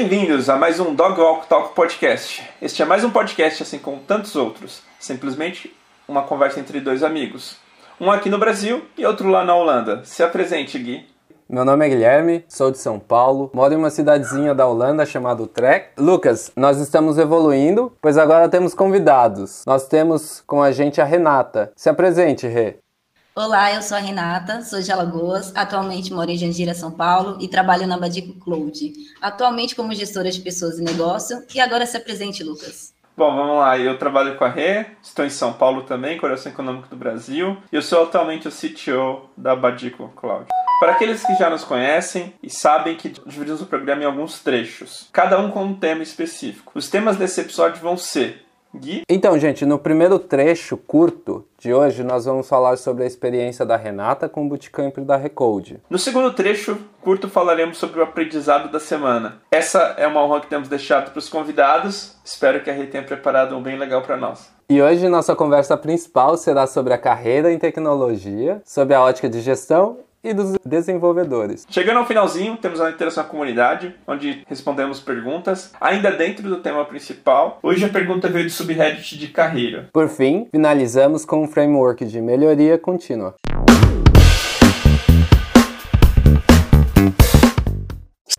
Bem-vindos a mais um Dog Walk Talk Podcast. Este é mais um podcast, assim como tantos outros. Simplesmente uma conversa entre dois amigos. Um aqui no Brasil e outro lá na Holanda. Se apresente, Gui. Meu nome é Guilherme, sou de São Paulo, moro em uma cidadezinha da Holanda chamada Utrecht. Lucas, nós estamos evoluindo, pois agora temos convidados. Nós temos com a gente a Renata. Se apresente, Rê. Olá, eu sou a Renata, sou de Alagoas, atualmente moro em Jandira, São Paulo e trabalho na Badico Cloud, atualmente como gestora de pessoas e negócio. E agora se apresente, Lucas. Bom, vamos lá. Eu trabalho com a Rê, estou em São Paulo também, Coração Econômico do Brasil, e eu sou atualmente o CTO da Badico Cloud. Para aqueles que já nos conhecem e sabem que dividimos o programa em alguns trechos, cada um com um tema específico. Os temas desse episódio vão ser Gui? Então, gente, no primeiro trecho curto de hoje, nós vamos falar sobre a experiência da Renata com o Bootcamp da Recode. No segundo trecho curto, falaremos sobre o aprendizado da semana. Essa é uma honra que temos deixado para os convidados. Espero que a Rê tenha preparado um bem legal para nós. E hoje nossa conversa principal será sobre a carreira em tecnologia, sobre a ótica de gestão e dos desenvolvedores. Chegando ao finalzinho, temos a interação com a comunidade, onde respondemos perguntas, ainda dentro do tema principal. Hoje a pergunta veio do subreddit de carreira. Por fim, finalizamos com um framework de melhoria contínua.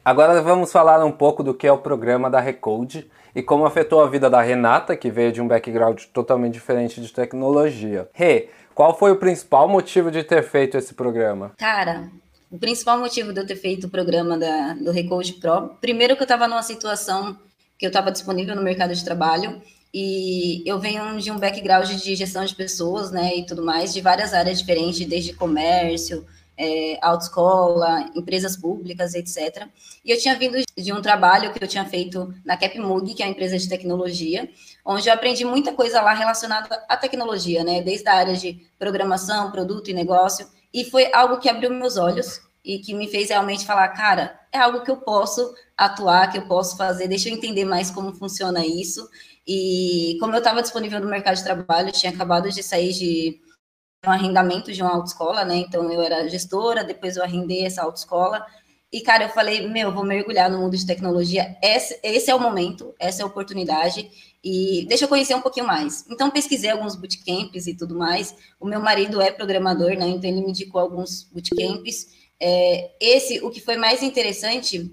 Agora vamos falar um pouco do que é o programa da Recode e como afetou a vida da Renata, que veio de um background totalmente diferente de tecnologia. Rê, qual foi o principal motivo de ter feito esse programa? Cara, o principal motivo de eu ter feito o programa da, do Recode Pro, primeiro que eu estava numa situação que eu estava disponível no mercado de trabalho e eu venho de um background de gestão de pessoas, né, e tudo mais, de várias áreas diferentes, desde comércio, é, autoescola, empresas públicas, etc. E eu tinha vindo de um trabalho que eu tinha feito na Capmug, que é uma empresa de tecnologia, onde eu aprendi muita coisa lá relacionada à tecnologia, né? Desde a área de programação, produto e negócio. E foi algo que abriu meus olhos e que me fez realmente falar, cara, é algo que eu posso atuar, que eu posso fazer, deixa eu entender mais como funciona isso. E como eu estava disponível no mercado de trabalho, tinha acabado de sair de um arrendamento de uma autoescola, né? Então eu era gestora, depois eu arrendei essa autoescola. E, cara, eu falei, meu, vou mergulhar no mundo de tecnologia. Esse, esse é o momento, essa é a oportunidade. E deixa eu conhecer um pouquinho mais. Então, pesquisei alguns bootcamps e tudo mais. O meu marido é programador, né? Então, ele me indicou alguns bootcamps. É, esse, o que foi mais interessante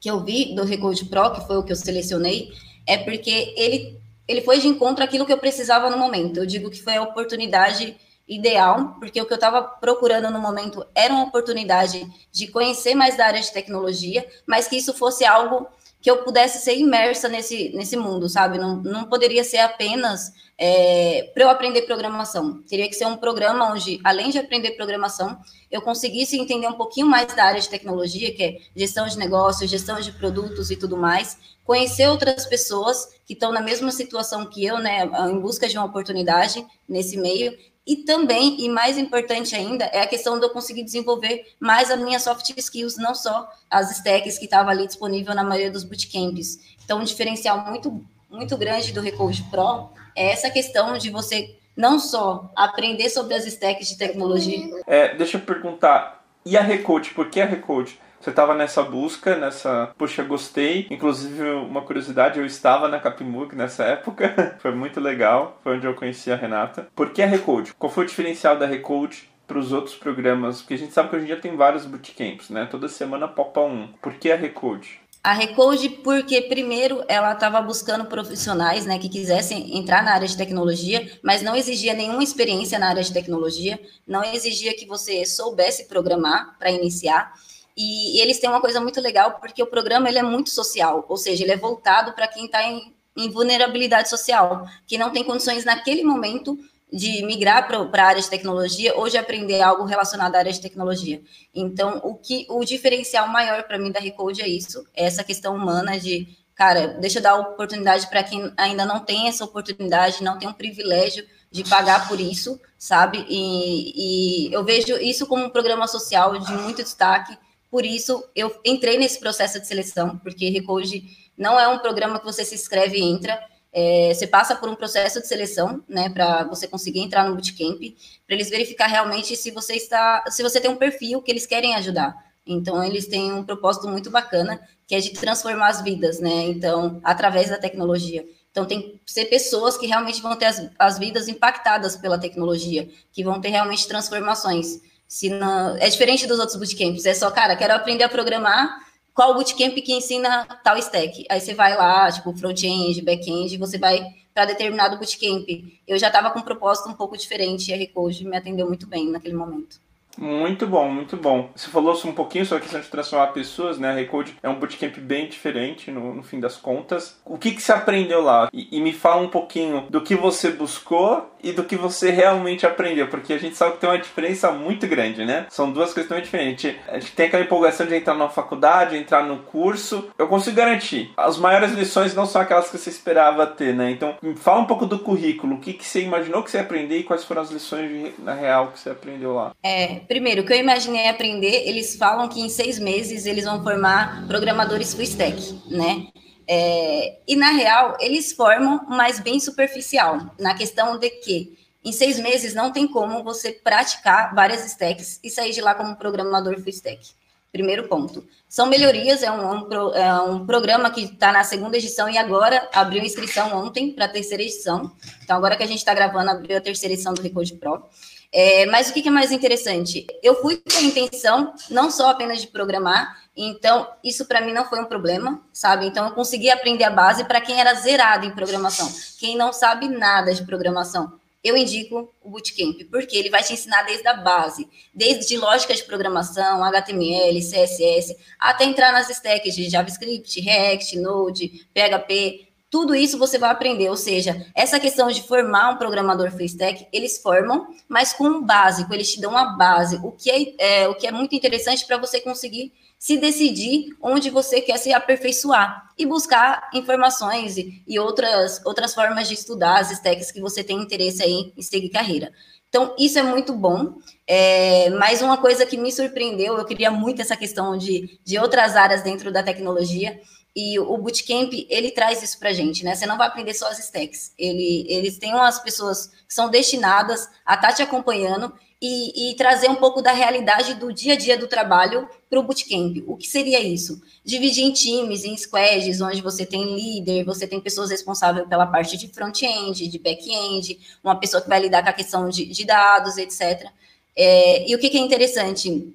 que eu vi do Recode Pro, que foi o que eu selecionei, é porque ele, ele foi de encontro àquilo que eu precisava no momento. Eu digo que foi a oportunidade ideal, porque o que eu estava procurando no momento era uma oportunidade de conhecer mais da área de tecnologia, mas que isso fosse algo que eu pudesse ser imersa nesse, nesse mundo, sabe? Não, não poderia ser apenas é, para eu aprender programação. Teria que ser um programa onde, além de aprender programação, eu conseguisse entender um pouquinho mais da área de tecnologia, que é gestão de negócios, gestão de produtos e tudo mais, conhecer outras pessoas que estão na mesma situação que eu, né, em busca de uma oportunidade nesse meio, e também, e mais importante ainda, é a questão de eu conseguir desenvolver mais as minhas soft skills, não só as stacks que estavam ali disponível na maioria dos bootcamps. Então, um diferencial muito, muito grande do Recode Pro é essa questão de você não só aprender sobre as stacks de tecnologia. É, deixa eu perguntar, e a Recode? Por que a Recode? Você estava nessa busca, nessa. Poxa, gostei. Inclusive, uma curiosidade, eu estava na Capimug nessa época. foi muito legal. Foi onde eu conheci a Renata. Por que a Recode? Qual foi o diferencial da Recode para os outros programas? Porque a gente sabe que hoje em dia tem vários bootcamps, né? Toda semana popa um. Por que a Recode? A Recode, porque primeiro ela estava buscando profissionais né, que quisessem entrar na área de tecnologia, mas não exigia nenhuma experiência na área de tecnologia, não exigia que você soubesse programar para iniciar. E, e, eles têm uma coisa muito legal, porque o programa ele é muito social, ou seja, ele é voltado para quem está em, em, vulnerabilidade social, que não tem condições naquele momento de migrar para a área de tecnologia ou de aprender algo relacionado à área de tecnologia. Então, o que o diferencial maior para mim da Recode é isso, é essa questão humana de, cara, deixa eu dar oportunidade para quem ainda não tem essa oportunidade, não tem um privilégio de pagar por isso, sabe? E, e eu vejo isso como um programa social de muito destaque, por isso, eu entrei nesse processo de seleção, porque Recode não é um programa que você se inscreve e entra. É, você passa por um processo de seleção, né, para você conseguir entrar no bootcamp, para eles verificar realmente se você está, se você tem um perfil que eles querem ajudar. Então, eles têm um propósito muito bacana, que é de transformar as vidas, né? Então, através da tecnologia. Então, tem que ser pessoas que realmente vão ter as, as vidas impactadas pela tecnologia, que vão ter realmente transformações. Se não, é diferente dos outros bootcamps, é só, cara, quero aprender a programar, qual bootcamp que ensina tal stack? Aí você vai lá, tipo, front-end, back-end, você vai para determinado bootcamp. Eu já estava com um propósito um pouco diferente e a Recode me atendeu muito bem naquele momento. Muito bom, muito bom. Você falou um pouquinho sobre a questão de transformar pessoas, né? A Recode é um bootcamp bem diferente no, no fim das contas. O que, que você aprendeu lá? E, e, me fala um pouquinho do que você buscou e do que você realmente aprendeu, porque a gente sabe que tem uma diferença muito grande, né? São duas questões diferentes. A gente tem aquela empolgação de entrar na faculdade, entrar no curso. Eu consigo garantir, as maiores lições não são aquelas que você esperava ter, né? Então, me fala um pouco do currículo. O que, que você imaginou que você ia aprender e quais foram as lições na real que você aprendeu lá? É, primeiro, o que eu imaginei aprender, eles falam que em seis meses eles vão formar programadores full stack, né? É, e na real, eles formam, mas bem superficial, na questão de que em seis meses não tem como você praticar várias stacks e sair de lá como programador full stack. Primeiro ponto. São melhorias, é um, um, é um programa que está na segunda edição e agora abriu inscrição ontem para a terceira edição. Então, agora que a gente está gravando, abriu a terceira edição do Recode Pro. É, mas o que, é mais interessante? Eu fui com a intenção não só apenas de programar, então isso para mim não foi um problema, sabe? Então eu consegui aprender a base para quem era zerado em programação, quem não sabe nada de programação. Eu indico o Bootcamp, porque ele vai te ensinar desde a base, desde lógica de programação, HTML, CSS, até entrar nas stacks de JavaScript, React, Node, PHP, tudo isso você vai aprender, ou seja, essa questão de formar um programador full stack, eles formam, mas com um básico, eles te dão uma base, o que é, é o que é muito interessante para você conseguir se decidir onde você quer se aperfeiçoar e buscar informações e, e outras, outras formas de estudar as stacks que você tem interesse aí em seguir carreira. Então, isso é muito bom. É, mas uma coisa que me surpreendeu, eu queria muito essa questão de, de outras áreas dentro da tecnologia, e o Bootcamp, ele traz isso pra gente, né? Você não vai aprender só as stacks. Ele, eles têm umas pessoas que são destinadas a estar tá te acompanhando e, e, trazer um pouco da realidade do dia a dia do trabalho para o Bootcamp. O que seria isso? Dividir em times, em squads, onde você tem líder, você tem pessoas responsáveis pela parte de front-end, de back-end, uma pessoa que vai lidar com a questão de, de dados, etc. É, e o que, que é interessante?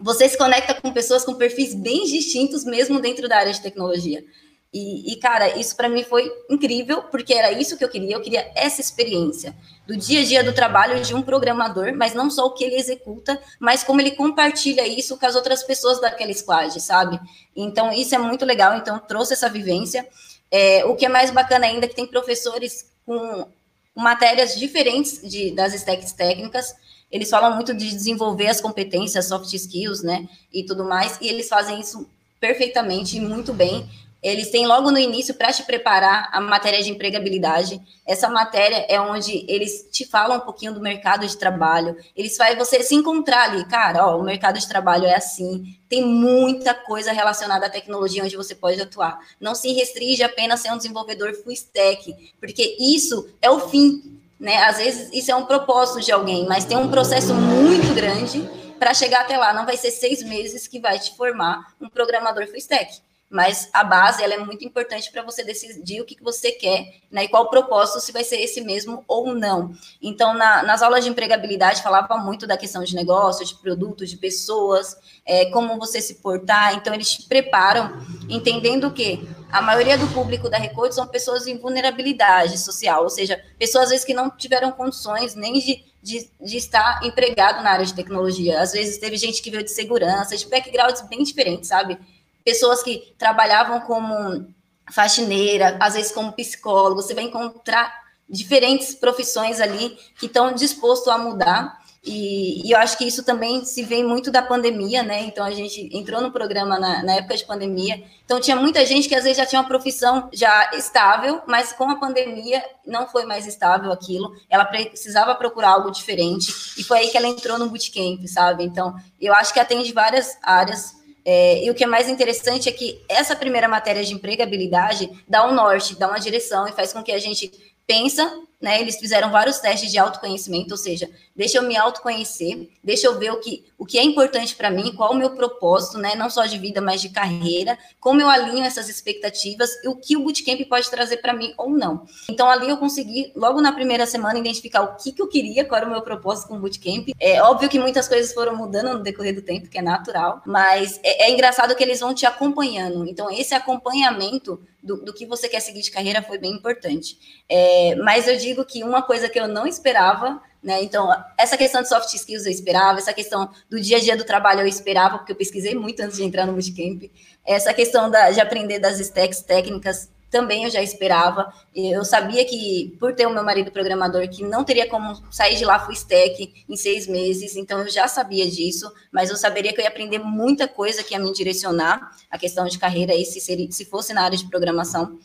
Você se conecta com pessoas com perfis bem distintos, mesmo dentro da área de tecnologia. E, e cara, isso para mim foi incrível, porque era isso que eu queria. Eu queria essa experiência do dia a dia do trabalho de um programador, mas não só o que ele executa, mas como ele compartilha isso com as outras pessoas daquela squad, sabe? Então, isso é muito legal. Então, trouxe essa vivência. É, o que é mais bacana ainda é que tem professores com matérias diferentes de, das stacks técnicas, eles falam muito de desenvolver as competências, soft skills, né, e tudo mais, e eles fazem isso perfeitamente e muito bem. Eles têm logo no início para te preparar a matéria de empregabilidade. Essa matéria é onde eles te falam um pouquinho do mercado de trabalho. Eles fazem você se encontrar ali, cara, ó, o mercado de trabalho é assim. Tem muita coisa relacionada à tecnologia onde você pode atuar. Não se restringe apenas a ser um desenvolvedor full stack, porque isso é o fim né? Às vezes isso é um propósito de alguém, mas tem um processo muito grande para chegar até lá. Não vai ser seis meses que vai te formar um programador full stack mas a base ela é muito importante para você decidir o que, que você quer, né, e qual propósito, se vai ser esse mesmo ou não. Então, na, nas aulas de empregabilidade, falava muito da questão de negócio, de produtos, de pessoas, é, como você se portar. Então, eles te preparam, entendendo que a maioria do público da Recorde são pessoas em vulnerabilidade social, ou seja, pessoas às vezes que não tiveram condições nem de, de, de estar empregado na área de tecnologia. Às vezes teve gente que veio de segurança, de backgrounds bem diferentes, sabe? Pessoas que trabalhavam como faxineira, às vezes como psicólogo, você vai encontrar diferentes profissões ali que estão dispostos a mudar. E, e, eu acho que isso também se vem muito da pandemia, né? Então a gente entrou no programa na, na, época de pandemia. Então tinha muita gente que às vezes já tinha uma profissão já estável, mas com a pandemia não foi mais estável aquilo. Ela precisava procurar algo diferente. E foi aí que ela entrou no bootcamp, sabe? Então eu acho que atende várias áreas é, e o que é mais interessante é que essa primeira matéria de empregabilidade dá um norte, dá uma direção e faz com que a gente pensa né? Eles fizeram vários testes de autoconhecimento, ou seja, deixa eu me autoconhecer, deixa eu ver o que, o que é importante para mim, qual o meu propósito, né? Não só de vida, mas de carreira, como eu alinho essas expectativas e o que o bootcamp pode trazer para mim ou não. Então ali eu consegui logo na primeira semana identificar o que, que eu queria, qual era o meu propósito com o bootcamp. É óbvio que muitas coisas foram mudando no decorrer do tempo, que é natural, mas é, é engraçado que eles vão te acompanhando. Então esse acompanhamento do, do, que você quer seguir de carreira foi bem importante. É, mas eu digo que uma coisa que eu não esperava, né? Então, essa questão de soft skills eu esperava, essa questão do dia a dia do trabalho eu esperava, porque eu pesquisei muito antes de entrar no bootcamp. Essa questão da, de aprender das stacks técnicas também eu já esperava. Eu sabia que, por ter o meu marido programador, que não teria como sair de lá full stack em seis meses, então eu já sabia disso, mas eu saberia que eu ia aprender muita coisa que ia me direcionar a questão de carreira aí, se, seria, se fosse na área de programação.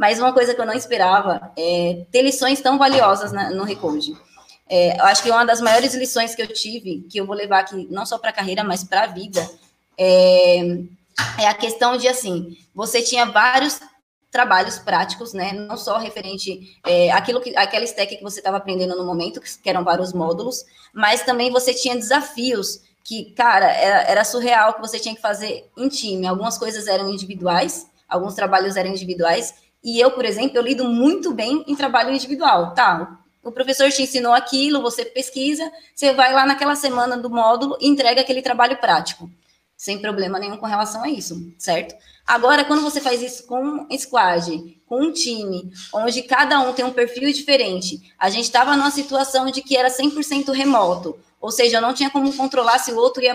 Mas uma coisa que eu não esperava é ter lições tão valiosas na, no Recode. É, eu acho que uma das maiores lições que eu tive, que eu vou levar aqui não só para a carreira, mas para a vida, é, é a questão de assim, você tinha vários trabalhos práticos, né? Não só referente é, aquilo que aquela stack que você estava aprendendo no momento, que, eram vários módulos, mas também você tinha desafios que, cara, era, era surreal que você tinha que fazer em time. Algumas coisas eram individuais, alguns trabalhos eram individuais, e eu, por exemplo, eu lido muito bem em trabalho individual, tá? O professor te ensinou aquilo, você pesquisa, você vai lá naquela semana do módulo e entrega aquele trabalho prático sem problema nenhum com relação a isso, certo? Agora, quando você faz isso com squad, com um time, onde cada um tem um perfil diferente, a gente estava numa situação de que era 100% remoto, ou seja, eu não tinha como controlar se o outro ia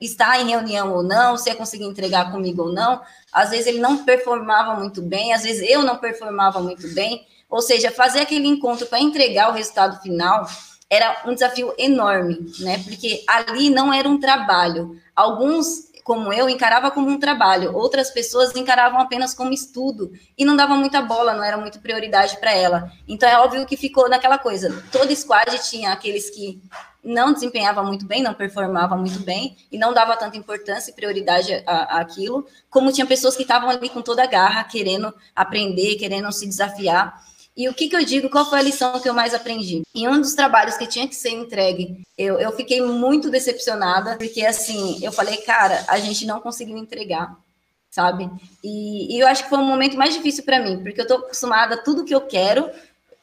estar em reunião ou não, se ia conseguir entregar comigo ou não. Às vezes ele não performava muito bem, às vezes eu não performava muito bem. Ou seja, fazer aquele encontro para entregar o resultado final era um desafio enorme, né? Porque ali não era um trabalho. Alguns, como eu, encarava como um trabalho, outras pessoas encaravam apenas como estudo e não dava muita bola, não era muito prioridade para ela. Então é óbvio que ficou naquela coisa. Todo squad tinha aqueles que não desempenhava muito bem, não performava muito bem e não dava tanta importância e prioridade àquilo, como tinha pessoas que estavam ali com toda a garra, querendo aprender, querendo se desafiar. E o que, que eu digo? Qual foi a lição que eu mais aprendi? Em um dos trabalhos que tinha que ser entregue, eu, eu fiquei muito decepcionada, porque assim, eu falei, cara, a gente não conseguiu entregar, sabe? E, e eu acho que foi um momento mais difícil para mim, porque eu tô acostumada a tudo que eu quero,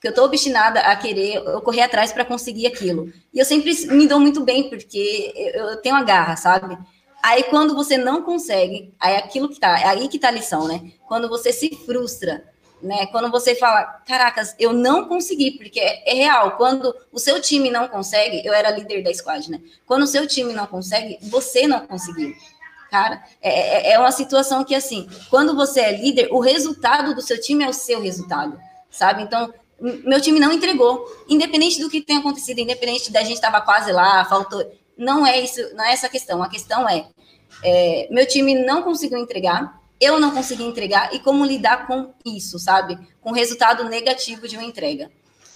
que eu tô obstinada a querer, eu correr atrás para conseguir aquilo. E eu sempre me dou muito bem, porque eu, eu tenho a garra, sabe? Aí quando você não consegue, aí é aquilo que tá, é aí que tá a lição, né? Quando você se frustra, né? Quando você fala, caracas, eu não consegui, porque é, é, real. Quando o seu time não consegue, eu era líder da squad, né? Quando o seu time não consegue, você não conseguiu. Cara, é, é, é uma situação que, assim, quando você é líder, o resultado do seu time é o seu resultado, sabe? Então, meu time não entregou, independente do que tenha acontecido, independente da gente estava quase lá, faltou. Não é isso, não é essa a questão. A questão é, é meu time não conseguiu entregar, eu não consegui entregar e como lidar com isso, sabe? Com o resultado negativo de uma entrega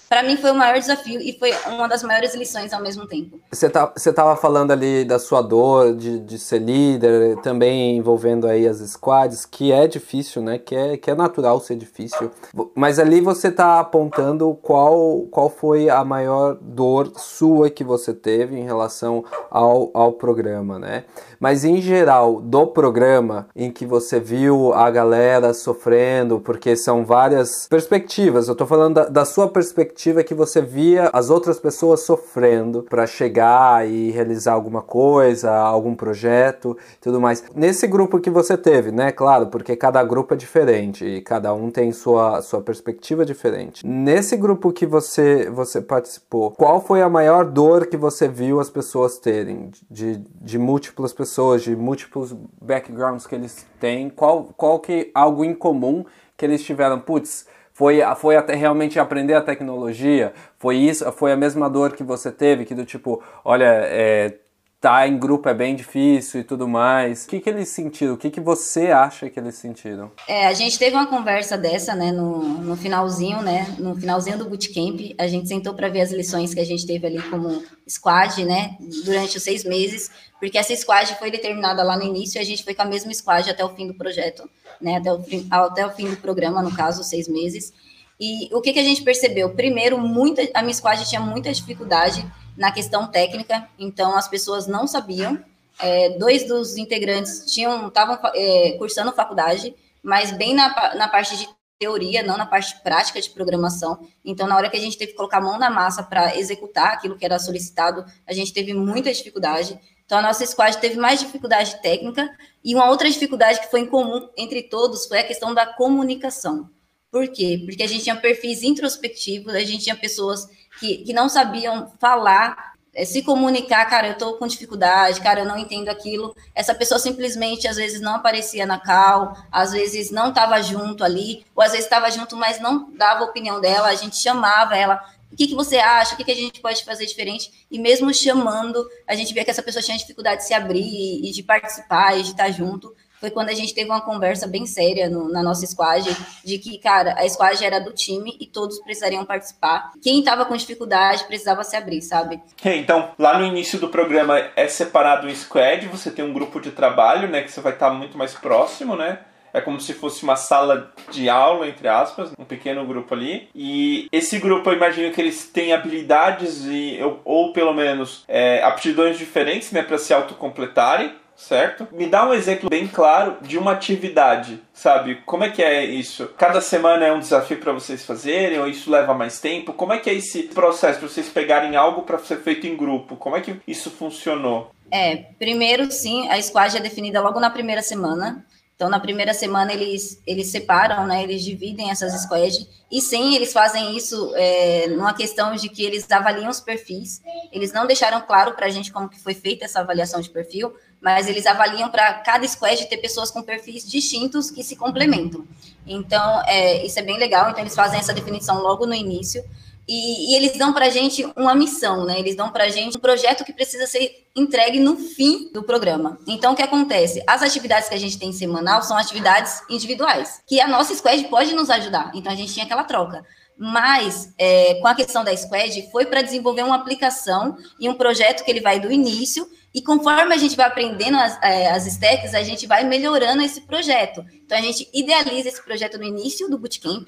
para mim foi o maior desafio e foi uma das maiores lições ao mesmo tempo. Você tá, estava falando ali da sua dor de, de ser líder, também envolvendo aí as squads, que é difícil, né? Que é, que é natural ser difícil. Mas ali você está apontando qual, qual foi a maior dor sua que você teve em relação ao, ao programa, né? Mas em geral, do programa em que você viu a galera sofrendo, porque são várias perspectivas, eu estou falando da, da sua perspectiva perspectiva que você via as outras pessoas sofrendo para chegar e realizar alguma coisa, algum projeto, tudo mais. Nesse grupo que você teve, né? Claro, porque cada grupo é diferente e cada um tem sua sua perspectiva diferente. Nesse grupo que você você participou, qual foi a maior dor que você viu as pessoas terem de, de múltiplas pessoas, de múltiplos backgrounds que eles têm? Qual qual que algo em comum que eles tiveram? Putz, foi, foi até realmente aprender a tecnologia? Foi isso? Foi a mesma dor que você teve? Que do tipo, olha, é, tá em grupo é bem difícil e tudo mais. O que, que eles sentiram? O que, que você acha que eles sentiram? É, a gente teve uma conversa dessa, né, no, no finalzinho, né, no finalzinho do bootcamp. A gente sentou para ver as lições que a gente teve ali como squad, né, durante os seis meses, porque essa squad foi determinada lá no início e a gente foi com a mesma squad até o fim do projeto né, até o, até o fim do programa, no caso, seis meses. E o que, que a gente percebeu? Primeiro, muita, a minha squad tinha muita dificuldade na questão técnica, então as pessoas não sabiam. É, dois dos integrantes tinham estavam é, cursando faculdade, mas bem na, na parte de teoria, não na parte prática de programação. Então, na hora que a gente teve que colocar a mão na massa para executar aquilo que era solicitado, a gente teve muita dificuldade. Então, a nossa squad teve mais dificuldade técnica e uma outra dificuldade que foi em comum entre todos foi a questão da comunicação. Por quê? Porque a gente tinha perfis introspectivos, a gente tinha pessoas que, que não sabiam falar é, se comunicar, cara, eu estou com dificuldade, cara, eu não entendo aquilo. Essa pessoa simplesmente às vezes não aparecia na cal, às vezes não estava junto ali, ou às vezes estava junto, mas não dava a opinião dela. A gente chamava ela, o que, que você acha? O que, que a gente pode fazer diferente? E mesmo chamando, a gente via que essa pessoa tinha dificuldade de se abrir e de participar e de estar junto foi quando a gente teve uma conversa bem séria no, na nossa squad, de que, cara, a squad era do time e todos precisariam participar. Quem estava com dificuldade precisava se abrir, sabe? então, lá no início do programa é separado um squad, você tem um grupo de trabalho, né, que você vai estar muito mais próximo, né? É como se fosse uma sala de aula, entre aspas, um pequeno grupo ali. E esse grupo, eu imagino que eles têm habilidades e, ou, pelo menos é, aptidões diferentes, né, para se autocompletarem certo? Me dá um exemplo bem claro de uma atividade, sabe? Como é que é isso? Cada semana é um desafio para vocês fazerem ou isso leva mais tempo? Como é que é esse processo para vocês pegarem algo para ser feito em grupo? Como é que isso funcionou? É, primeiro sim, a squad é definida logo na primeira semana. Então, na primeira semana, eles, eles separam, né? Eles dividem essas squads. E sim, eles fazem isso é, numa questão de que eles avaliam os perfis. Eles não deixaram claro para a gente como que foi feita essa avaliação de perfil, mas eles avaliam para cada squad ter pessoas com perfis distintos que se complementam. Então, é, isso é bem legal. Então, eles fazem essa definição logo no início. E, e, eles dão para a gente uma missão, né? Eles dão para a gente um projeto que precisa ser entregue no fim do programa. Então, o que acontece? As atividades que a gente tem semanal são atividades individuais, que a nossa squad pode nos ajudar. Então, a gente tinha aquela troca. Mas, é, com a questão da squad, foi para desenvolver uma aplicação e um projeto que ele vai do início e conforme a gente vai aprendendo as, é, as stacks, a gente vai melhorando esse projeto. Então, a gente idealiza esse projeto no início do bootcamp,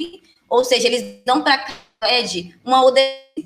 ou seja, eles dão para pede uma ODS,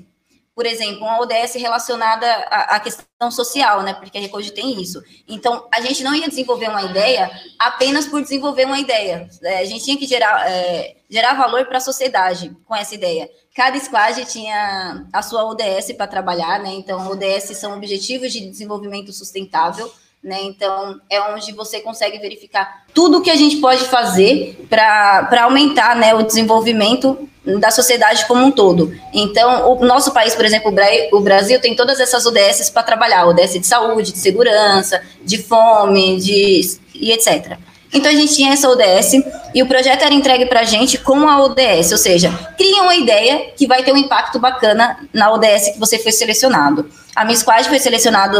por exemplo, uma ODS relacionada à, questão social, né? Porque a Recode tem isso. Então, a gente não ia desenvolver uma ideia apenas por desenvolver uma ideia. É, a gente tinha que gerar, é, gerar valor para a sociedade com essa ideia. Cada squad tinha a sua ODS para trabalhar, né? Então, ODS são Objetivos de Desenvolvimento Sustentável. Né? Então, é onde você consegue verificar tudo o que a gente pode fazer para aumentar né, o desenvolvimento da sociedade como um todo. Então, o nosso país, por exemplo, o Brasil, tem todas essas ODS para trabalhar: ODS de saúde, de segurança, de fome, de e etc. Então a gente tinha essa ODS e o projeto era entregue para a gente com a ODS, ou seja, cria uma ideia que vai ter um impacto bacana na ODS que você foi selecionado. A minha squad foi selecionado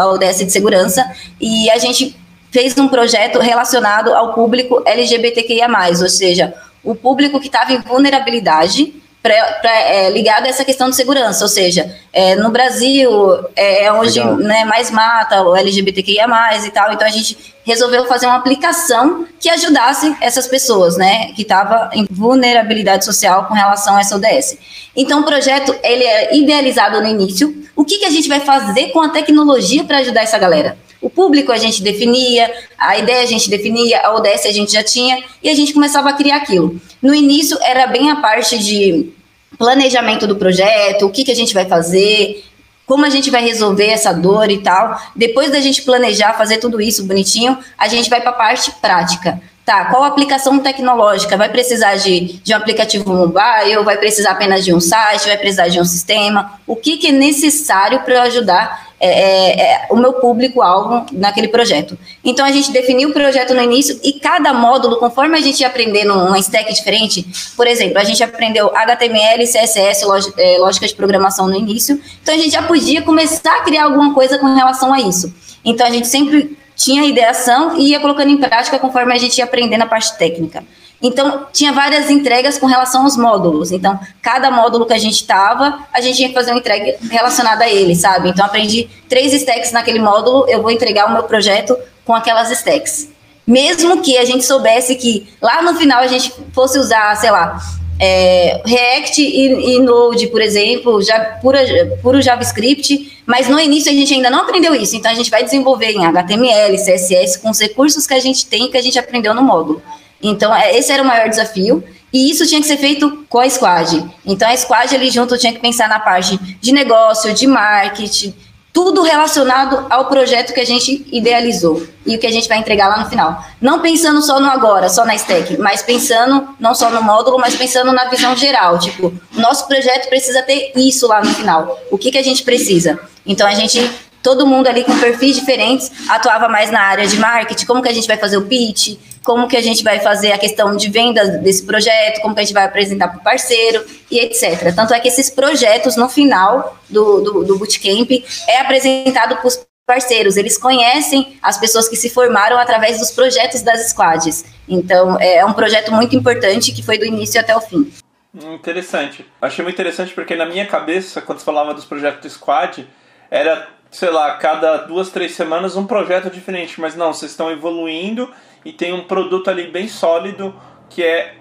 a ODS de segurança e a gente fez um projeto relacionado ao público LGBTQIA+, ou seja, o público que estava em vulnerabilidade pra, pra, é, ligado a essa questão de segurança, ou seja, é, no Brasil é, é onde né, mais mata o LGBTQIA+, e tal, então a gente resolveu fazer uma aplicação que ajudasse essas pessoas, né, que estavam em vulnerabilidade social com relação a essa ODS. Então o projeto, ele é idealizado no início, o que, que a gente vai fazer com a tecnologia para ajudar essa galera? O público a gente definia, a ideia a gente definia, a ODS a gente já tinha, e a gente começava a criar aquilo. No início era bem a parte de planejamento do projeto, o que, que a gente vai fazer, como a gente vai resolver essa dor e tal. Depois da gente planejar, fazer tudo isso bonitinho, a gente vai para a parte prática. Tá, qual aplicação tecnológica? Vai precisar de, de um aplicativo mobile? Vai precisar apenas de um site? Vai precisar de um sistema? O que, que é necessário para ajudar é, é, é, o meu público-alvo naquele projeto. Então, a gente definiu o projeto no início e cada módulo, conforme a gente ia aprendendo uma stack diferente, por exemplo, a gente aprendeu HTML, CSS, é, lógica de programação no início, então a gente já podia começar a criar alguma coisa com relação a isso. Então, a gente sempre tinha ideação e ia colocando em prática conforme a gente ia aprendendo a parte técnica. Então, tinha várias entregas com relação aos módulos. Então, cada módulo que a gente estava, a gente tinha que fazer uma entrega relacionada a ele, sabe? Então, aprendi três stacks naquele módulo, eu vou entregar o meu projeto com aquelas stacks. Mesmo que a gente soubesse que lá no final a gente fosse usar, sei lá, é, React e, e, Node, por exemplo, já pura, puro JavaScript, mas no início a gente ainda não aprendeu isso, então a gente vai desenvolver em HTML, CSS, com os recursos que a gente tem, que a gente aprendeu no módulo. Então, é, esse era o maior desafio. E isso tinha que ser feito com a squad. Então, a squad ali junto tinha que pensar na parte de negócio, de marketing, tudo relacionado ao projeto que a gente idealizou e o que a gente vai entregar lá no final. Não pensando só no agora, só na stack, mas pensando não só no módulo, mas pensando na visão geral. Tipo, nosso projeto precisa ter isso lá no final. O que, que a gente precisa? Então, a gente todo mundo ali com perfis diferentes atuava mais na área de marketing, como que a gente vai fazer o pitch, como que a gente vai fazer a questão de venda desse projeto, como que a gente vai apresentar para o parceiro e etc. Tanto é que esses projetos, no final do, do, do bootcamp, é apresentado para os parceiros, eles conhecem as pessoas que se formaram através dos projetos das squads. Então, é um projeto muito importante que foi do início até o fim. Interessante. Achei muito interessante porque na minha cabeça, quando você falava dos projetos do squad, era sei lá, cada duas, três semanas um projeto diferente, mas não, vocês estão evoluindo e tem um produto ali bem sólido que é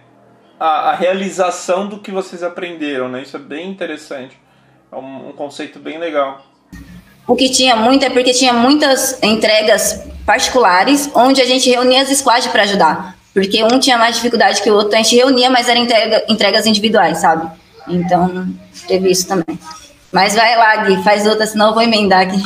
a, a realização do que vocês aprenderam, né? Isso é bem interessante, é um, um conceito bem legal. O que tinha muito é porque tinha muitas entregas particulares onde a gente reunia as squads para ajudar. Porque um tinha mais dificuldade que o outro, a gente reunia, mas eram entrega, entregas individuais, sabe? Então, teve isso também. Mas vai lá, Gui, faz outra, senão eu vou emendar aqui.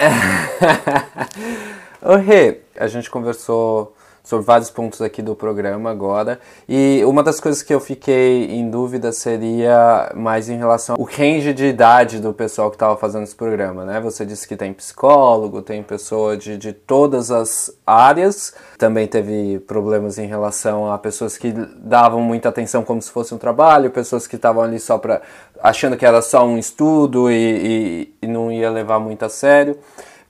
Ô Rê, a gente conversou sobre vários pontos aqui do programa agora. E uma das coisas que eu fiquei em dúvida seria mais em relação ao range de idade do pessoal que estava fazendo esse programa, né? Você disse que tem psicólogo, tem pessoa de, de todas as áreas. Também teve problemas em relação a pessoas que davam muita atenção como se fosse um trabalho, pessoas que estavam ali só para achando que era só um estudo e, e, e não ia levar muito a sério.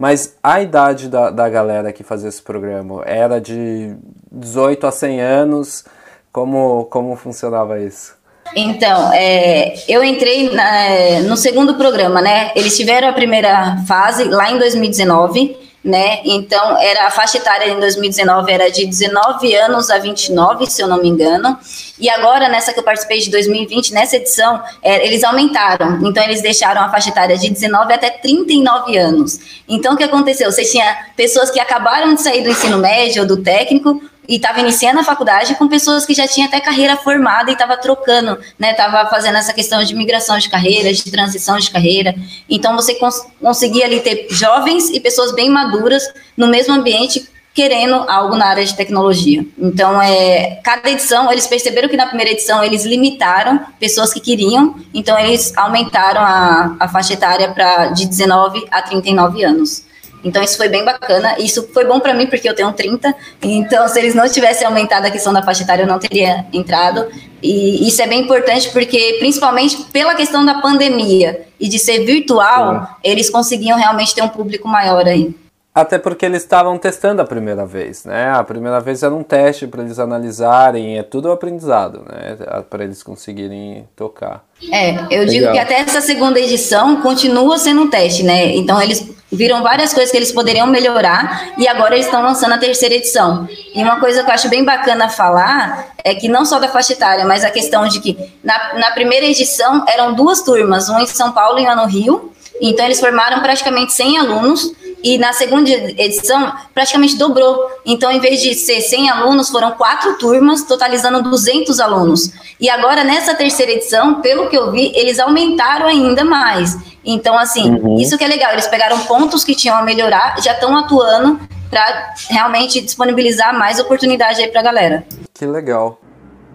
Mas a idade da, da galera que fazia esse programa era de 18 a 100 anos. Como, como funcionava isso? Então, é, eu entrei na, no segundo programa, né? Eles tiveram a primeira fase lá em 2019 né? Então, era a faixa etária em 2019 era de 19 anos a 29, se eu não me engano. E agora, nessa que eu participei de 2020, nessa edição, é, eles aumentaram. Então, eles deixaram a faixa etária de 19 até 39 anos. Então, o que aconteceu? Você tinha pessoas que acabaram de sair do ensino médio ou do técnico, e estava iniciando a faculdade com pessoas que já tinham até carreira formada e estava trocando, né? Estava fazendo essa questão de migração de carreira, de transição de carreira. Então você cons conseguia ali ter jovens e pessoas bem maduras no mesmo ambiente querendo algo na área de tecnologia. Então, é, cada edição, eles perceberam que na primeira edição eles limitaram pessoas que queriam, então eles aumentaram a, a faixa etária para de 19 a 39 anos. Então isso foi bem bacana. Isso foi bom para mim porque eu tenho 30. Então se eles não tivessem aumentado a questão da faixa etária, eu não teria entrado. E isso é bem importante porque principalmente pela questão da pandemia e de ser virtual, eles conseguiam realmente ter um público maior aí. Até porque eles estavam testando a primeira vez, né? A primeira vez era um teste para eles analisarem, é tudo aprendizado, né? Para eles conseguirem tocar. É, eu Legal. digo que até essa segunda edição continua sendo um teste, né? Então eles viram várias coisas que eles poderiam melhorar e agora eles estão lançando a terceira edição. E uma coisa que eu acho bem bacana falar é que não só da faixa etária, mas a questão de que na, na primeira edição eram duas turmas, uma em São Paulo e uma no Rio. Então eles formaram praticamente 100 alunos e na segunda edição praticamente dobrou. Então, em vez de ser 100 alunos, foram quatro turmas, totalizando 200 alunos. E agora, nessa terceira edição, pelo que eu vi, eles aumentaram ainda mais. Então, assim, uhum. isso que é legal. Eles pegaram pontos que tinham a melhorar, já estão atuando para realmente disponibilizar mais oportunidade aí para a galera. Que legal.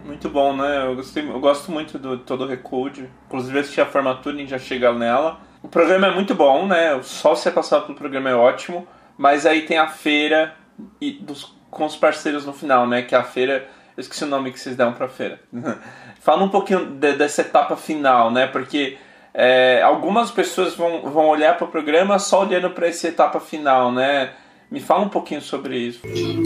Muito bom, né? Eu, gostei, eu gosto muito do todo o Recode. Inclusive, assisti a formatura e já chega nela. O programa é muito bom, né? Só você passar pelo programa é ótimo, mas aí tem a feira e dos, com os parceiros no final, né? Que é a feira. Eu esqueci o nome que vocês deram pra feira. Fala um pouquinho de, dessa etapa final, né? Porque é, algumas pessoas vão, vão olhar para o programa só olhando para essa etapa final, né? Me fala um pouquinho sobre isso.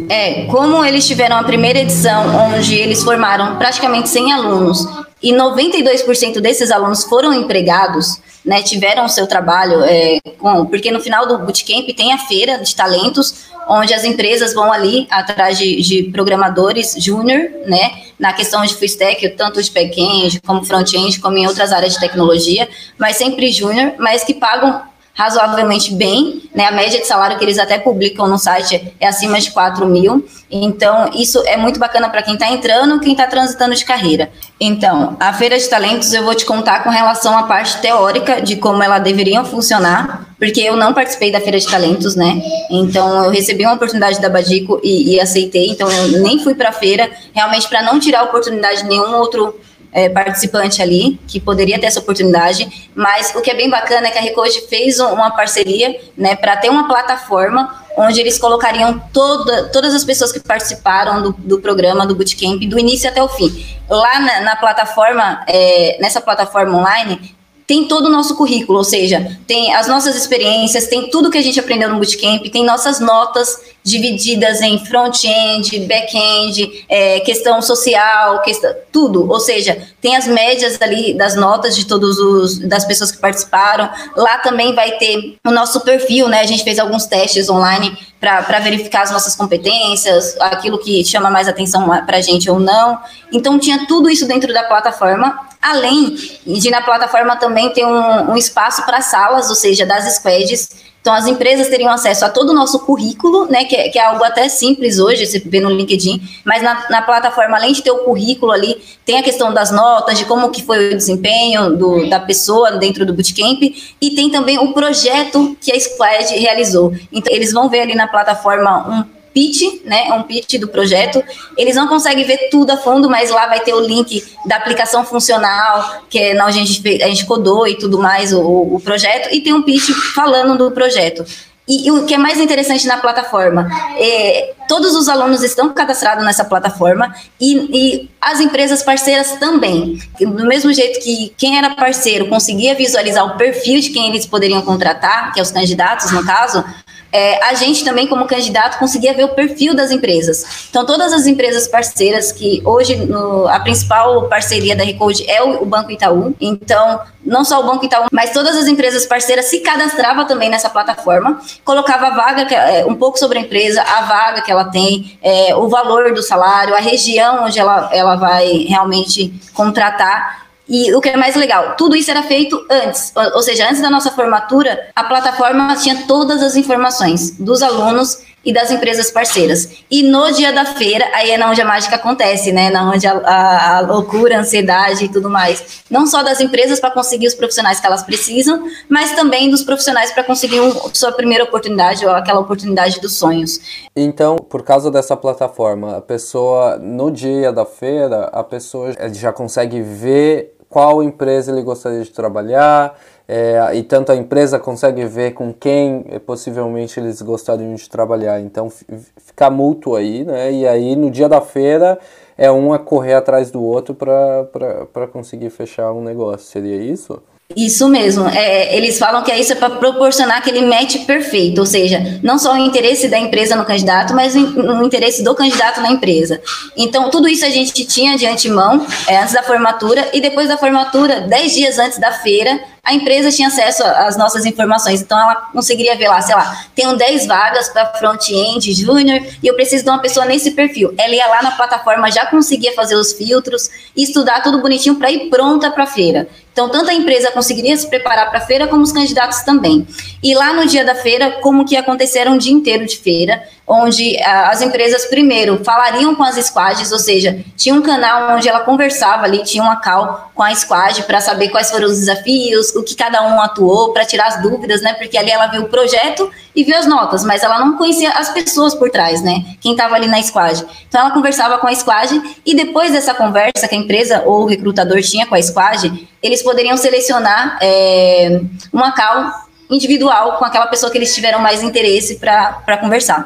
É, como eles tiveram a primeira edição, onde eles formaram praticamente 100 alunos, e 92% desses alunos foram empregados, né, tiveram o seu trabalho, é, com, porque no final do bootcamp tem a feira de talentos, onde as empresas vão ali atrás de, de programadores júnior, né, na questão de full stack, tanto de back-end como front-end, como em outras áreas de tecnologia, mas sempre júnior, mas que pagam razoavelmente bem, né? A média de salário que eles até publicam no site é acima de 4 mil. Então, isso é muito bacana para quem está entrando, quem está transitando de carreira. Então, a Feira de Talentos eu vou te contar com relação à parte teórica de como ela deveria funcionar, porque eu não participei da Feira de Talentos, né? Então, eu recebi uma oportunidade da Badico e, e aceitei, então eu nem fui para a feira, realmente para não tirar oportunidade de nenhum outro é, participante ali que poderia ter essa oportunidade, mas o que é bem bacana é que a Recode fez uma parceria né, para ter uma plataforma onde eles colocariam toda, todas as pessoas que participaram do, do, programa, do Bootcamp, do início até o fim. Lá na, na plataforma, é, nessa plataforma online, tem todo o nosso currículo, ou seja, tem as nossas experiências, tem tudo que a gente aprendeu no Bootcamp, tem nossas notas divididas em front-end, back-end, é, questão social, questão, tudo. Ou seja, tem as médias ali das notas de todos os das pessoas que participaram. Lá também vai ter o nosso perfil, né? A gente fez alguns testes online para verificar as nossas competências, aquilo que chama mais atenção para a gente ou não. Então tinha tudo isso dentro da plataforma Além de na plataforma também ter um, um espaço para salas, ou seja, das squads. Então, as empresas teriam acesso a todo o nosso currículo, né, que é, que é algo até simples hoje, você vê no LinkedIn, mas na, na, plataforma, além de ter o currículo ali, tem a questão das notas, de como que foi o desempenho do, da pessoa dentro do bootcamp, e tem também o projeto que a Squad realizou. Então, eles vão ver ali na plataforma um pitch, né? Um pitch do projeto. Eles não conseguem ver tudo a fundo, mas lá vai ter o link da aplicação funcional, que é onde a gente, a gente codou e tudo mais o, o projeto, e tem um pitch falando do projeto. E, e, o que é mais interessante na plataforma, é, todos os alunos estão cadastrados nessa plataforma e, e, as empresas parceiras também. Do mesmo jeito que quem era parceiro conseguia visualizar o perfil de quem eles poderiam contratar, que é os candidatos no caso, é, a gente também, como candidato, conseguia ver o perfil das empresas. Então, todas as empresas parceiras, que hoje no, a principal parceria da Recode é o, o, Banco Itaú, então, não só o Banco Itaú, mas todas as empresas parceiras se cadastravam também nessa plataforma, colocava a vaga, é, um pouco sobre a empresa, a vaga que ela tem, é, o valor do salário, a região onde ela, ela vai realmente contratar. E o que é mais legal, tudo isso era feito antes, ou seja, antes da nossa formatura, a plataforma tinha todas as informações dos alunos e das empresas parceiras. E no dia da feira, aí é onde a mágica acontece, né? Na onde a, a, a loucura, a ansiedade e tudo mais. Não só das empresas para conseguir os profissionais que elas precisam, mas também dos profissionais para conseguir um, sua primeira oportunidade ou aquela oportunidade dos sonhos. Então, por causa dessa plataforma, a pessoa, no dia da feira, a pessoa já consegue ver qual empresa ele gostaria de trabalhar, é, e tanto a empresa consegue ver com quem é, possivelmente eles gostariam de trabalhar. Então fica mútuo aí, né? E aí no dia da feira é um a correr atrás do outro para conseguir fechar um negócio. Seria isso? Isso mesmo. É, eles falam que é isso é para proporcionar aquele match perfeito, ou seja, não só o interesse da empresa no candidato, mas o, interesse do candidato na empresa. Então, tudo isso a gente tinha de antemão, é, antes da formatura, e depois da formatura, dez dias antes da feira, a empresa tinha acesso às nossas informações, então ela conseguiria ver lá, sei lá, tenho 10 vagas para front-end, júnior, e eu preciso de uma pessoa nesse perfil. Ela ia lá na plataforma, já conseguia fazer os filtros, estudar tudo bonitinho para ir pronta para a feira. Então, tanto a empresa conseguiria se preparar para a feira, como os candidatos também. E lá no dia da feira, como que aconteceram um dia inteiro de feira, onde ah, as empresas primeiro falariam com as squads, ou seja, tinha um canal onde ela conversava ali, tinha uma call com a squad para saber quais foram os desafios, o que cada um atuou, para tirar as dúvidas, né? Porque ali ela viu o projeto e viu as notas, mas ela não conhecia as pessoas por trás, né? Quem estava ali na squad. Então ela conversava com a squad e depois dessa conversa que a empresa ou o recrutador tinha com a squad, eles poderiam selecionar é, uma call individual com aquela pessoa que eles tiveram mais interesse para conversar.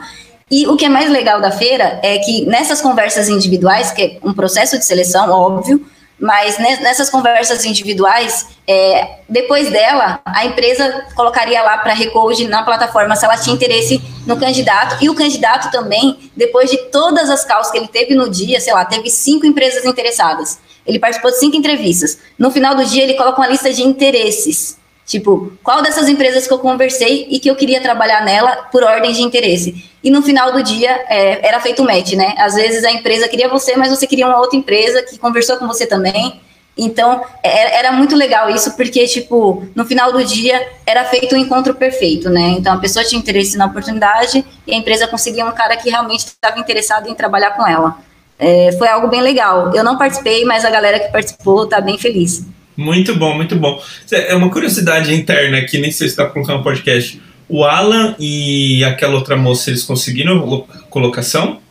E o que é mais legal da feira é que nessas conversas individuais, que é um processo de seleção, óbvio, mas nessas conversas individuais, é, depois dela, a empresa colocaria lá para Recode na plataforma se ela tinha interesse no candidato, e o candidato também, depois de todas as causas que ele teve no dia, sei lá, teve cinco empresas interessadas. Ele participou de cinco entrevistas. No final do dia, ele coloca uma lista de interesses Tipo, qual dessas empresas que eu conversei e que eu queria trabalhar nela por ordem de interesse? E no final do dia é, era feito match, né? Às vezes a empresa queria você, mas você queria uma outra empresa que conversou com você também. Então é, era muito legal isso, porque, tipo, no final do dia era feito um encontro perfeito, né? Então a pessoa tinha interesse na oportunidade e a empresa conseguia um cara que realmente estava interessado em trabalhar com ela. É, foi algo bem legal. Eu não participei, mas a galera que participou está bem feliz. Muito bom, muito bom. É uma curiosidade interna aqui, nem sei se está colocando no podcast. O Alan e aquela outra moça, eles conseguiram colocação?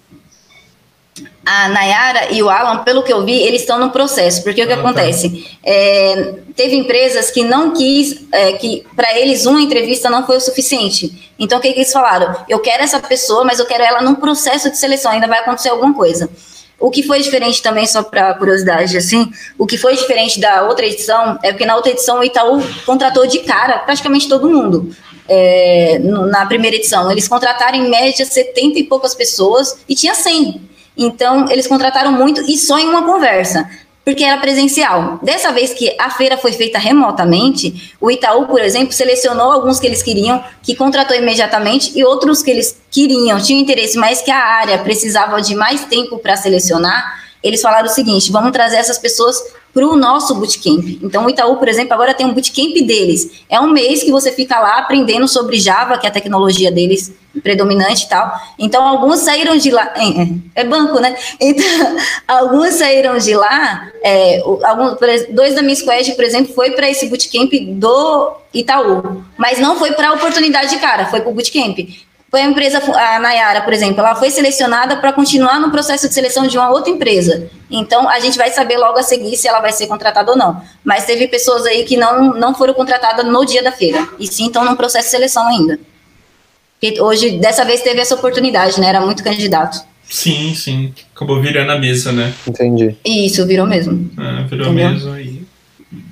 A Nayara e o Alan, pelo que eu vi, eles estão no processo, porque o que ah, tá. acontece? Tá. É, teve empresas que não quis, é, que para eles uma entrevista não foi o suficiente. Então o que, que eles falaram? Eu quero essa pessoa, mas eu quero ela num processo de seleção, ainda vai acontecer alguma coisa. O que foi diferente também, só para curiosidade, assim, o que foi diferente da outra edição é porque na outra edição o Itaú contratou de cara praticamente todo mundo. É, na primeira edição, eles contrataram em média 70 e poucas pessoas e tinha 100. Então, eles contrataram muito e só em uma conversa porque era presencial. Dessa vez que a feira foi feita remotamente, o Itaú, por exemplo, selecionou alguns que eles queriam, que contratou imediatamente, e outros que eles queriam, tinham interesse, mas que a área precisava de mais tempo para selecionar. Eles falaram o seguinte: vamos trazer essas pessoas para o nosso bootcamp. Então, o Itaú, por exemplo, agora tem um bootcamp deles. É um mês que você fica lá aprendendo sobre Java, que é a tecnologia deles predominante e tal. Então, alguns saíram de lá. É, é banco, né? Então, alguns saíram de lá. É, alguns, dois da minha squad, por exemplo, foi para esse bootcamp do Itaú. Mas não foi para a oportunidade de cara, foi para o bootcamp. Foi a empresa, a Nayara, por exemplo, ela foi selecionada para continuar no processo de seleção de uma outra empresa. Então, a gente vai saber logo a seguir se ela vai ser contratada ou não. Mas teve pessoas aí que não, não foram contratadas no dia da feira, e sim estão no processo de seleção ainda. Porque hoje, dessa vez, teve essa oportunidade, né? Era muito candidato. Sim, sim. Acabou virando a mesa, né? Entendi. Isso, virou mesmo. É, virou Entendeu? mesmo e...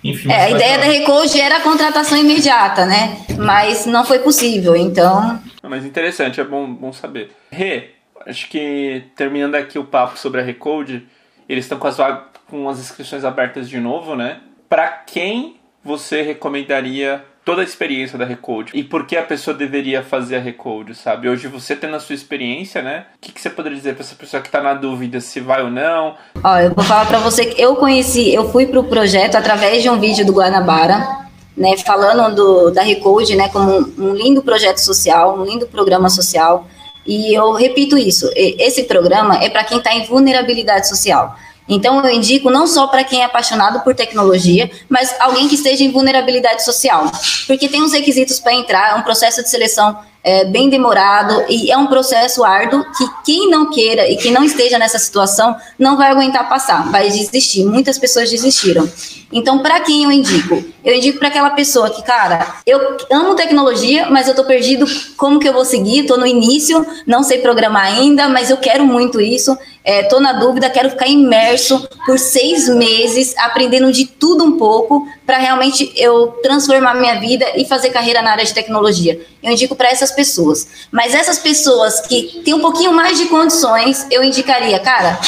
Enfim, é, a ideia da Recode era a contratação imediata, né? Mas não foi possível, então mas interessante, é bom, bom saber. Rê, acho que terminando aqui o papo sobre a Recode, eles estão com as, com as inscrições abertas de novo, né? Para quem você recomendaria toda a experiência da Recode e por que a pessoa deveria fazer a Recode, sabe? Hoje você tendo a sua experiência, né? O que, que você poderia dizer para essa pessoa que está na dúvida se vai ou não? Ó, eu vou falar para você que eu conheci, eu fui para o projeto através de um vídeo do Guanabara né, falando do, da Recode, né, como um, um lindo projeto social, um lindo programa social. E eu repito isso: esse programa é para quem está em vulnerabilidade social. Então, eu indico não só para quem é apaixonado por tecnologia, mas alguém que esteja em vulnerabilidade social. Porque tem uns requisitos para entrar, é um processo de seleção é, bem demorado e é um processo árduo que quem não queira e quem não esteja nessa situação não vai aguentar passar, vai desistir. Muitas pessoas desistiram. Então, para quem eu indico? Eu indico para aquela pessoa que, cara, eu amo tecnologia, mas eu tô perdido como que eu vou seguir, tô no início, não sei programar ainda, mas eu quero muito isso, é, tô na dúvida, quero ficar imerso por seis meses, aprendendo de tudo um pouco, para realmente eu transformar minha vida e fazer carreira na área de tecnologia. Eu indico para essas pessoas. Mas essas pessoas que têm um pouquinho mais de condições, eu indicaria, cara,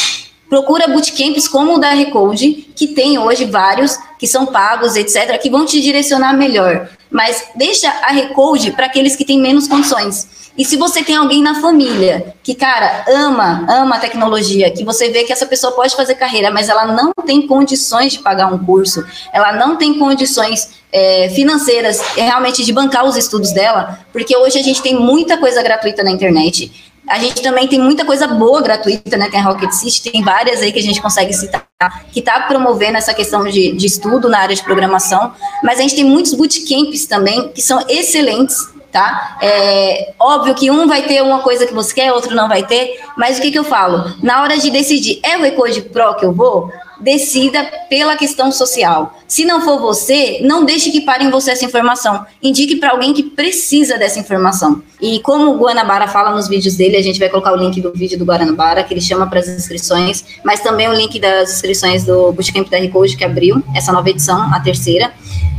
procura bootcamps como o da Recode, que tem hoje vários, que são pagos, etc., que vão te direcionar melhor. Mas deixa a Recode para aqueles que têm menos condições. E se você tem alguém na família que, cara, ama, ama a tecnologia, que você vê que essa pessoa pode fazer carreira, mas ela não tem condições de pagar um curso, ela não tem condições é, financeiras realmente de bancar os estudos dela, porque hoje a gente tem muita coisa gratuita na internet. A gente também tem muita coisa boa gratuita, né? Tem a Rocket City, tem várias aí que a gente consegue citar, que está promovendo essa questão de, de estudo na área de programação. Mas a gente tem muitos bootcamps também que são excelentes, tá? É óbvio que um vai ter uma coisa que você quer, outro não vai ter, mas o que, que eu falo? Na hora de decidir, é o Recode Pro que eu vou? decida pela questão social. Se não for você, não deixe que pare em você essa informação. Indique para alguém que precisa dessa informação. E como o Guanabara fala nos vídeos dele, a gente vai colocar o link do vídeo do Guanabara, que ele chama para as inscrições, mas também o link das inscrições do Bootcamp da Recode, que abriu essa nova edição, a terceira.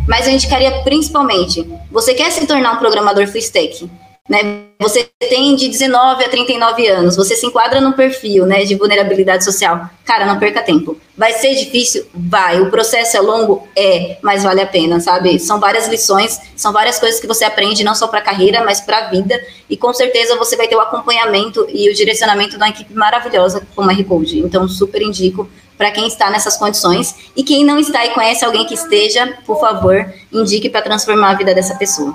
Mas eu indicaria principalmente, você quer se tornar um programador full stack? né? Você tem de 19 a 39 anos, você se enquadra no perfil, né, de vulnerabilidade social. Cara, não perca tempo. Vai ser difícil? Vai. O processo é longo? É, mas vale a pena, sabe? São várias lições, são várias coisas que você aprende não só para a carreira, mas para a vida. E com certeza você vai ter o acompanhamento e o direcionamento uma equipe maravilhosa como a Recode. Então, super indico para quem está nessas condições e quem não está e conhece alguém que esteja, por favor, indique para transformar a vida dessa pessoa.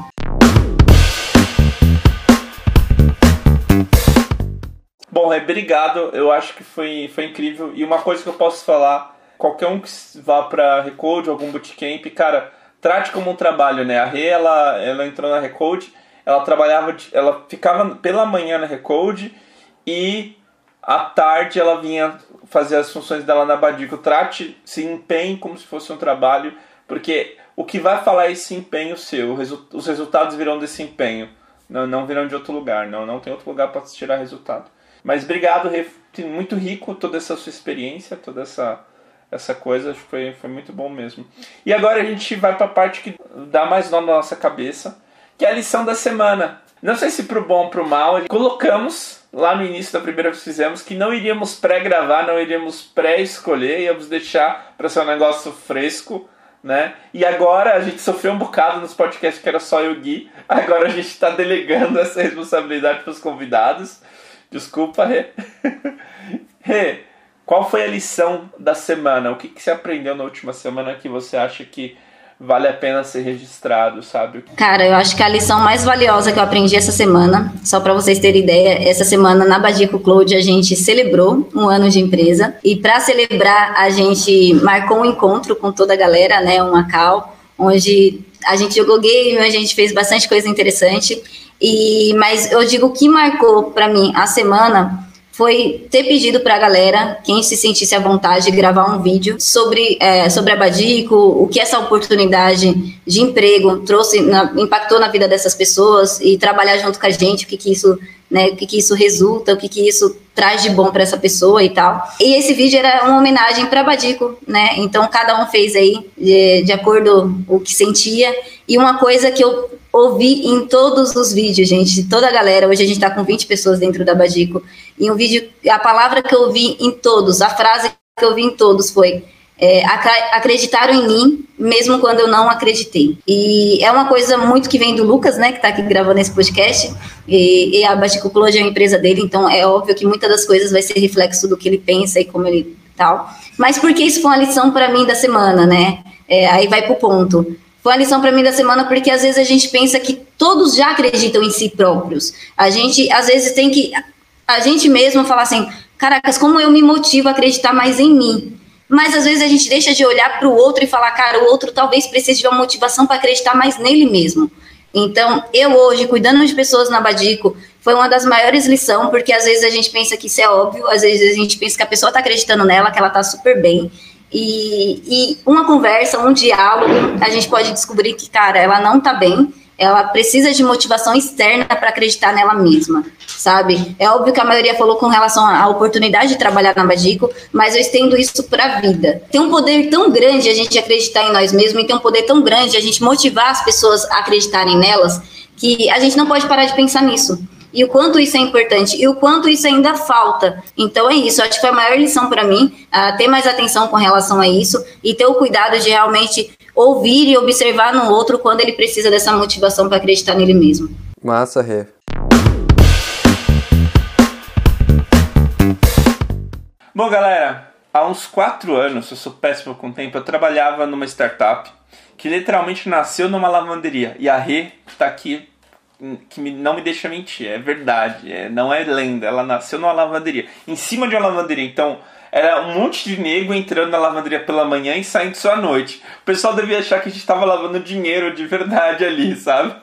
Bom, é, obrigado. Eu acho que foi, foi incrível. E uma coisa que eu posso falar, qualquer um que vá para Recode, algum bootcamp, cara, trate como um trabalho, né? A Rê, ela, ela entrou na Recode, ela trabalhava, ela ficava pela manhã na Recode e à tarde ela vinha fazer as funções dela na Badico. Trate, se empenhe como se fosse um trabalho, porque o que vai falar é esse empenho seu. Os resultados virão desse empenho. Não, não virão de outro lugar. Não, não tem outro lugar para tirar resultado. Mas obrigado, muito rico toda essa sua experiência, toda essa essa coisa, foi, foi muito bom mesmo. E agora a gente vai para a parte que dá mais nó na nossa cabeça, que é a lição da semana. Não sei se pro bom ou pro mal, colocamos lá no início da primeira vez que fizemos que não iríamos pré-gravar, não iríamos pré-escolher, íamos deixar para ser um negócio fresco, né? E agora a gente sofreu um bocado nos podcasts que era só eu Gui, agora a gente está delegando essa responsabilidade para os convidados. Desculpa, Rê. Rê, qual foi a lição da semana? O que, que você aprendeu na última semana que você acha que vale a pena ser registrado, sabe? Cara, eu acho que a lição mais valiosa que eu aprendi essa semana, só para vocês terem ideia, essa semana na Badico Cloud a gente celebrou um ano de empresa. E para celebrar a gente marcou um encontro com toda a galera, né, uma call, onde a gente jogou game, a gente fez bastante coisa interessante. E, mas eu digo que marcou para mim a semana foi ter pedido para a galera, quem se sentisse à vontade, gravar um vídeo sobre, é, sobre a Badico, o que essa oportunidade de emprego trouxe, na, impactou na vida dessas pessoas e trabalhar junto com a gente, o que, que isso né, o que, que isso resulta, o que, que isso traz de bom para essa pessoa e tal. E esse vídeo era uma homenagem para Badico, né? Então cada um fez aí de, de acordo com o que sentia. E uma coisa que eu ouvi em todos os vídeos, gente, toda a galera, hoje a gente está com 20 pessoas dentro da Badico, e um vídeo, a palavra que eu ouvi em todos, a frase que eu ouvi em todos foi é, acreditaram em mim, mesmo quando eu não acreditei. E é uma coisa muito que vem do Lucas, né, que está aqui gravando esse podcast, e, e a Baticucology é uma empresa dele, então é óbvio que muitas das coisas vai ser reflexo do que ele pensa e como ele tal. Mas porque isso foi uma lição para mim da semana, né? É, aí vai pro ponto. Foi uma lição para mim da semana porque às vezes a gente pensa que todos já acreditam em si próprios. A gente às vezes tem que a gente mesmo falar assim, caracas, como eu me motivo a acreditar mais em mim? mas às vezes a gente deixa de olhar para o outro e falar, cara, o outro talvez precise de uma motivação para acreditar mais nele mesmo. Então, eu hoje, cuidando de pessoas na Badico, foi uma das maiores lições, porque às vezes a gente pensa que isso é óbvio, às vezes a gente pensa que a pessoa está acreditando nela, que ela está super bem. E, e uma conversa, um diálogo, a gente pode descobrir que, cara, ela não está bem, ela precisa de motivação externa para acreditar nela mesma, sabe? É óbvio que a maioria falou com relação à oportunidade de trabalhar na Badico, mas eu estendo isso para a vida. Tem um poder tão grande a gente acreditar em nós mesmos e tem um poder tão grande a gente motivar as pessoas a acreditarem nelas que a gente não pode parar de pensar nisso. E o quanto isso é importante e o quanto isso ainda falta. Então é isso, acho que foi a maior lição para mim, uh, ter mais atenção com relação a isso e ter o cuidado de realmente ouvir e observar no outro quando ele precisa dessa motivação para acreditar nele mesmo. Massa, Rê. Bom, galera, há uns quatro anos, eu sou péssimo com o tempo, eu trabalhava numa startup que literalmente nasceu numa lavanderia. E a Rê está aqui, que não me deixa mentir, é verdade, é, não é lenda. Ela nasceu numa lavanderia, em cima de uma lavanderia. Então, era um monte de nego entrando na lavanderia pela manhã e saindo só à noite. O pessoal devia achar que a gente estava lavando dinheiro de verdade ali, sabe?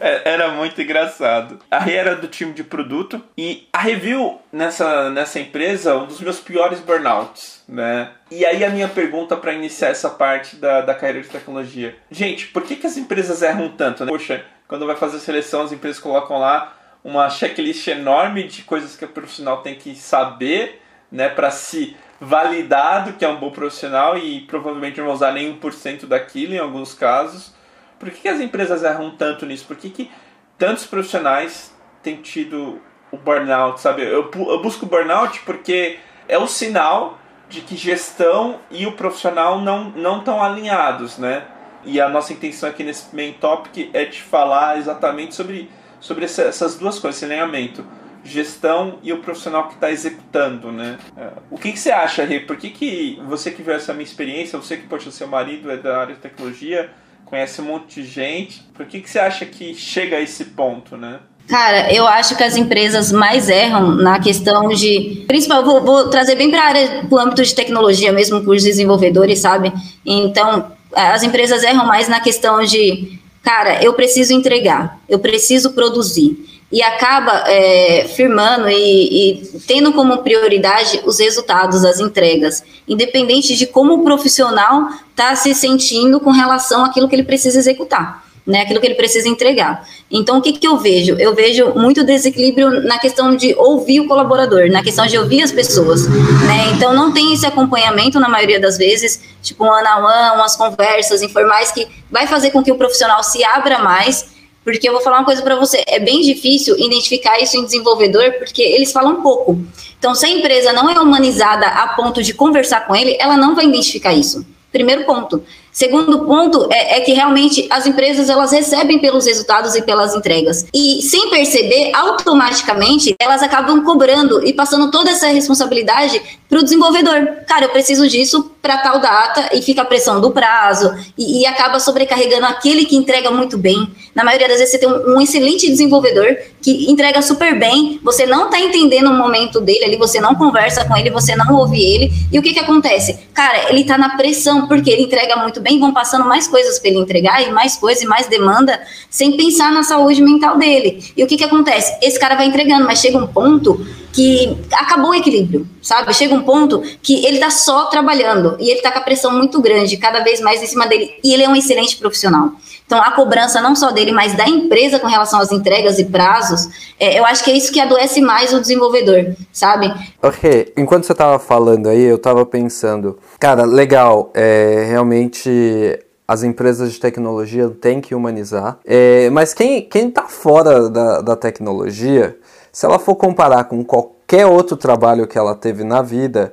É, era muito engraçado. A era do time de produto e a review nessa, nessa empresa um dos meus piores burnouts, né? E aí a minha pergunta para iniciar essa parte da, da carreira de tecnologia. Gente, por que, que as empresas erram tanto, né? Poxa, quando vai fazer seleção as empresas colocam lá uma checklist enorme de coisas que o profissional tem que saber né, para se validado que é um bom profissional e provavelmente não vão usar nem 1% daquilo em alguns casos. Por que, que, as empresas erram tanto nisso? Por que, que tantos profissionais têm tido o burnout, sabe? Eu, eu busco burnout porque é o sinal de que gestão e o profissional não não estão alinhados, né? E a nossa intenção aqui nesse main topic é de falar exatamente sobre, sobre essa, essas duas coisas, esse alinhamento gestão e o profissional que está executando, né? É, o que, que, você acha, Rê? Por que, que você que viu essa minha experiência, você que, poxa, seu marido é da área de tecnologia, conhece um monte de gente, por que, que você acha que chega a esse ponto, né? Cara, eu acho que as empresas mais erram na questão de. Principal, vou, vou trazer bem para a área, para o âmbito de tecnologia mesmo, para os desenvolvedores, sabe? Então, as empresas erram mais na questão de, cara, eu preciso entregar, eu preciso produzir. E acaba é, firmando e, e, tendo como prioridade os resultados, as entregas, independente de como o profissional está se sentindo com relação àquilo que ele precisa executar né, aquilo que ele precisa entregar. Então, o que, que eu vejo? Eu vejo muito desequilíbrio na questão de ouvir o colaborador, na questão de ouvir as pessoas, né? Então, não tem esse acompanhamento na maioria das vezes, tipo um one on one, umas conversas informais que vai fazer com que o profissional se abra mais porque eu vou falar uma coisa para você, é bem difícil identificar isso em desenvolvedor, porque eles falam pouco. Então, se a empresa não é humanizada a ponto de conversar com ele, ela não vai identificar isso. Primeiro ponto. Segundo ponto é, é, que realmente as empresas elas recebem pelos resultados e pelas entregas. E sem perceber, automaticamente, elas acabam cobrando e passando toda essa responsabilidade para o desenvolvedor. Cara, eu preciso disso para tal data e fica a pressão do prazo e, e, acaba sobrecarregando aquele que entrega muito bem. Na maioria das vezes você tem um, um excelente desenvolvedor que entrega super bem, você não está entendendo o momento dele ali, você não conversa com ele, você não ouve ele. E o que que acontece? Cara, ele está na pressão porque ele entrega muito bem, vão passando mais coisas para ele entregar e mais coisas e mais demanda, sem pensar na saúde mental dele. E o que, que acontece? Esse cara vai entregando, mas chega um ponto que acabou o equilíbrio, sabe? Chega um ponto que ele tá só trabalhando e ele tá com a pressão muito grande, cada vez mais em cima dele. E ele é um excelente profissional. Então, a cobrança não só dele, mas da empresa com relação às entregas e prazos, é, eu acho que é isso que adoece mais o desenvolvedor, sabe? Ok, enquanto você estava falando aí, eu estava pensando, cara, legal, é, realmente as empresas de tecnologia têm que humanizar, é, mas quem, quem tá fora da, da tecnologia, se ela for comparar com qualquer outro trabalho que ela teve na vida,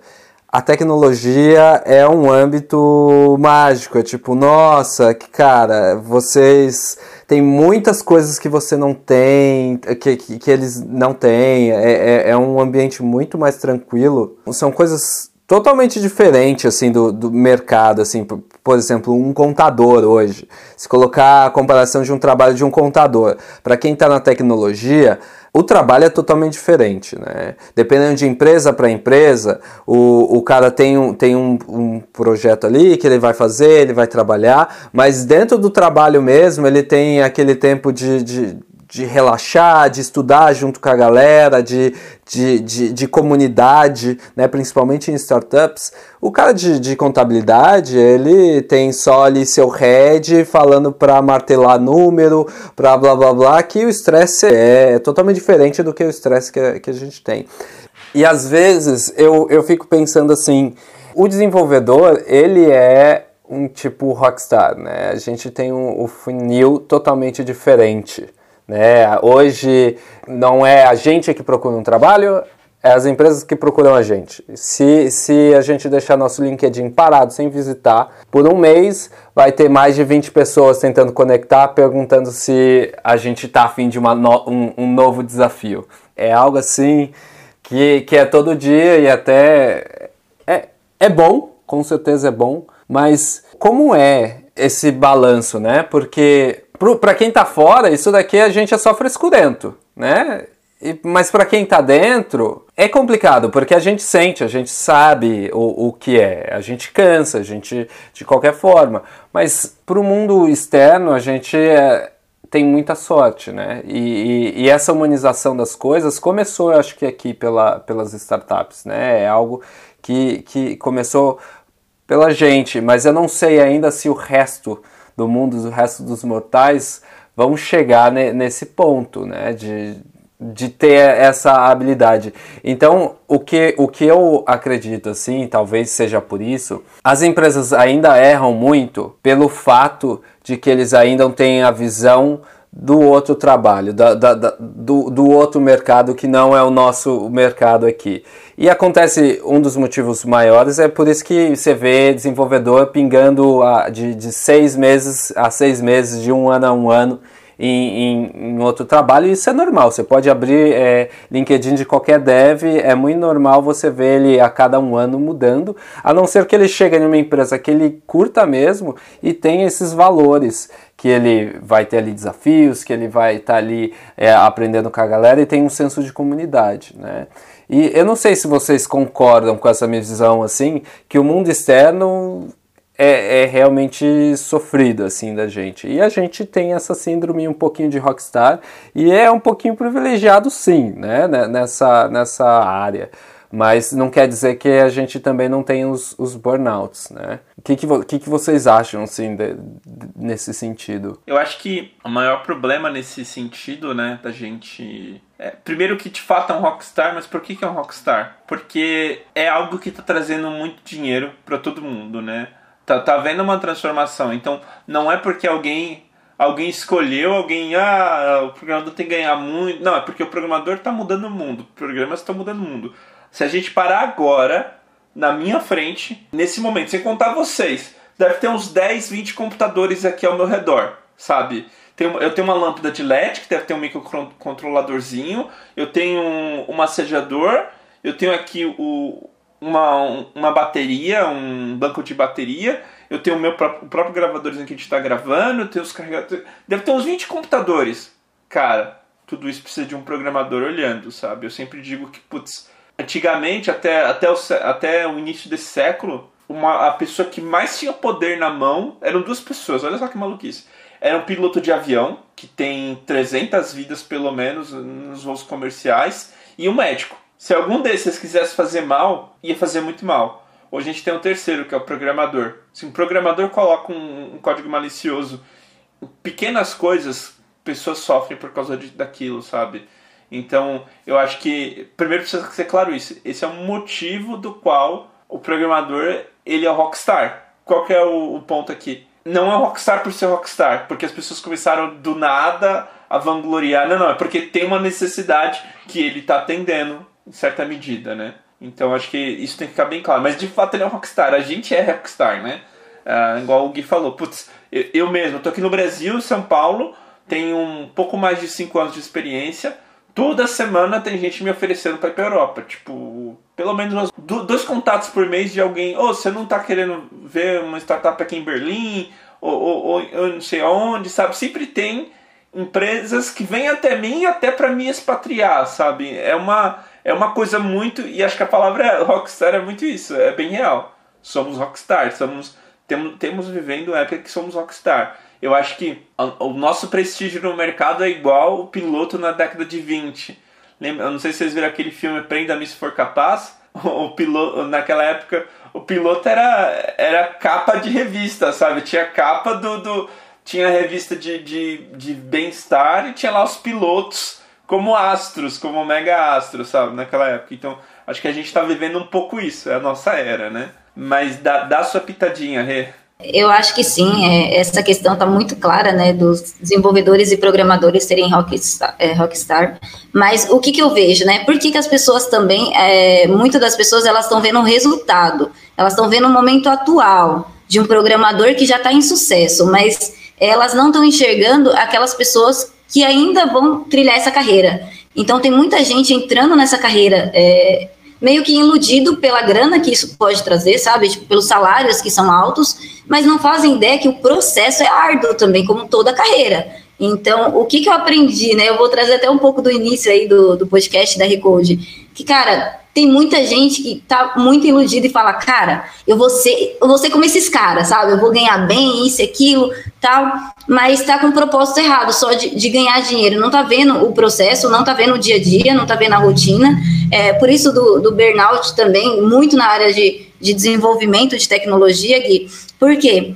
a tecnologia é um âmbito mágico. É tipo, nossa, que cara, vocês têm muitas coisas que você não tem, que, que, que eles não têm. É, é, é, um ambiente muito mais tranquilo. São coisas totalmente diferentes assim do, do mercado. Assim, por, por exemplo, um contador hoje. Se colocar a comparação de um trabalho de um contador, para quem está na tecnologia o trabalho é totalmente diferente, né? Dependendo de empresa para empresa, o, o cara tem, um, tem um, um projeto ali que ele vai fazer, ele vai trabalhar, mas dentro do trabalho mesmo ele tem aquele tempo de, de de relaxar, de estudar junto com a galera, de, de, de, de comunidade, né? principalmente em startups. O cara de, de contabilidade, ele tem só ali seu head falando para martelar número, para blá blá blá, que o estresse é totalmente diferente do que o estresse que, que a gente tem. E às vezes eu, eu fico pensando assim, o desenvolvedor, ele é um tipo rockstar, né? A gente tem um, um funil totalmente diferente. Né? Hoje não é a gente que procura um trabalho, é as empresas que procuram a gente. Se, se a gente deixar nosso LinkedIn parado sem visitar, por um mês vai ter mais de 20 pessoas tentando conectar, perguntando se a gente está afim de uma no, um, um novo desafio. É algo assim que, que é todo dia e até é, é bom, com certeza é bom, mas como é esse balanço, né? Porque para quem está fora, isso daqui a gente é só frescurento, né? E, mas para quem está dentro, é complicado, porque a gente sente, a gente sabe o, o que é, a gente cansa, a gente de qualquer forma. Mas para o mundo externo, a gente é, tem muita sorte, né? E, e, e, essa humanização das coisas começou, eu acho que aqui pela, pelas startups, né? É algo que, que começou pela gente, mas eu não sei ainda se o resto do mundo, o resto dos mortais, vão chegar nesse ponto, né? De, de ter essa habilidade. Então, o que, o que eu acredito, assim, talvez seja por isso, as empresas ainda erram muito pelo fato de que eles ainda não têm a visão do outro trabalho, da, da, da, do, do outro mercado que não é o nosso mercado aqui. E acontece, um dos motivos maiores é por isso que você vê desenvolvedor pingando a, de, de seis meses a seis meses, de um ano a um ano em, em, em, outro trabalho, isso é normal. Você pode abrir é, LinkedIn de qualquer dev, é muito normal você ver ele a cada um ano mudando, a não ser que ele chegue em uma empresa que ele curta mesmo e tenha esses valores que ele vai ter ali desafios, que ele vai estar tá ali é, aprendendo com a galera e tem um senso de comunidade, né? E eu não sei se vocês concordam com essa minha visão, assim, que o mundo externo é, é, realmente sofrido assim da gente. E a gente tem essa síndrome um pouquinho de rockstar e é um pouquinho privilegiado sim, né, nessa, nessa área. Mas não quer dizer que a gente também não tem os, os burnouts, né? O que, que, que, que vocês acham, assim, de, de, nesse sentido? Eu acho que o maior problema nesse sentido, né, da gente... É, primeiro que de fato é um rockstar, mas por que, que é um rockstar? Porque é algo que está trazendo muito dinheiro para todo mundo, né? Tá, tá vendo uma transformação. Então, não é porque alguém alguém escolheu, alguém, ah, o programador tem que ganhar muito. Não, é porque o programador está mudando o mundo. Programas estão mudando o mundo. Se a gente parar agora, na minha frente, nesse momento, sem contar vocês, deve ter uns 10, 20 computadores aqui ao meu redor, sabe? eu tenho uma lâmpada de LED que deve ter um microcontroladorzinho, eu tenho um, massajador, eu tenho aqui o, uma, uma bateria, um banco de bateria. Eu tenho o meu próprio, o próprio gravadorzinho que a gente está gravando, eu tenho os carregadores. Deve ter uns 20 computadores. Cara, tudo isso precisa de um programador olhando, sabe? Eu sempre digo que, putz, antigamente, até, até, o, até o início desse século, uma, a pessoa que mais tinha poder na mão eram duas pessoas. Olha só que maluquice. Era um piloto de avião, que tem 300 vidas pelo menos nos voos comerciais, e um médico. Se algum desses quisesse fazer mal, ia fazer muito mal. Hoje a gente tem um terceiro, que é o programador. Se um programador coloca um, um código malicioso, pequenas coisas, pessoas sofrem por causa de, daquilo, sabe? Então, eu acho que primeiro precisa ser claro isso. Esse é um motivo do qual o programador ele é o rockstar. Qual que é o, o ponto aqui? Não é rockstar por ser rockstar, porque as pessoas começaram do nada a vangloriar. Não, não, é porque tem uma necessidade que ele está atendendo em certa medida, né? Então acho que isso tem que ficar bem claro. Mas de fato ele é um rockstar, a gente é rockstar, né? Ah, igual o Gui falou, putz, eu, eu mesmo, tô aqui no Brasil, São Paulo, tenho um pouco mais de 5 anos de experiência. Toda semana tem gente me oferecendo para ir pra Europa. Tipo, pelo menos dois contatos por mês de alguém. Ô, oh, você não tá querendo ver uma startup aqui em Berlim? Ou, ou, ou eu não sei aonde, sabe? Sempre tem empresas que vêm até mim até para me expatriar, sabe? É uma é uma coisa muito. E acho que a palavra rockstar é muito isso, é bem real. Somos rockstar, somos, temos, temos vivendo época que somos rockstar. Eu acho que o nosso prestígio no mercado é igual o piloto na década de 20. Lembra, eu não sei se vocês viram aquele filme Prenda-me se for capaz. O piloto, naquela época, o piloto era, era capa de revista, sabe? Tinha capa do. do tinha revista de, de, de bem-estar e tinha lá os pilotos como astros, como mega astros, sabe, naquela época. Então, acho que a gente está vivendo um pouco isso, é a nossa era, né? Mas dá, dá sua pitadinha, Rê. Eu acho que sim, é, essa questão está muito clara, né, dos desenvolvedores e programadores serem rockstar, é, rockstar. Mas o que, que eu vejo, né? Por que, que as pessoas também, é, muitas das pessoas, elas estão vendo o resultado, elas estão vendo o momento atual de um programador que já está em sucesso, mas elas não estão enxergando aquelas pessoas que ainda vão trilhar essa carreira. Então, tem muita gente entrando nessa carreira é, meio que iludido pela grana que isso pode trazer, sabe? Tipo, pelos salários que são altos, mas não fazem ideia que o processo é árduo também, como toda carreira. Então, o que, que eu aprendi, né? Eu vou trazer até um pouco do início aí do, do podcast da Recode. Que, cara, tem muita gente que tá muito iludida e fala, cara, eu vou ser, eu vou ser como esses caras, sabe? Eu vou ganhar bem, isso, aquilo, tal, mas tá com o propósito errado, só de, de, ganhar dinheiro. Não tá vendo o processo, não tá vendo o dia a dia, não tá vendo a rotina. É, por isso do, do burnout também, muito na área de, de desenvolvimento de tecnologia, Gui. Por quê?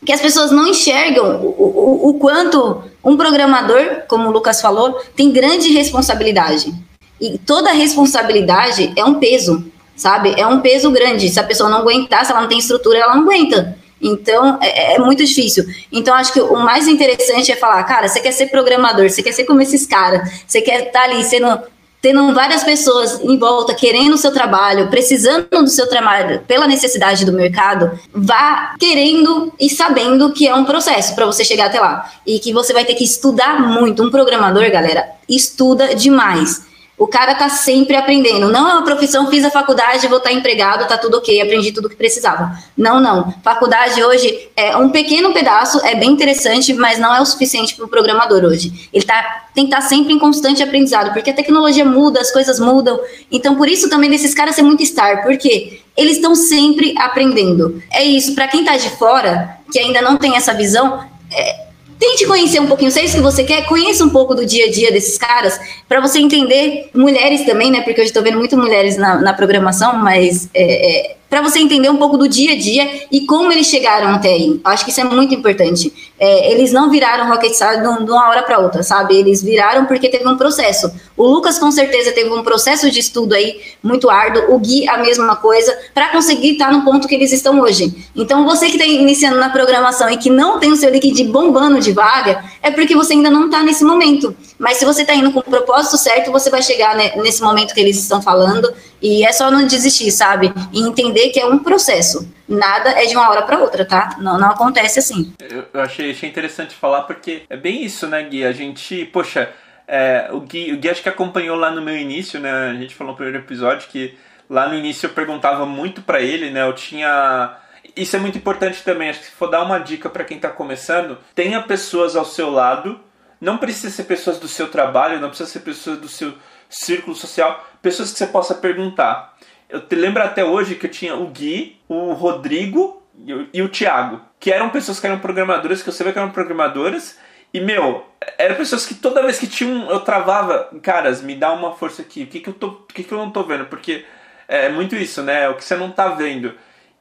Porque as pessoas não enxergam o, o, o quanto um programador, como o Lucas falou, tem grande responsabilidade e toda responsabilidade é um peso, sabe? É um peso grande. Se a pessoa não aguentar, se ela não tem estrutura, ela não aguenta. Então, é, é, muito difícil. Então, acho que o mais interessante é falar, cara, você quer ser programador, você quer ser como esses caras, você quer estar tá ali sendo tendo várias pessoas em volta querendo o seu trabalho, precisando do seu trabalho pela necessidade do mercado, vá querendo e sabendo que é um processo para você chegar até lá e que você vai ter que estudar muito. Um programador, galera, estuda demais. O cara tá sempre aprendendo. Não é uma profissão, fiz a faculdade, vou estar tá empregado, tá tudo ok, aprendi tudo que precisava. Não, não. Faculdade hoje é um pequeno pedaço, é bem interessante, mas não é o suficiente para o programador hoje. Ele tá, tem que estar tá sempre em constante aprendizado, porque a tecnologia muda, as coisas mudam. Então, por isso também desses caras ser muito star, porque eles estão sempre aprendendo. É isso, para quem tá de fora, que ainda não tem essa visão, é, Tente conhecer um pouquinho, se é isso que você quer, conheça um pouco do dia a dia desses caras, para você entender, mulheres também, né? Porque eu estou vendo muito mulheres na, na programação, mas é, é, para você entender um pouco do dia a dia e como eles chegaram até aí. Acho que isso é muito importante. É, eles não viraram Rocket Science de uma hora para outra, sabe? Eles viraram porque teve um processo. O Lucas com certeza teve um processo de estudo aí muito árduo, o Gui a mesma coisa, para conseguir estar tá no ponto que eles estão hoje. Então você que está iniciando na programação e que não tem o seu liquid bombando de vaga, é porque você ainda não está nesse momento. Mas se você está indo com o propósito certo, você vai chegar né, nesse momento que eles estão falando e é só não desistir, sabe? E entender que é um processo. Nada é de uma hora para outra, tá? Não, não acontece assim. Eu, achei, achei interessante falar porque é bem isso, né, Gui? A gente, poxa, é, o, Gui, o Gui acho que acompanhou lá no meu início, né? A gente falou no primeiro episódio que lá no início eu perguntava muito para ele, né? Eu tinha isso é muito importante também. Acho que se for dar uma dica para quem está começando, tenha pessoas ao seu lado. Não precisa ser pessoas do seu trabalho, não precisa ser pessoas do seu círculo social, pessoas que você possa perguntar. Eu lembro até hoje que eu tinha o Gui, o Rodrigo e o, e o Thiago, que eram pessoas que eram programadoras, que eu sabia que eram programadoras, e meu, eram pessoas que toda vez que tinham, eu travava, caras, me dá uma força aqui, o que, que, eu, tô, o que, que eu não tô vendo? Porque é muito isso, né? O que você não tá vendo.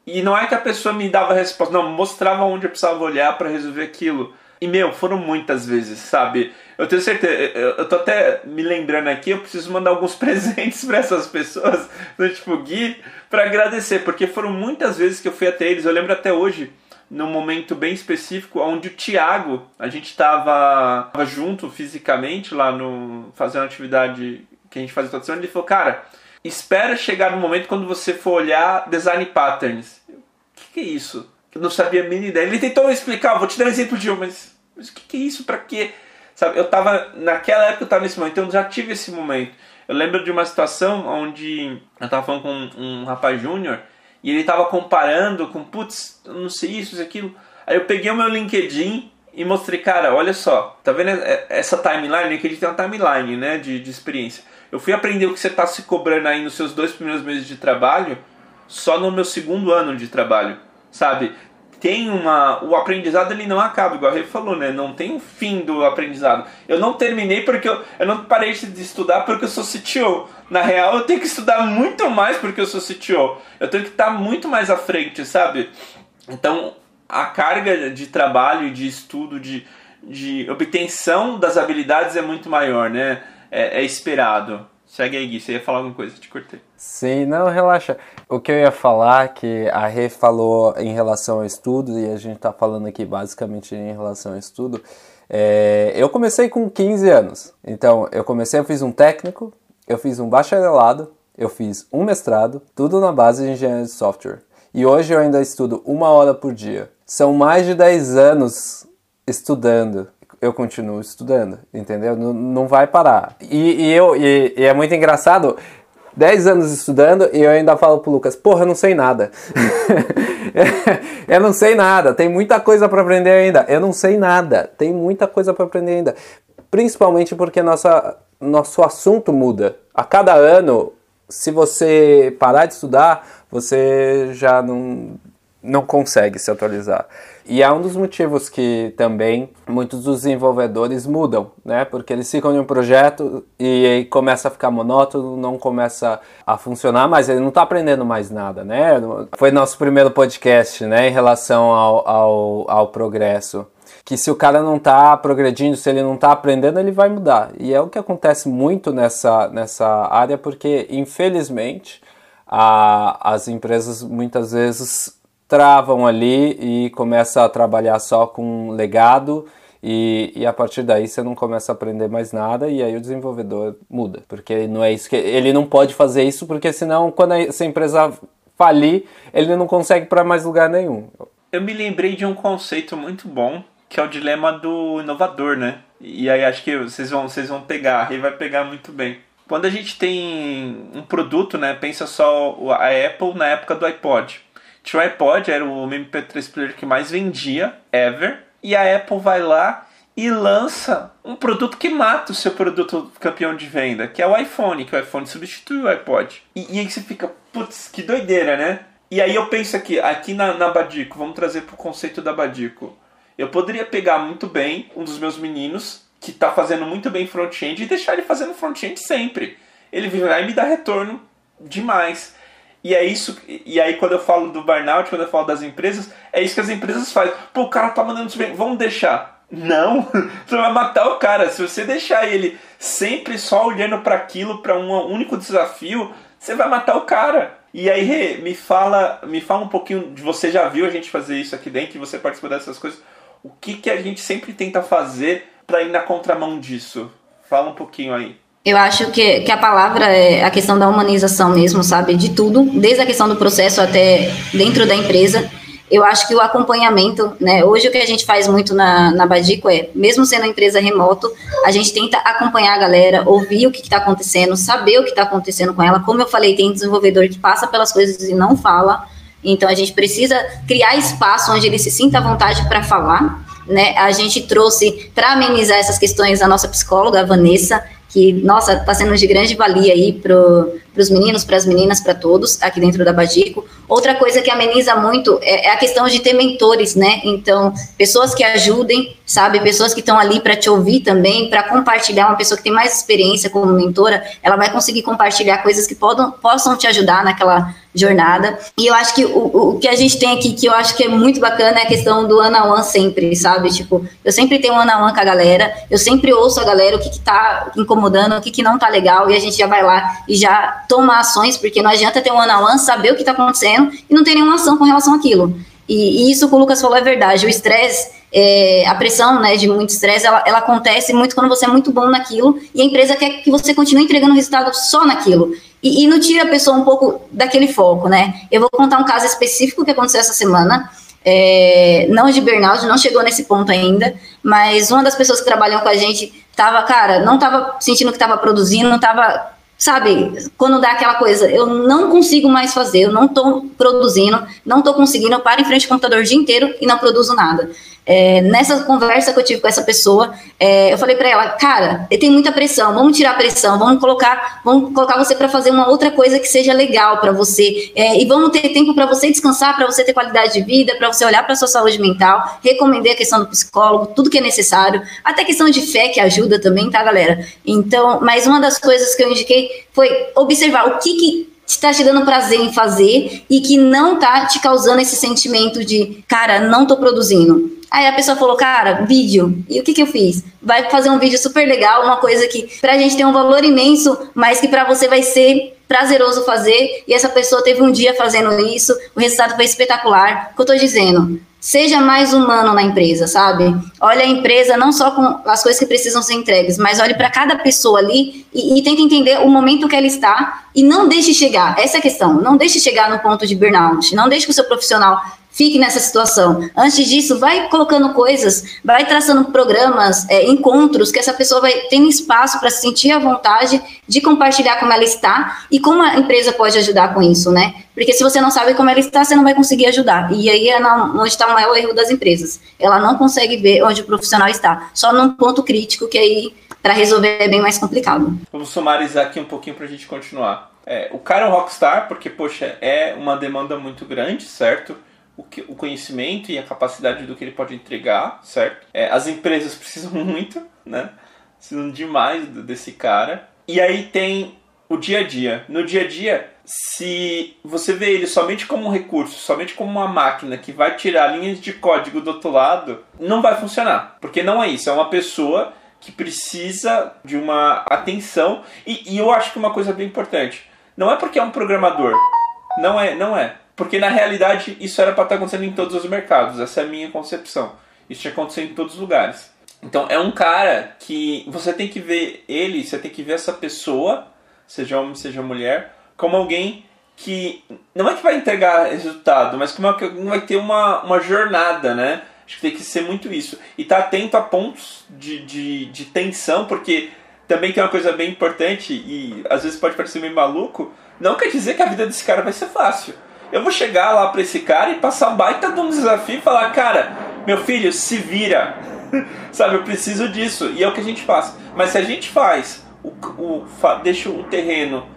E não é que a pessoa me dava resposta, não, mostrava onde eu precisava olhar para resolver aquilo. E, meu, foram muitas vezes, sabe? Eu tenho certeza, eu, tô até me lembrando aqui, eu preciso mandar alguns presentes para essas pessoas, do tipo Gui, para agradecer, porque foram muitas vezes que eu fui até eles. Eu lembro até hoje, num momento bem específico, onde o Thiago, a gente tava, junto fisicamente lá no. fazendo atividade que a gente fazia toda semana, ele falou, cara, espera chegar no momento quando você for olhar design patterns. O que, que é isso? Eu não sabia a mínima ideia. Ele tentou explicar, vou te dar um exemplo de um, mas, mas o que, que é isso? Para quê? Sabe, eu tava, naquela época eu tava nesse momento, então eu já tive esse momento. Eu lembro de uma situação onde eu tava falando com um, um rapaz júnior e ele tava comparando com, putz, não sei isso, isso, aquilo. Aí eu peguei o meu LinkedIn e mostrei, cara, olha só, tá vendo essa timeline? LinkedIn tem uma timeline, né, de, de experiência. Eu fui aprender o que você tá se cobrando aí nos seus dois primeiros meses de trabalho só no meu segundo ano de trabalho sabe? Tem uma. O aprendizado ele não acaba, igual a Rê falou, né? Não tem um fim do aprendizado. Eu não terminei porque eu, eu não parei de estudar porque eu sou CTO. Na real, eu tenho que estudar muito mais porque eu sou CTO. Eu tenho que estar muito mais à frente, sabe? Então, a carga de trabalho de estudo, de, de obtenção das habilidades é muito maior, né? É, é esperado. Segue aí, Gui. Você ia falar alguma coisa, te cortei. Sim, não, relaxa. O que eu ia falar, que a Rê falou em relação ao estudo, e a gente está falando aqui basicamente em relação ao estudo, é, eu comecei com 15 anos. Então, eu comecei, eu fiz um técnico, eu fiz um bacharelado, eu fiz um mestrado, tudo na base de engenharia de software. E hoje eu ainda estudo uma hora por dia. São mais de 10 anos estudando eu continuo estudando, entendeu? Não, não vai parar. E, e eu, e, e, é muito engraçado, 10 anos estudando e eu ainda falo pro Lucas, porra, eu não sei nada. eu não sei nada, tem muita coisa para aprender ainda. Eu não sei nada, tem muita coisa para aprender ainda. Principalmente porque nossa, nosso assunto muda. A cada ano, se você parar de estudar, você já não, não consegue se atualizar. E é um dos motivos que também muitos dos desenvolvedores mudam, né? Porque eles ficam em um projeto e aí começa a ficar monótono, não começa a funcionar, mas ele não está aprendendo mais nada, né? Foi nosso primeiro podcast, né? Em relação ao, ao, ao progresso. Que se o cara não está progredindo, se ele não está aprendendo, ele vai mudar. E é o que acontece muito nessa, nessa área, porque infelizmente a, as empresas muitas vezes travam ali e começa a trabalhar só com legado e, e, a partir daí você não começa a aprender mais nada e aí o desenvolvedor muda. Porque não é isso que ele não pode fazer isso, porque senão quando essa empresa falir, ele não consegue para mais lugar nenhum. Eu me lembrei de um conceito muito bom, que é o dilema do inovador, né? E aí acho que vocês vão, vocês vão pegar, Rei vai pegar muito bem. Quando a gente tem um produto, né? Pensa só a Apple na época do iPod. O iPod, era o MP3 player que mais vendia, ever e a Apple vai lá e lança um produto que mata o seu produto campeão de venda, que é o iPhone, que o iPhone substitui o iPod. E, e aí você fica, putz, que doideira, né? E aí eu penso aqui, aqui na, na Badico, vamos trazer pro conceito da Badico. Eu poderia pegar muito bem um dos meus meninos, que está fazendo muito bem front-end, e deixar ele fazendo front-end sempre. Ele vai me dar retorno demais. E é isso, e aí quando eu falo do burnout, quando eu falo das empresas, é isso que as empresas fazem. Pô, o cara tá mandando bem, vamos deixar. Não, você vai matar o cara. Se você deixar ele sempre só olhando para aquilo, para um único desafio, você vai matar o cara. E aí, Rê, me fala, me fala um pouquinho de você já viu a gente fazer isso aqui dentro, você participa dessas coisas. O que que a gente sempre tenta fazer para ir na contramão disso? Fala um pouquinho aí. Eu acho que, que a palavra é a questão da humanização mesmo, sabe? De tudo, desde a questão do processo até dentro da empresa. Eu acho que o acompanhamento, né? Hoje o que a gente faz muito na, na Badico é, mesmo sendo uma empresa remoto, a gente tenta acompanhar a galera, ouvir o que está acontecendo, saber o que está acontecendo com ela. Como eu falei, tem desenvolvedor que passa pelas coisas e não fala. Então a gente precisa criar espaço onde ele se sinta à vontade para falar. Né? A gente trouxe para amenizar essas questões a nossa psicóloga, a Vanessa, que, nossa, está sendo de grande valia aí para os meninos, para as meninas, para todos aqui dentro da Badico. Outra coisa que ameniza muito é, é, a questão de ter mentores, né? Então, pessoas que ajudem, sabe? Pessoas que estão ali para te ouvir também, para compartilhar. Uma pessoa que tem mais experiência como mentora, ela vai conseguir compartilhar coisas que podam, possam te ajudar naquela jornada. E eu acho que o, o que a gente tem aqui, que eu acho que é muito bacana, é a questão do one on one sempre, sabe? Tipo, eu sempre tenho one on one com a galera, eu sempre ouço a galera o que, que tá incomodando, o que, que não tá legal, e a gente já vai lá e já toma ações, porque não adianta ter um one on one, saber o que tá acontecendo e não ter nenhuma ação com relação àquilo. E, e isso que o Lucas falou é verdade. O estresse, é, a pressão né, de muito estresse, ela, ela, acontece muito quando você é muito bom naquilo e a empresa quer que você continue entregando resultado só naquilo. E, e não tira a pessoa um pouco daquele foco, né? Eu vou contar um caso específico que aconteceu essa semana. É, não de burnout, não chegou nesse ponto ainda, mas uma das pessoas que trabalham com a gente tava, cara, não tava sentindo que tava produzindo, não tava sabe, quando dá aquela coisa, eu não consigo mais fazer, eu não estou produzindo, não estou conseguindo, eu paro em frente ao computador o dia inteiro e não produzo nada. É, nessa conversa que eu tive com essa pessoa, é, eu falei para ela, cara, tem muita pressão, vamos tirar a pressão, vamos colocar, vamos colocar você para fazer uma outra coisa que seja legal para você é, e vamos ter tempo para você descansar, para você ter qualidade de vida, para você olhar para sua saúde mental, recomendei a questão do psicólogo, tudo que é necessário, até questão de fé que ajuda também, tá, galera? Então, mas uma das coisas que eu indiquei foi observar o que que está te dando prazer em fazer e que não tá te causando esse sentimento de, cara, não tô produzindo. Aí a pessoa falou, cara, vídeo. E o que que eu fiz? Vai fazer um vídeo super legal, uma coisa que pra gente tem um valor imenso, mas que pra você vai ser prazeroso fazer. E essa pessoa teve um dia fazendo isso, o resultado foi espetacular. O que eu tô dizendo? Seja mais humano na empresa, sabe? Olha a empresa não só com as coisas que precisam ser entregues, mas olhe para cada pessoa ali e, e tente entender o momento que ela está e não deixe chegar. Essa é a questão. Não deixe chegar no ponto de burnout. Não deixe que o seu profissional fique nessa situação. Antes disso, vai colocando coisas, vai traçando programas, é, encontros, que essa pessoa vai tendo espaço para se sentir à vontade de compartilhar como ela está e como a empresa pode ajudar com isso, né? Porque se você não sabe como ela está, você não vai conseguir ajudar. E aí é onde está o maior erro das empresas. Ela não consegue ver onde o profissional está, só num ponto crítico que aí para resolver é bem mais complicado. Vamos sumarizar aqui um pouquinho para a gente continuar. É, o cara é um rockstar porque, poxa, é uma demanda muito grande, certo? O, que, o conhecimento e a capacidade do que ele pode entregar, certo? É, as empresas precisam muito, né? Precisam demais desse cara. E aí tem o dia a dia. No dia a dia, se você vê ele somente como um recurso, somente como uma máquina que vai tirar linhas de código do outro lado, não vai funcionar. Porque não é isso, é uma pessoa que precisa de uma atenção. E, e eu acho que uma coisa bem importante, não é porque é um programador. Não é, não é Porque na realidade isso era para estar tá acontecendo em todos os mercados, essa é a minha concepção. Isso tinha acontecido em todos os lugares. Então é um cara que você tem que ver ele, você tem que ver essa pessoa, seja homem, seja mulher, como alguém que não é que vai entregar resultado, mas como é que vai ter uma, uma jornada, né? Acho que tem que ser muito isso. E tá atento a pontos de, de, de tensão, porque também tem uma coisa bem importante, e às vezes pode parecer meio maluco, não quer dizer que a vida desse cara vai ser fácil. Eu vou chegar lá pra esse cara e passar um baita de um desafio e falar, cara, meu filho, se vira. Sabe, eu preciso disso. E é o que a gente faz. Mas se a gente faz, o, o, deixa o terreno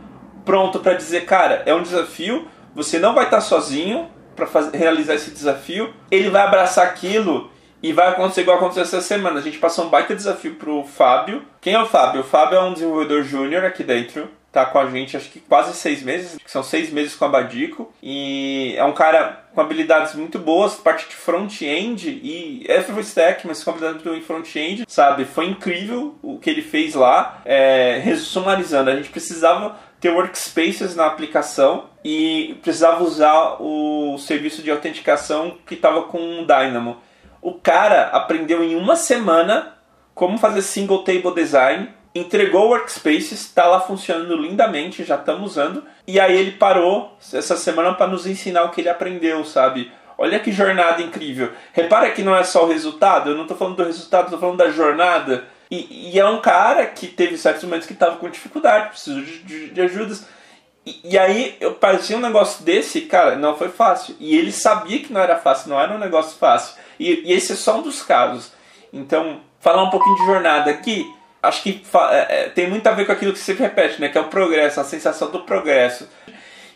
pronto para dizer, cara, é um desafio, você não vai estar sozinho para realizar esse desafio, ele vai abraçar aquilo e vai acontecer igual aconteceu essa semana. A gente passou um baita desafio pro Fábio. Quem é o Fábio? O Fábio é um desenvolvedor júnior aqui dentro tá com a gente acho que quase seis meses, que são seis meses com a Badico, e é um cara com habilidades muito boas, parte de front-end e é full stack, mas com habilidades em front-end, sabe? Foi incrível o que ele fez lá. É, a gente precisava ter workspaces na aplicação e precisava usar o serviço de autenticação que estava com o Dynamo. O cara aprendeu em uma semana como fazer single table design entregou o Workspace, está lá funcionando lindamente, já estamos usando. E aí ele parou essa semana para nos ensinar o que ele aprendeu, sabe? Olha que jornada incrível. Repara que não é só o resultado, eu não estou falando do resultado, estou falando da jornada. E, e, é um cara que teve certos momentos que estava com dificuldade, precisou de, de, de ajudas. E, e, aí eu parecia um negócio desse, cara, não foi fácil. E ele sabia que não era fácil, não era um negócio fácil. E, e esse é só um dos casos. Então, falar um pouquinho de jornada aqui acho que é, é, tem muito a ver com aquilo que você repete, né? Que é o progresso, a sensação do progresso.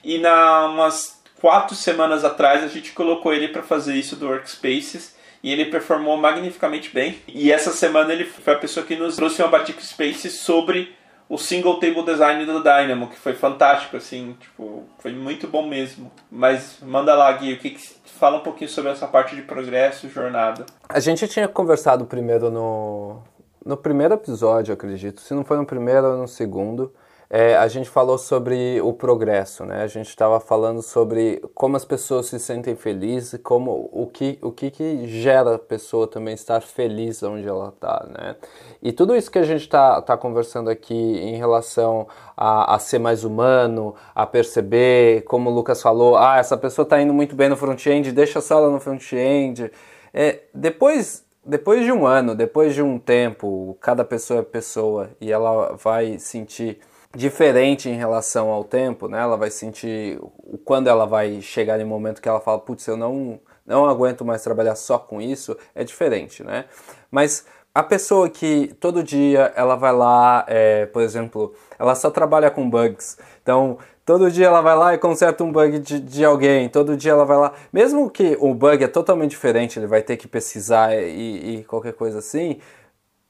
E na umas quatro semanas atrás a gente colocou ele para fazer isso do Workspaces e ele performou magnificamente bem. E essa semana ele foi a pessoa que nos trouxe uma Batik Space sobre o single table design do Dynamo, que foi fantástico, assim, tipo, foi muito bom mesmo. Mas manda lá, Gui, o que, que fala um pouquinho sobre essa parte de progresso, jornada. A gente tinha conversado primeiro no no primeiro episódio, acredito, se não foi no primeiro ou no segundo, é, a gente falou sobre o progresso, né? A gente estava falando sobre como as pessoas se sentem felizes, como o que o que, que gera a pessoa também estar feliz onde ela está, né? E tudo isso que a gente está tá conversando aqui em relação a, a, ser mais humano, a perceber, como o Lucas falou, ah, essa pessoa está indo muito bem no front-end, deixa só ela no front-end. É, depois depois de um ano, depois de um tempo, cada pessoa é pessoa e ela vai sentir diferente em relação ao tempo, né? Ela vai sentir quando ela vai chegar em um momento que ela fala, putz, eu não não aguento mais trabalhar só com isso, é diferente, né? Mas a pessoa que todo dia ela vai lá, é, por exemplo, ela só trabalha com bugs, então Todo dia ela vai lá e conserta um bug de, de, alguém. Todo dia ela vai lá. Mesmo que o bug é totalmente diferente, ele vai ter que pesquisar e, e qualquer coisa assim.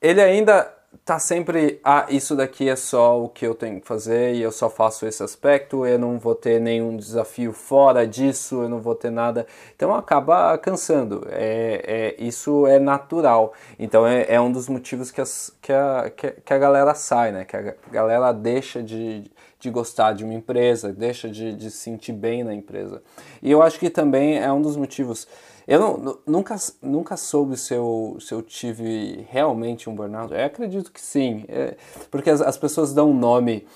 Ele ainda tá sempre, ah, isso daqui é só o que eu tenho que fazer e eu só faço esse aspecto, eu não vou ter nenhum desafio fora disso, eu não vou ter nada. Então acaba cansando. É, é isso é natural. Então é, é um dos motivos que, as, que, a, que, a galera sai, né? Que a galera deixa de de gostar de uma empresa, deixa de, de se sentir bem na empresa. E eu acho que também é um dos motivos. Eu não, nunca, nunca soube se eu, se eu tive realmente um burnout. Eu acredito que sim, é, porque as, as pessoas dão um nome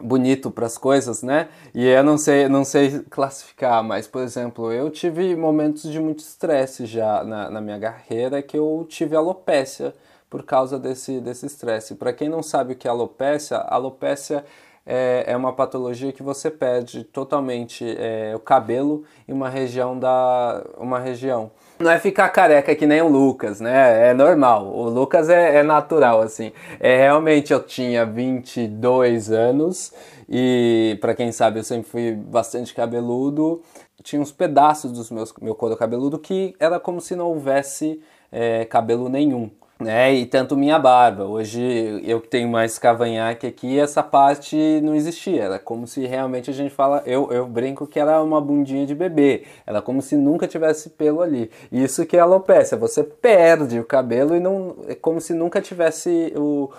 bonito para as coisas, né? E eu não sei, não sei classificar, mas por exemplo, eu tive momentos de muito estresse já na, na minha carreira que eu tive alopecia por causa desse desse estresse. Para quem não sabe o que é alopecia, alopecia é, é uma patologia que você perde totalmente é, o cabelo em uma região da uma região. Não é ficar careca que nem o Lucas, né? É normal. O Lucas é, é natural, assim. É, realmente eu tinha 22 anos e, para quem sabe, eu sempre fui bastante cabeludo. Tinha uns pedaços do meu couro cabeludo que era como se não houvesse é, cabelo nenhum né? E tanto minha barba. Hoje eu que tenho mais cavanhaque aqui, essa parte não existia. Era como se realmente a gente fala, eu, eu brinco que era uma bundinha de bebê. Era como se nunca tivesse pelo ali. Isso que é alopecia, você perde o cabelo e não é como se nunca tivesse o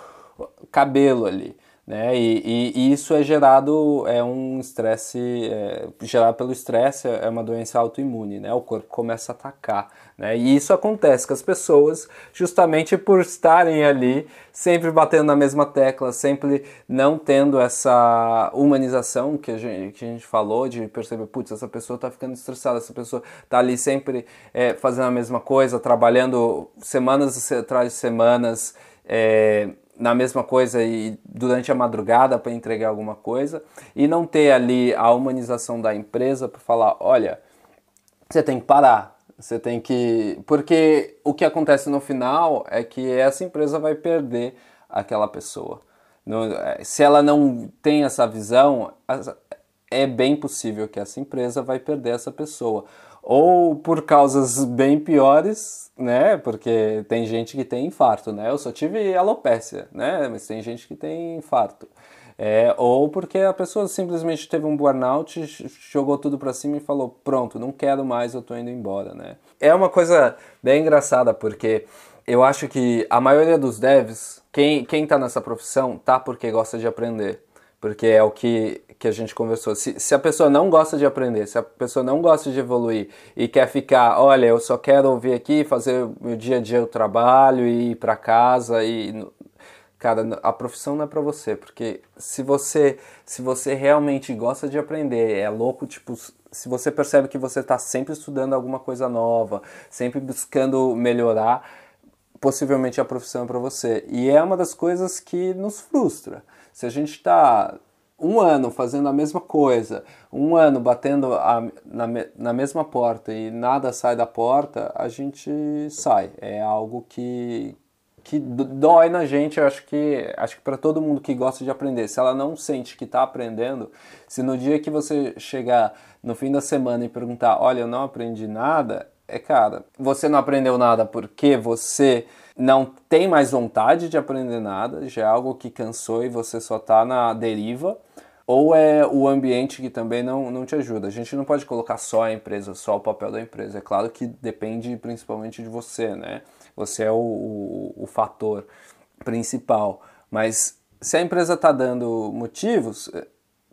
cabelo ali. Né? E, e, e, isso é gerado, é um estresse, é, gerado pelo estresse, é uma doença autoimune, né? O corpo começa a atacar, né? E isso acontece com as pessoas justamente por estarem ali, sempre batendo na mesma tecla, sempre não tendo essa humanização que a gente, que a gente falou, de perceber, putz, essa pessoa está ficando estressada, essa pessoa está ali sempre é, fazendo a mesma coisa, trabalhando semanas atrás de semanas, é, na mesma coisa e durante a madrugada para entregar alguma coisa e não ter ali a humanização da empresa para falar, olha, você tem que parar, você tem que, porque o que acontece no final é que essa empresa vai perder aquela pessoa. Se ela não tem essa visão, é bem possível que essa empresa vai perder essa pessoa ou por causas bem piores, né? Porque tem gente que tem infarto, né? Eu só tive alopécia, né? Mas tem gente que tem infarto. É, ou porque a pessoa simplesmente teve um burnout, jogou tudo para cima e falou: pronto, não quero mais, eu tô indo embora, né? É uma coisa bem engraçada porque eu acho que a maioria dos devs, quem, quem tá nessa profissão, tá porque gosta de aprender. Porque é o que que a gente conversou. Se, se a pessoa não gosta de aprender, se a pessoa não gosta de evoluir e quer ficar, olha, eu só quero ouvir aqui, fazer o dia a dia o trabalho e ir para casa e cara, a profissão não é para você, porque se você se você realmente gosta de aprender, é louco, tipo, se você percebe que você está sempre estudando alguma coisa nova, sempre buscando melhorar, possivelmente a profissão é para você. E é uma das coisas que nos frustra. Se a gente está um ano fazendo a mesma coisa, um ano batendo a, na, na mesma porta e nada sai da porta, a gente sai. É algo que, que dói na gente, eu acho que acho que para todo mundo que gosta de aprender, se ela não sente que está aprendendo, se no dia que você chegar no fim da semana e perguntar, olha, eu não aprendi nada, é cara, você não aprendeu nada porque você não tem mais vontade de aprender nada, já é algo que cansou e você só está na deriva, ou é o ambiente que também não, não te ajuda. A gente não pode colocar só a empresa, só o papel da empresa. É claro que depende principalmente de você, né? Você é o, o, o fator principal. Mas se a empresa está dando motivos,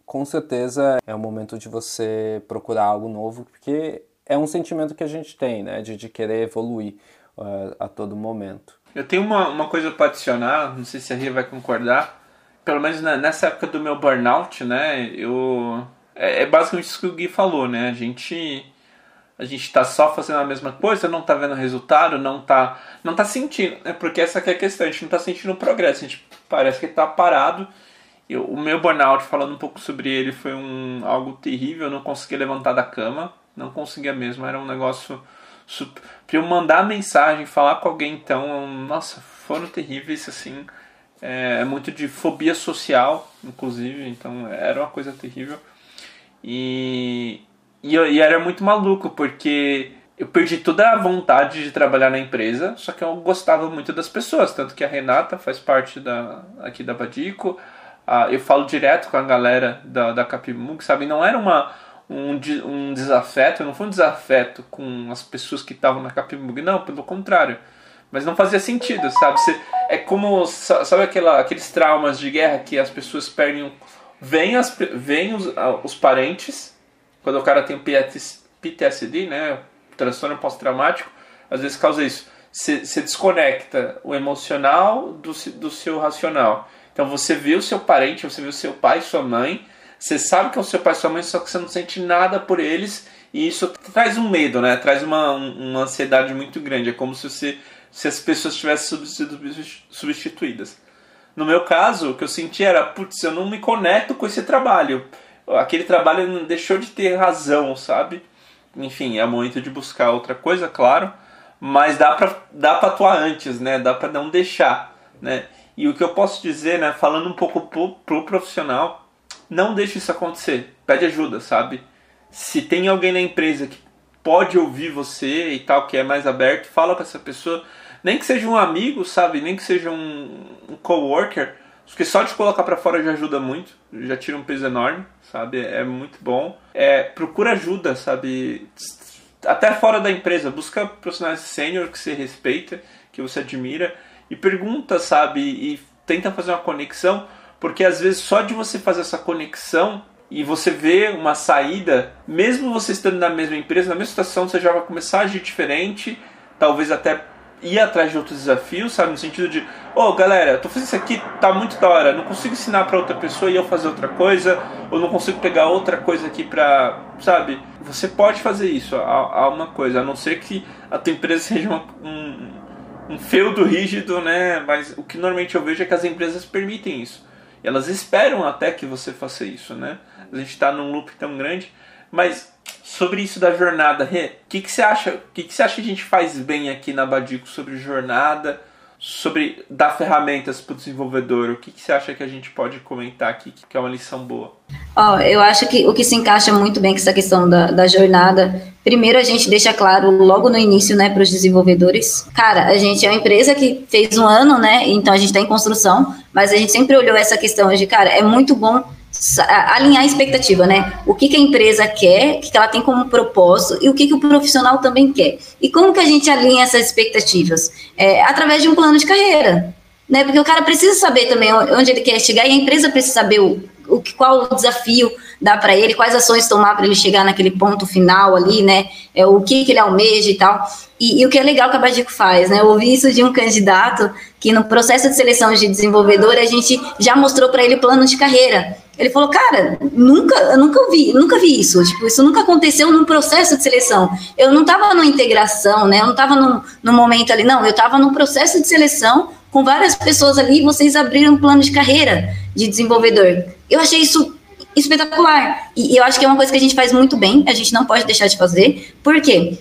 com certeza é o momento de você procurar algo novo, porque é um sentimento que a gente tem, né? De, de querer evoluir uh, a todo momento. Eu tenho uma, uma coisa para adicionar, não sei se a Ria vai concordar. Pelo menos nessa época do meu burnout, né? Eu. É, é basicamente isso que o Gui falou, né? A gente. A gente tá só fazendo a mesma coisa, não tá vendo resultado, não tá. Não tá sentindo. É porque essa é a questão, a gente não tá sentindo progresso, a gente parece que tá parado. Eu, o meu burnout, falando um pouco sobre ele, foi um, algo terrível. Eu não conseguia levantar da cama, não conseguia mesmo. Era um negócio Pra eu mandar mensagem, falar com alguém, então, nossa, foram terríveis, assim. É, é, muito de fobia social, inclusive, então era uma coisa terrível. E, e, eu, e era muito maluco, porque eu perdi toda a vontade de trabalhar na empresa, só que eu gostava muito das pessoas, tanto que a Renata faz parte da, aqui da Badico, eu falo direto com a galera da, da Capimug, sabe? Não era uma um, um desafeto, não foi um desafeto com as pessoas que estavam na Capimug, não, pelo contrário. Mas não fazia sentido, sabe? Você, é como, sabe aquela, aqueles traumas de guerra que as pessoas perdem. Vêm, as, vem os, os parentes, quando o cara tem PTSD, né? Transtorno pós-traumático, às vezes causa isso. Você, desconecta o emocional do, do seu racional. Então você vê o seu parente, você vê o seu pai, sua mãe, você sabe que é o seu pai e sua mãe, só que você não sente nada por eles. E isso traz um medo, né? Traz uma, uma ansiedade muito grande. É como se, você, se as pessoas tivessem sido substituídas. No meu caso, o que eu senti era, putz, eu não me conecto com esse trabalho. Aquele trabalho deixou de ter razão, sabe? Enfim, é momento de buscar outra coisa, claro. Mas dá pra, dá pra atuar antes, né? Dá pra não deixar, né? E o que eu posso dizer, né? Falando um pouco pro, pro profissional, não deixe isso acontecer. Pede ajuda, sabe? Se tem alguém na empresa que pode ouvir você e tal, que é mais aberto, fala com essa pessoa. Nem que seja um amigo, sabe? Nem que seja um, um coworker. Porque só de colocar para fora já ajuda muito, já tira um peso enorme, sabe? É muito bom. É, procura ajuda, sabe? Até fora da empresa, busca profissionais sênior que você respeita, que você admira e pergunta, sabe? E tenta fazer uma conexão porque às vezes só de você fazer essa conexão e você vê uma saída, mesmo você estando na mesma empresa, na mesma situação, você já vai começar a agir diferente, talvez até ir atrás de outros desafios, sabe? No sentido de, ô oh, galera, tô fazendo isso aqui, tá muito da hora, não consigo ensinar para outra pessoa e eu fazer outra coisa, ou não consigo pegar outra coisa aqui pra, sabe? Você pode fazer isso, há, há uma coisa, a não ser que a tua empresa seja uma, um, um feudo rígido, né? Mas o que normalmente eu vejo é que as empresas permitem isso. E elas esperam até que você faça isso, né? A gente está num loop tão grande. Mas sobre isso da jornada, o que, que você acha? O que, que você acha que a gente faz bem aqui na Badico sobre jornada? sobre dar ferramentas para o desenvolvedor. O que, que, você acha que a gente pode comentar aqui que é uma lição boa? Oh, eu acho que o que se encaixa muito bem com essa questão da, da jornada, primeiro a gente deixa claro logo no início, né, para os desenvolvedores. Cara, a gente é uma empresa que fez um ano, né, então a gente está em construção, mas a gente sempre olhou essa questão de, cara, é muito bom alinhar a expectativa, né? O que, que a empresa quer, o que, que ela tem como propósito e o que, que o profissional também quer. E como que a gente alinha essas expectativas? É, através de um plano de carreira, né? Porque o cara precisa saber também onde ele quer chegar e a empresa precisa saber o, o qual o desafio dá para ele, quais ações tomar para ele chegar naquele ponto final ali, né? É, o que, que ele almeja e tal. E, e, o que é legal que a Badico faz, né? Eu ouvi isso de um candidato que no processo de seleção de desenvolvedor a gente já mostrou para ele plano de carreira. Ele falou, cara, nunca, eu nunca vi, nunca vi isso. Tipo, isso nunca aconteceu num processo de seleção. Eu não estava numa integração, né? Eu não estava num, num momento ali, não. Eu estava num processo de seleção com várias pessoas ali. Vocês abriram um plano de carreira de desenvolvedor. Eu achei isso espetacular. E, e eu acho que é uma coisa que a gente faz muito bem. A gente não pode deixar de fazer. Por quê?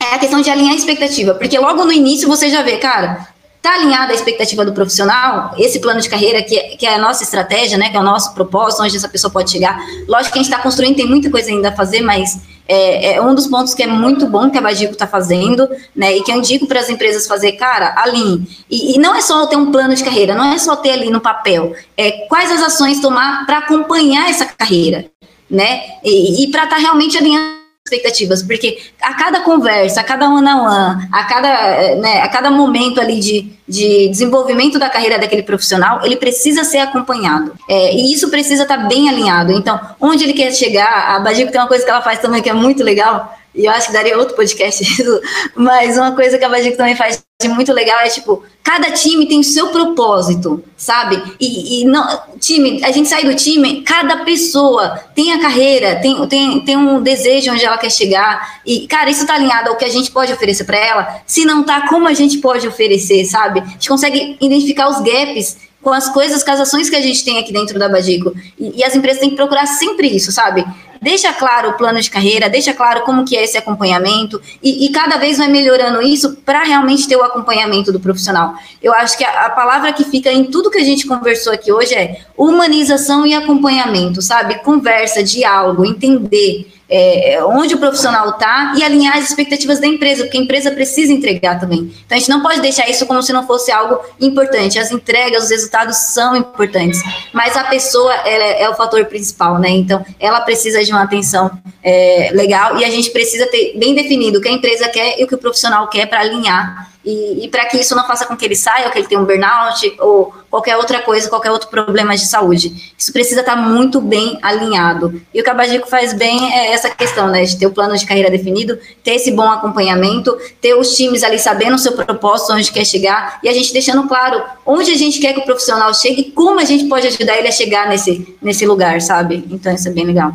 É a questão de alinhar a expectativa, porque logo no início você já vê, cara, Está alinhada a expectativa do profissional, esse plano de carreira que, que é a nossa estratégia, né, que é o nosso propósito, onde essa pessoa pode chegar. Lógico que a gente está construindo, tem muita coisa ainda a fazer, mas é, é, um dos pontos que é muito bom que a Badico está fazendo, né, e que eu indico para as empresas fazer, cara, alinhe. E, e, não é só ter um plano de carreira, não é só ter ali no papel, é quais as ações tomar para acompanhar essa carreira, né, e, e para estar tá realmente alinhando expectativas, porque a cada conversa, a cada one on one, a cada, eh, né, a cada momento ali de, de desenvolvimento da carreira daquele profissional, ele precisa ser acompanhado. É, e isso precisa estar tá bem alinhado. Então, onde ele quer chegar, a Badico tem uma coisa que ela faz também que é muito legal, e eu acho que daria outro podcast mas uma coisa que a Badico também faz muito legal é tipo, cada time tem o seu propósito, sabe? E, e, não, time, a gente sai do time, cada pessoa tem a carreira, tem, tem, tem um desejo onde ela quer chegar, e, cara, isso tá alinhado ao que a gente pode oferecer para ela. Se não tá, como a gente pode oferecer, sabe? A gente consegue identificar os gaps com as coisas, com as ações que a gente tem aqui dentro da Badico. E, e, as empresas têm que procurar sempre isso, sabe? Deixa claro o plano de carreira, deixa claro como que é esse acompanhamento e, e cada vez vai melhorando isso para realmente ter o acompanhamento do profissional. Eu acho que a, a, palavra que fica em tudo que a gente conversou aqui hoje é humanização e acompanhamento, sabe? Conversa, diálogo, entender é, onde o profissional está e alinhar as expectativas da empresa, porque a empresa precisa entregar também. Então a gente não pode deixar isso como se não fosse algo importante. As entregas, os resultados são importantes, mas a pessoa é, é o fator principal, né? Então ela precisa de uma atenção é, legal e a gente precisa ter bem definido o que a empresa quer e o que o profissional quer para alinhar e, e para que isso não faça com que ele saia, ou que ele tenha um burnout, ou qualquer outra coisa, qualquer outro problema de saúde. Isso precisa estar tá muito bem alinhado. E o que a Bagico faz bem é essa questão, né, de ter o plano de carreira definido, ter esse bom acompanhamento, ter os times ali sabendo o seu propósito, onde quer chegar, e a gente deixando claro onde a gente quer que o profissional chegue e como a gente pode ajudar ele a chegar nesse, nesse lugar, sabe? Então isso é bem legal.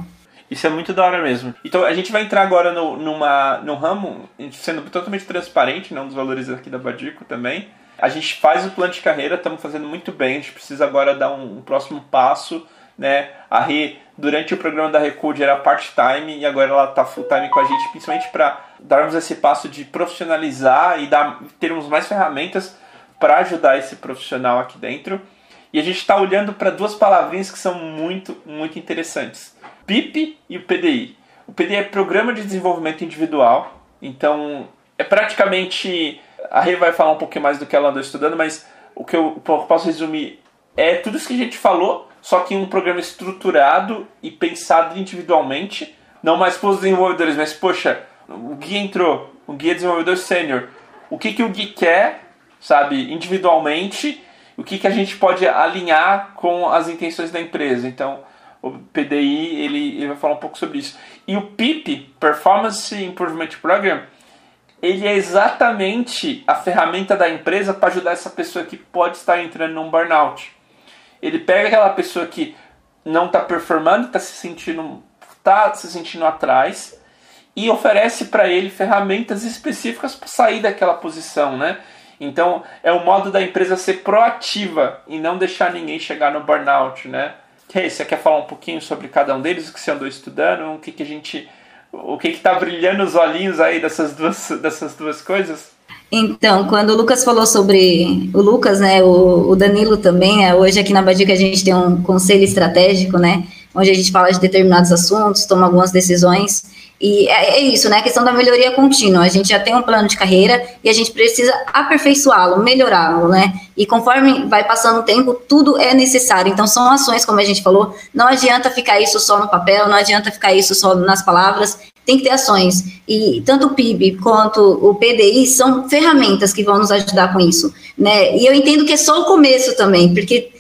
Isso é muito da hora mesmo. Então a gente vai entrar agora no, numa, ramo, sendo totalmente transparente, né, um dos valores aqui da Badico também. A gente faz o plano de carreira, estamos fazendo muito bem, a gente precisa agora dar um, um próximo passo. Né? A Rê, durante o programa da Recode, era part-time e agora ela está full-time com a gente, principalmente para darmos esse passo de profissionalizar e dar, termos mais ferramentas para ajudar esse profissional aqui dentro. E a gente está olhando para duas palavrinhas que são muito, muito interessantes PIP e o PDI. O PDI é Programa de Desenvolvimento Individual, então é praticamente. A Rê vai falar um pouquinho mais do que ela andou estudando, mas o que eu posso resumir é tudo isso que a gente falou, só que em um programa estruturado e pensado individualmente, não mais para os desenvolvedores, mas poxa, o Gui entrou, o Gui é desenvolvedor sênior, o que, que o Gui quer, sabe, individualmente o que, que a gente pode alinhar com as intenções da empresa. Então, o PDI ele, ele vai falar um pouco sobre isso. E o PIP, Performance Improvement Program, ele é exatamente a ferramenta da empresa para ajudar essa pessoa que pode estar entrando num burnout. Ele pega aquela pessoa que não está performando, está se sentindo, tá se sentindo atrás e oferece para ele ferramentas específicas para sair daquela posição, né? Então é o modo da empresa ser proativa e não deixar ninguém chegar no burnout, né? Hey, você quer falar um pouquinho sobre cada um deles, o que você andou estudando, o que, que a gente, o que está brilhando os olhinhos aí dessas duas, dessas duas coisas? Então, quando o Lucas falou sobre o Lucas, né, o, o Danilo também, né, hoje aqui na Badica a gente tem um conselho estratégico, né, onde a gente fala de determinados assuntos, toma algumas decisões, e é, é, isso, né? A questão da melhoria contínua. A gente já tem um plano de carreira e a gente precisa aperfeiçoá-lo, melhorá-lo, né? E conforme vai passando o tempo, tudo é necessário. Então, são ações, como a gente falou. Não adianta ficar isso só no papel, não adianta ficar isso só nas palavras. Tem que ter ações. E tanto o PIB quanto o PDI são ferramentas que vão nos ajudar com isso, né? E eu entendo que é só o começo também, porque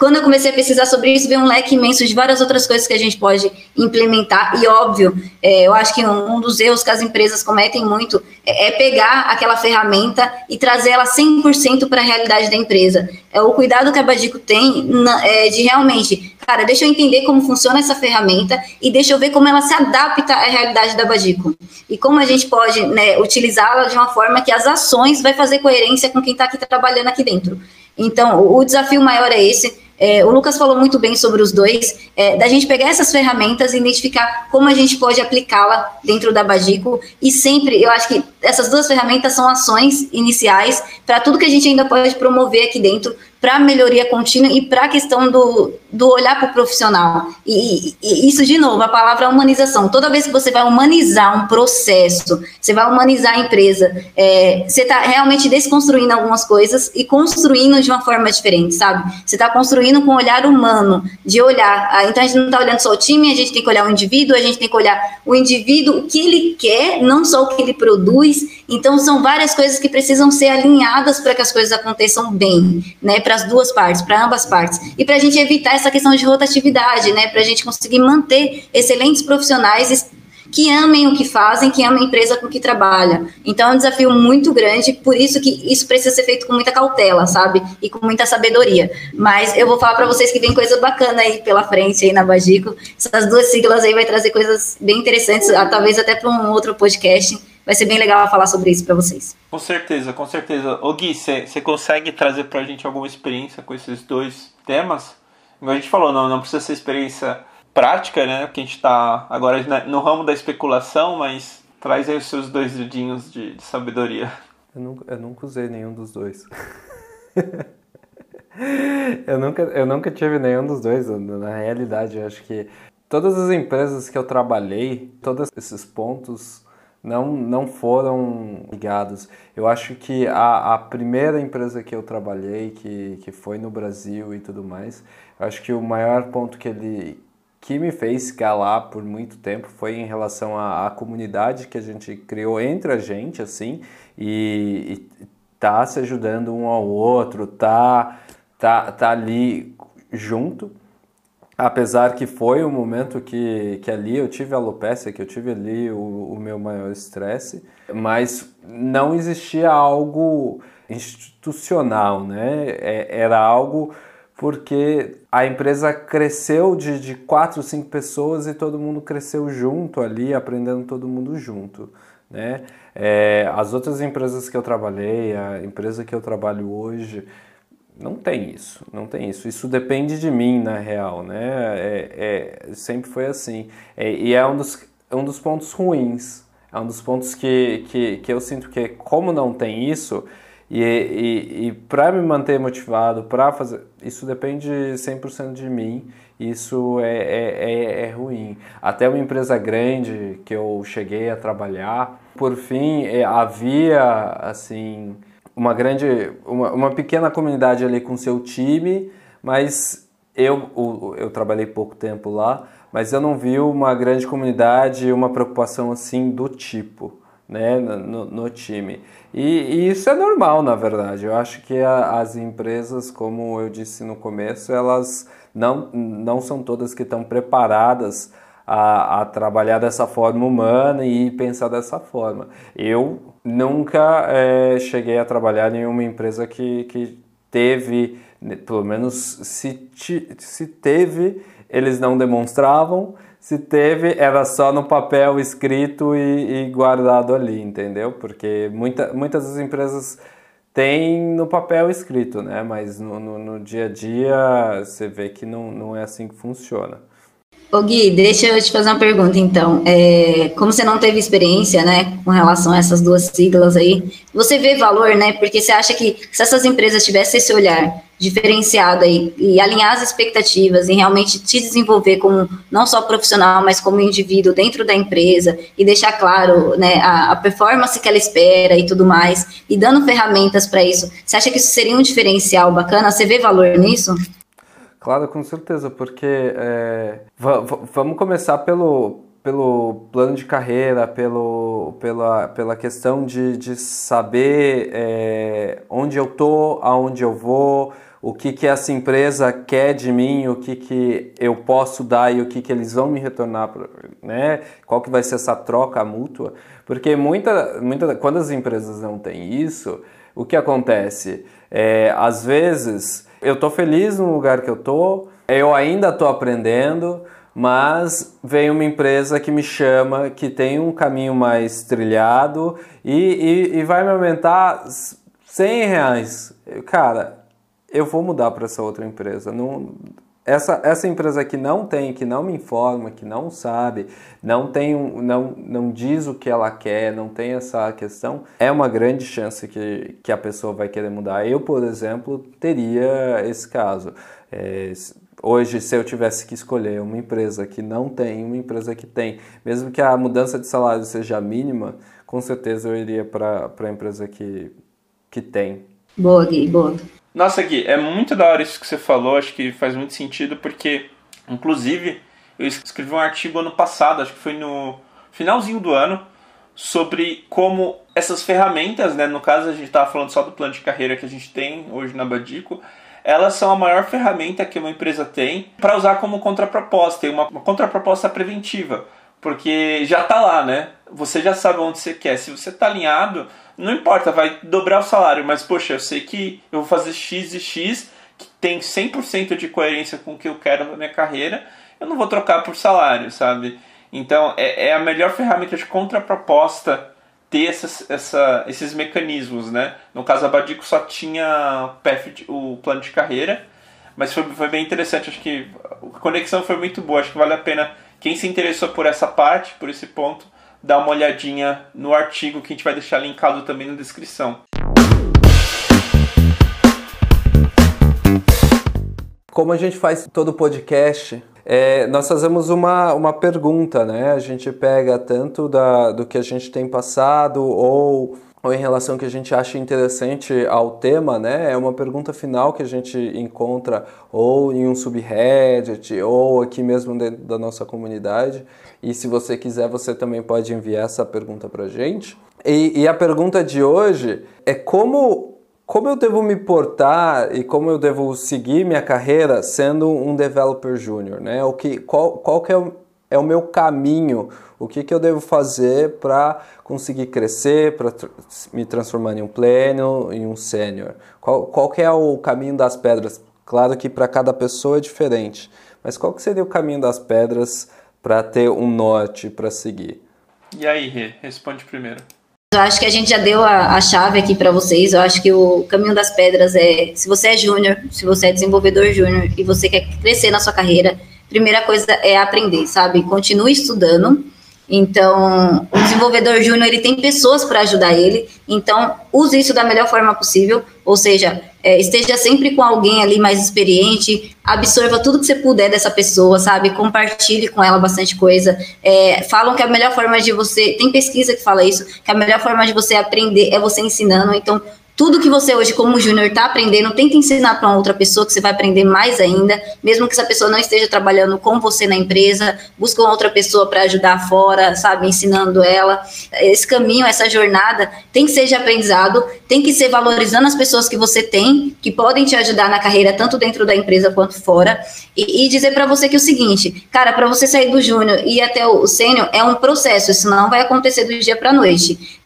quando eu comecei a pesquisar sobre isso, veio um leque imenso de várias outras coisas que a gente pode implementar. E óbvio, é, eu acho que um, um, dos erros que as empresas cometem muito é, é pegar aquela ferramenta e trazer ela 100% para a realidade da empresa. É o cuidado que a Badico tem na, é, de realmente, cara, deixa eu entender como funciona essa ferramenta e deixa eu ver como ela se adapta à realidade da Badico. E como a gente pode né, utilizá-la de uma forma que as ações vai fazer coerência com quem está aqui trabalhando aqui dentro. Então, o desafio maior é esse é, o Lucas falou muito bem sobre os dois, é, da gente pegar essas ferramentas e identificar como a gente pode aplicá-la dentro da Bagico. E sempre, eu acho que essas duas ferramentas são ações iniciais para tudo que a gente ainda pode promover aqui dentro para melhoria contínua e para a questão do, do olhar para o profissional. E, e, isso, de novo, a palavra humanização. Toda vez que você vai humanizar um processo, você vai humanizar a empresa, é, você está realmente desconstruindo algumas coisas e construindo de uma forma diferente, sabe? Você está construindo com um olhar humano, de olhar. Ah, então, a gente não está olhando só o time, a gente tem que olhar o indivíduo, a gente tem que olhar o indivíduo, o que ele quer, não só o que ele produz. Então, são várias coisas que precisam ser alinhadas para que as coisas aconteçam bem, né? para as duas partes, para ambas partes. E para a gente evitar essa questão de rotatividade, né? Para a gente conseguir manter excelentes profissionais que amem o que fazem, que amem a empresa com que trabalha. Então é um desafio muito grande, por isso que isso precisa ser feito com muita cautela, sabe? E com muita sabedoria. Mas eu vou falar para vocês que vem coisa bacana aí pela frente aí na Bagico. Essas duas siglas aí vai trazer coisas bem interessantes, talvez até para um outro podcast vai ser bem legal falar sobre isso para vocês. Com certeza, com certeza. Ô Gui, você consegue trazer para a gente alguma experiência com esses dois temas? Como a gente falou, não, não precisa ser experiência prática, né? Porque a gente está agora no ramo da especulação, mas traz aí os seus dois dedinhos de, de sabedoria. Eu nunca, eu nunca usei nenhum dos dois. eu, nunca, eu nunca tive nenhum dos dois. Na realidade, eu acho que todas as empresas que eu trabalhei, todos esses pontos não, não foram ligados. Eu acho que a, a primeira empresa que eu trabalhei, que, que foi no Brasil e tudo mais, eu acho que o maior ponto que ele que me fez escalar por muito tempo foi em relação à, à comunidade que a gente criou entre a gente, assim, e, e tá se ajudando um ao outro, tá, tá, tá ali junto apesar que foi um momento que, que ali eu tive a alopecia, que eu tive ali o, o meu maior estresse, mas não existia algo institucional, né? É, era algo porque a empresa cresceu de, de quatro, cinco pessoas e todo mundo cresceu junto ali, aprendendo todo mundo junto, né? É, as outras empresas que eu trabalhei, a empresa que eu trabalho hoje, não tem isso, não tem isso. Isso depende de mim, na real, né? É, é sempre foi assim. É, e é um dos, é um dos pontos ruins. É um dos pontos que, que, que eu sinto que, como não tem isso, e, e, e para me manter motivado, para fazer. Isso depende 100% de mim. Isso é, é, é, é, ruim. Até uma empresa grande que eu cheguei a trabalhar, por fim, é, havia assim uma grande, uma, uma pequena comunidade ali com seu time, mas eu, eu, eu trabalhei pouco tempo lá, mas eu não vi uma grande comunidade, uma preocupação assim do tipo, né, no, no time. E, e, isso é normal, na verdade. Eu acho que a, as empresas, como eu disse no começo, elas não, não são todas que estão preparadas a, a, trabalhar dessa forma humana e pensar dessa forma. Eu nunca é, cheguei a trabalhar em uma empresa que, que teve, né, pelo menos se, se teve, eles não demonstravam se teve, era só no papel escrito e, e guardado ali, entendeu? Porque muita, muitas das empresas têm no papel escrito, né? Mas no, no, no dia a dia você vê que não, não é assim que funciona. Ô Gui, deixa eu te fazer uma pergunta então. É, como você não teve experiência, né, com relação a essas duas siglas aí, você vê valor, né? Porque você acha que se essas empresas tivessem esse olhar diferenciado aí e alinhar as expectativas e realmente te desenvolver como não só profissional, mas como indivíduo dentro da empresa e deixar claro, né, a, a performance que ela espera e tudo mais e dando ferramentas para isso, você acha que isso seria um diferencial bacana? Você vê valor nisso? Claro, com certeza, porque é, vamos começar pelo, pelo plano de carreira, pelo, pela, pela questão de, de saber é, onde eu tô, aonde eu vou, o que, que essa empresa quer de mim, o que, que eu posso dar e o que, que eles vão me retornar, né? Qual que vai ser essa troca mútua? Porque muita, muita, quando as empresas não têm isso, o que acontece? É, às vezes eu tô feliz no lugar que eu tô, eu ainda tô aprendendo, mas vem uma empresa que me chama, que tem um caminho mais trilhado e, e, e vai me aumentar 100 reais. Cara, eu vou mudar para essa outra empresa. Não, essa, essa empresa que não tem, que não me informa, que não sabe, não tem um, não, não diz o que ela quer, não tem essa questão, é uma grande chance que, que a pessoa vai querer mudar. Eu, por exemplo, teria esse caso. É, hoje, se eu tivesse que escolher uma empresa que não tem, uma empresa que tem, mesmo que a mudança de salário seja mínima, com certeza eu iria para a empresa que, que tem. Boa, Gui, boa. Nossa, Gui, é muito da hora isso que você falou, acho que faz muito sentido, porque, inclusive, eu escrevi um artigo ano passado, acho que foi no finalzinho do ano, sobre como essas ferramentas, né, no caso a gente estava falando só do plano de carreira que a gente tem hoje na Badico, elas são a maior ferramenta que uma empresa tem para usar como contraproposta, uma, uma contraproposta preventiva, porque já está lá, né? Você já sabe onde você quer. Se você está alinhado, não importa, vai dobrar o salário, mas poxa, eu sei que eu vou fazer X e X, que tem 100% de coerência com o que eu quero na minha carreira, eu não vou trocar por salário, sabe? Então é, é a melhor ferramenta de contraproposta ter essas, essa, esses mecanismos, né? No caso, a Badico só tinha o plano de carreira, mas foi, foi bem interessante. Acho que a conexão foi muito boa. Acho que vale a pena quem se interessou por essa parte, por esse ponto, dar uma olhadinha no artigo que a gente vai deixar linkado também na descrição. Como a gente faz todo podcast, é, nós fazemos uma, uma pergunta, né? A gente pega tanto da, do que a gente tem passado ou ou em relação que a gente acha interessante ao tema, né? É uma pergunta final que a gente encontra ou em um subreddit ou aqui mesmo dentro da nossa comunidade. E se você quiser, você também pode enviar essa pergunta para gente. E, e a pergunta de hoje é como como eu devo me portar e como eu devo seguir minha carreira sendo um developer júnior, né? O que, qual, qual que é é o meu caminho o que, que eu devo fazer para conseguir crescer, para tr me transformar em um pleno, em um sênior? Qual, qual que é o caminho das pedras? Claro que para cada pessoa é diferente, mas qual que seria o caminho das pedras para ter um norte para seguir? E aí, Rê, responde primeiro. Eu acho que a gente já deu a, a chave aqui para vocês. Eu acho que o caminho das pedras é: se você é júnior, se você é desenvolvedor júnior e você quer crescer na sua carreira, primeira coisa é aprender, sabe? Continue estudando então, o desenvolvedor júnior ele tem pessoas para ajudar ele. Então, use isso da melhor forma possível. Ou seja, é, esteja sempre com alguém ali mais experiente. Absorva tudo que você puder dessa pessoa, sabe? Compartilhe com ela bastante coisa. É, falam que a melhor forma de você. Tem pesquisa que fala isso, que a melhor forma de você aprender é você ensinando. Então, tudo que você hoje, como júnior, está aprendendo, tenta ensinar para outra pessoa que você vai aprender mais ainda, mesmo que essa pessoa não esteja trabalhando com você na empresa, busca uma outra pessoa para ajudar fora, sabe, ensinando ela. Esse caminho, essa jornada tem que ser de aprendizado, tem que ser valorizando as pessoas que você tem, que podem te ajudar na carreira, tanto dentro da empresa quanto fora, e, e dizer para você que é o seguinte, cara, para você sair do júnior e ir até o sênior é um processo, isso não vai acontecer do dia para noite.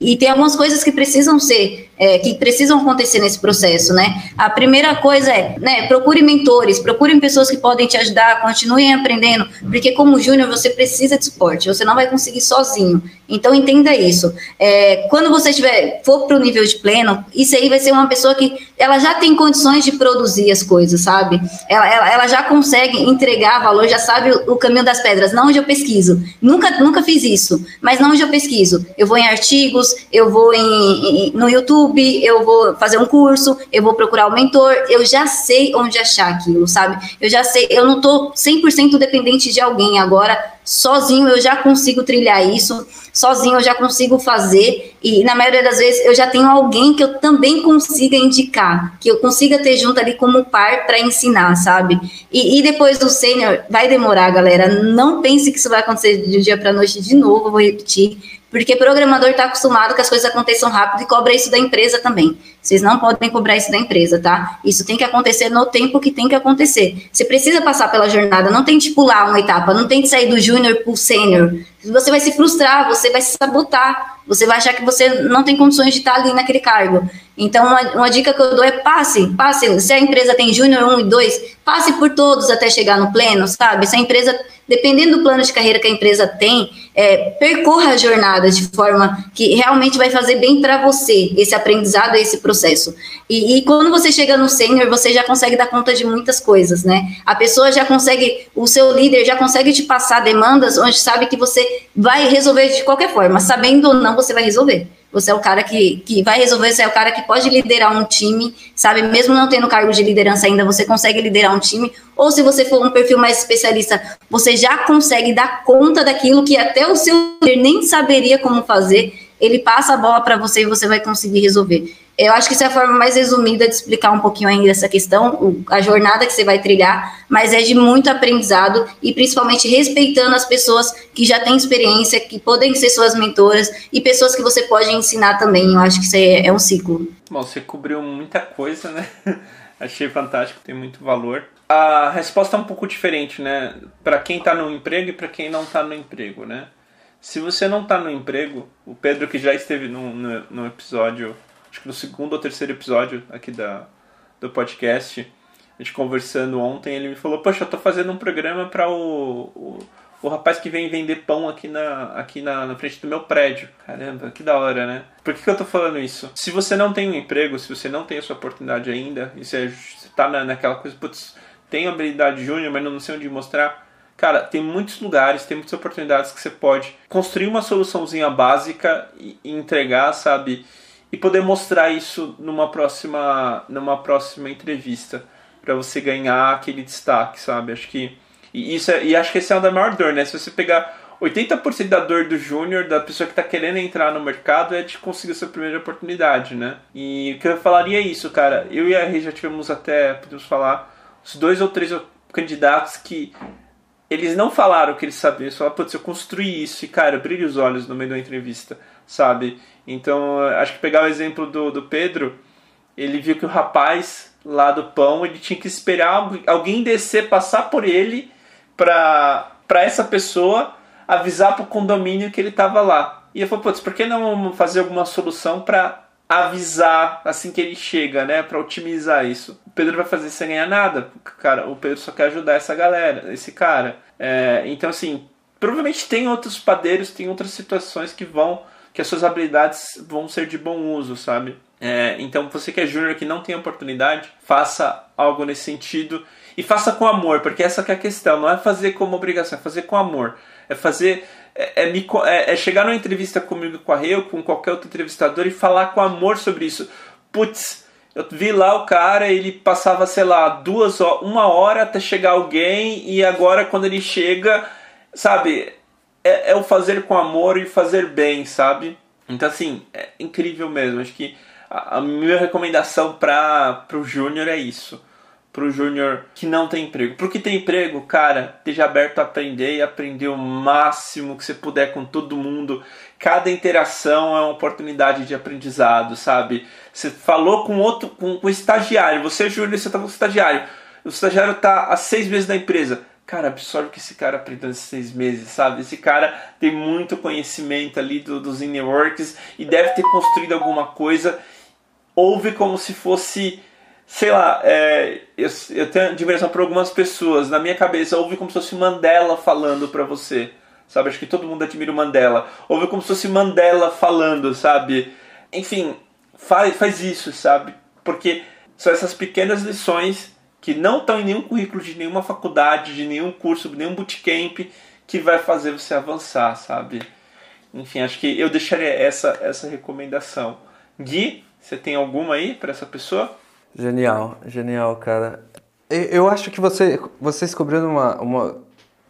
E tem algumas coisas que precisam ser é, que precisam acontecer nesse processo, né? A primeira coisa é, né, procure mentores, procurem pessoas que podem te ajudar, continuem aprendendo, porque como júnior você precisa de suporte, você não vai conseguir sozinho. Então entenda isso. É, quando você tiver for para o nível de pleno, isso aí vai ser uma pessoa que ela já tem condições de produzir as coisas, sabe? Ela, ela, ela já consegue entregar valor, já sabe o, o, caminho das pedras. Não onde eu pesquiso. Nunca, nunca fiz isso, mas não onde eu pesquiso. Eu vou em artigos, eu vou em, em no YouTube eu vou fazer um curso, eu vou procurar um mentor, eu já sei onde achar aquilo, sabe? Eu já sei, eu não tô 100% dependente de alguém. Agora, sozinho eu já consigo trilhar isso, sozinho eu já consigo fazer, e na maioria das vezes eu já tenho alguém que eu também consiga indicar, que eu consiga ter junto ali como par para ensinar, sabe? E, e depois do sênior, vai demorar, galera, não pense que isso vai acontecer de um dia para noite de novo, vou repetir, porque programador está acostumado que as coisas aconteçam rápido e cobra isso da empresa também. Vocês não podem cobrar isso da empresa, tá? Isso tem que acontecer no tempo que tem que acontecer. Você precisa passar pela jornada, não tem de pular uma etapa, não tem de sair do júnior para o sênior. Você vai se frustrar, você vai se sabotar, você vai achar que você não tem condições de estar ali naquele cargo. Então, uma, uma dica que eu dou é passe, passe. Se a empresa tem júnior 1 e 2, passe por todos até chegar no pleno, sabe? Se a empresa dependendo do plano de carreira que a empresa tem, é, percorra a jornada de forma que realmente vai fazer bem para você esse aprendizado, esse processo. E, e quando você chega no sênior, você já consegue dar conta de muitas coisas, né? A pessoa já consegue, o seu líder já consegue te passar demandas onde sabe que você vai resolver de qualquer forma, sabendo ou não, você vai resolver. Você é o cara que, que vai resolver, você é o cara que pode liderar um time, sabe? Mesmo não tendo cargo de liderança ainda, você consegue liderar um time. Ou se você for um perfil mais especialista, você já consegue dar conta daquilo que até o seu líder nem saberia como fazer. Ele passa a bola para você e você vai conseguir resolver. Eu acho que essa é a forma mais resumida de explicar um pouquinho ainda essa questão, a jornada que você vai trilhar, mas é de muito aprendizado e principalmente respeitando as pessoas que já têm experiência, que podem ser suas mentoras e pessoas que você pode ensinar também. Eu acho que isso é, é um ciclo. Bom, você cobriu muita coisa, né? Achei fantástico, tem muito valor. A resposta é um pouco diferente, né? Para quem está no emprego e para quem não está no emprego, né? Se você não está no emprego, o Pedro que já esteve no, no, no episódio acho que no segundo ou terceiro episódio aqui da, do podcast, a gente conversando ontem, ele me falou, poxa, eu tô fazendo um programa para o, o, o, rapaz que vem vender pão aqui, na, aqui na, na frente do meu prédio. Caramba, que da hora, né? Por que, que eu tô falando isso? Se você não tem um emprego, se você não tem a sua oportunidade ainda, e você, você tá na, naquela coisa, putz, tenho habilidade júnior, mas não sei onde mostrar, Cara, tem muitos lugares, tem muitas oportunidades que você pode construir uma soluçãozinha básica e entregar, sabe? E poder mostrar isso numa próxima, numa próxima entrevista para você ganhar aquele destaque, sabe? Acho que e isso é, e acho que esse é o da maior dor, né? Se você pegar 80% da dor do júnior, da pessoa que está querendo entrar no mercado, é de conseguir sua primeira oportunidade, né? E o que eu falaria é isso, cara. Eu e a Rê já tivemos até, podemos falar, os dois ou três candidatos que eles não falaram o que eles sabiam. Eles falaram, putz, eu construí isso. E, cara, brilha os olhos no meio da entrevista, sabe? Então, acho que pegar o exemplo do, do Pedro, ele viu que o rapaz lá do pão, ele tinha que esperar alguém descer, passar por ele para essa pessoa avisar para o condomínio que ele estava lá. E eu falei, putz, por que não fazer alguma solução para avisar assim que ele chega, né, para otimizar isso? O Pedro vai fazer sem ganhar nada, cara. O Pedro só quer ajudar essa galera, esse cara. É, então, assim, provavelmente tem outros padeiros, tem outras situações que vão que as suas habilidades vão ser de bom uso, sabe? É, então, você que é júnior que não tem oportunidade, faça algo nesse sentido e faça com amor, porque essa é a questão, não é fazer como obrigação, é fazer com amor. É fazer. É, é, é, é chegar numa entrevista comigo com a Reu, com qualquer outro entrevistador e falar com amor sobre isso. Putz, eu vi lá o cara, ele passava, sei lá, duas uma hora até chegar alguém, e agora quando ele chega, sabe, é, é o fazer com amor e fazer bem, sabe? Então, assim, é incrível mesmo. Acho que a, a minha recomendação para o júnior é isso pro júnior que não tem emprego. Pro que tem emprego, cara, esteja aberto a aprender e aprender o máximo que você puder com todo mundo. Cada interação é uma oportunidade de aprendizado, sabe? Você falou com outro, com, com estagiário, você júnior, você tá com o estagiário. O estagiário tá há seis meses na empresa. Cara, absorve o que esse cara aprendeu nesses seis meses, sabe? Esse cara tem muito conhecimento ali do, dos networks e deve ter construído alguma coisa. Ouve como se fosse sei lá, é, eu, eu tenho admiração por algumas pessoas. Na minha cabeça, ouve como se fosse Mandela falando pra você. Sabe? Acho que todo mundo admira o Mandela. Ouve como se fosse Mandela falando, sabe? Enfim, faz, faz isso, sabe? Porque são essas pequenas lições que não estão em nenhum currículo de nenhuma faculdade, de nenhum curso, de nenhum bootcamp que vai fazer você avançar, sabe? Enfim, acho que eu deixaria essa, essa recomendação. Gui, você tem alguma aí para essa pessoa? Genial, genial, cara. Eu acho que você, você descobriu uma, uma,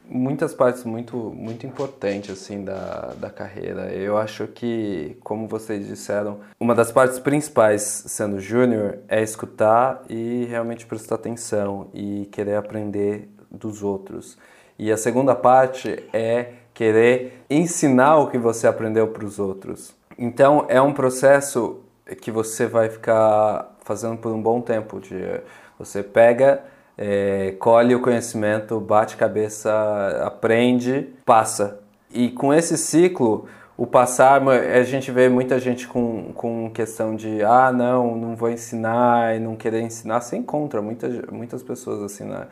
muitas partes muito, muito importantes assim da, da carreira. Eu acho que, como vocês disseram, uma das partes principais sendo júnior é escutar e realmente prestar atenção e querer aprender dos outros. E a segunda parte é querer ensinar o que você aprendeu para os outros. Então é um processo que você vai ficar fazendo por um bom tempo. De, você pega, é, colhe o conhecimento, bate cabeça, aprende, passa. E com esse ciclo, o passar, a gente vê muita gente com, com questão de ah, não, não vou ensinar e não querer ensinar. Você encontra muitas, muitas pessoas assim na,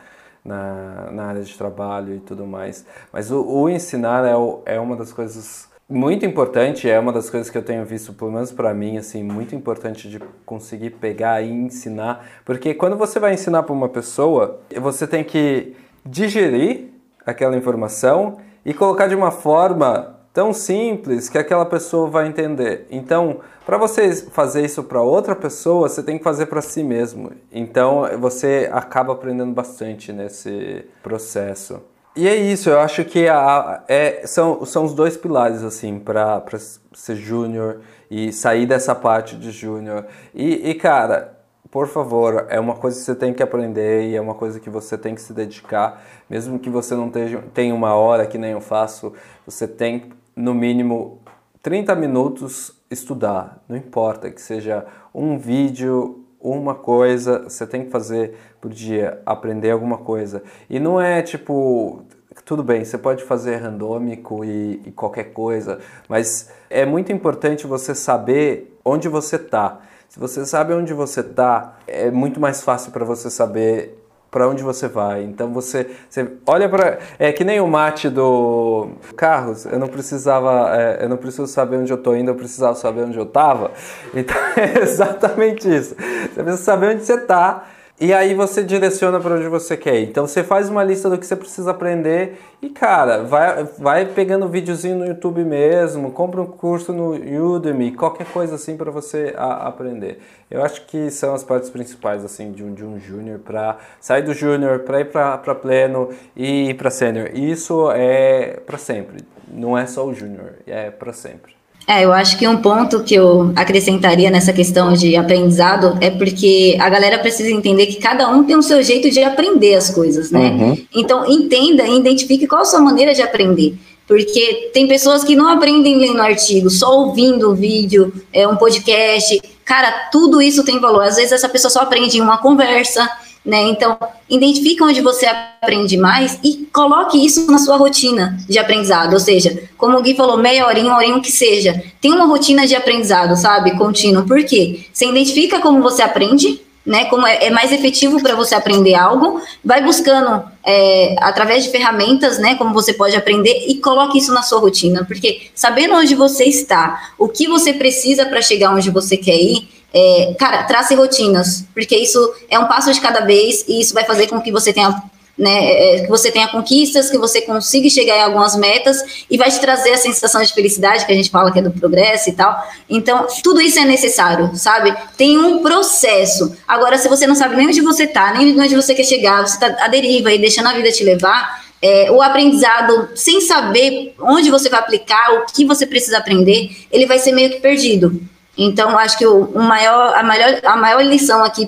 na, na área de trabalho e tudo mais. Mas o, o ensinar é, é uma das coisas muito importante, é uma das coisas que eu tenho visto, pelo menos para mim, assim, muito importante de conseguir pegar e ensinar, porque quando você vai ensinar para uma pessoa, você tem que digerir aquela informação e colocar de uma forma tão simples que aquela pessoa vai entender. Então, para você fazer isso para outra pessoa, você tem que fazer para si mesmo. Então, você acaba aprendendo bastante nesse processo. E é isso, eu acho que a, é, são, são os dois pilares, assim, para ser júnior e sair dessa parte de júnior. E, e, cara, por favor, é uma coisa que você tem que aprender e é uma coisa que você tem que se dedicar. Mesmo que você não tenha uma hora, que nem eu faço, você tem, no mínimo, 30 minutos estudar. Não importa que seja um vídeo, uma coisa, você tem que fazer por dia, aprender alguma coisa. E não é tipo, tudo bem, você pode fazer randômico e, e qualquer coisa, mas é muito importante você saber onde você está. Se você sabe onde você está, é muito mais fácil para você saber para onde você vai. Então você, você olha para é que nem o mate do Carros. Eu não precisava, é, eu não preciso saber onde eu estou indo, eu precisava saber onde eu estava. Então é exatamente isso. Você precisa saber onde você está e aí você direciona para onde você quer. Então você faz uma lista do que você precisa aprender e cara, vai, vai pegando videozinho no YouTube mesmo, compra um curso no Udemy, qualquer coisa assim para você a, aprender. Eu acho que são as partes principais assim de um de um júnior para sair do júnior para ir para pleno e ir para sênior. Isso é para sempre. Não é só o júnior, é para sempre. É, eu acho que um ponto que eu acrescentaria nessa questão de aprendizado é porque a galera precisa entender que cada um tem o seu jeito de aprender as coisas, né? Uhum. Então, entenda e identifique qual a sua maneira de aprender. Porque tem pessoas que não aprendem lendo artigo, só ouvindo o vídeo, é, um podcast. Cara, tudo isso tem valor. Às vezes essa pessoa só aprende em uma conversa, né? Então, identifique onde você aprende mais e coloque isso na sua rotina de aprendizado. Ou seja, como o Gui falou, meia horinha, horinha, o que seja. Tem uma rotina de aprendizado, sabe? Contínuo. Por quê? Você identifica como você aprende, né? Como é, é mais efetivo para você aprender algo, vai buscando é, através de ferramentas, né? Como você pode aprender e coloque isso na sua rotina. Porque sabendo onde você está, o que você precisa para chegar onde você quer ir, é, cara, trace rotinas, porque isso é um passo de cada vez e isso vai fazer com que você tenha né, é, que você tenha conquistas, que você consiga chegar em algumas metas e vai te trazer a sensação de felicidade que a gente fala que é do progresso e tal. Então, tudo isso é necessário, sabe? Tem um processo. Agora, se você não sabe nem onde você tá, nem onde você quer chegar, você tá à deriva e deixando a vida te levar, é, o aprendizado sem saber onde você vai aplicar, o que você precisa aprender, ele vai ser meio que perdido Então, acho que o, maior, a, maior, a maior lição aqui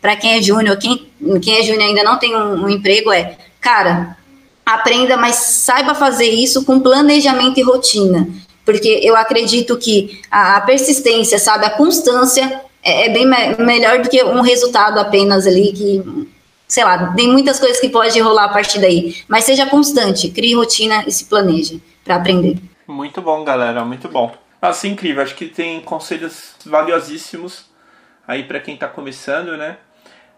para quem é júnior, quem, quem é júnior ainda não tem um, um emprego é, cara, aprenda, mas saiba fazer isso com planejamento e rotina. Porque eu acredito que a, a persistência, sabe, a constância é, é bem me melhor do que um resultado apenas ali que, sei lá, tem muitas coisas que pode rolar a partir daí. Mas seja constante, crie rotina e se planeje para aprender. Muito bom, galera, muito bom. Nossa, incrível. Acho que tem conselhos valiosíssimos aí para quem está começando, né?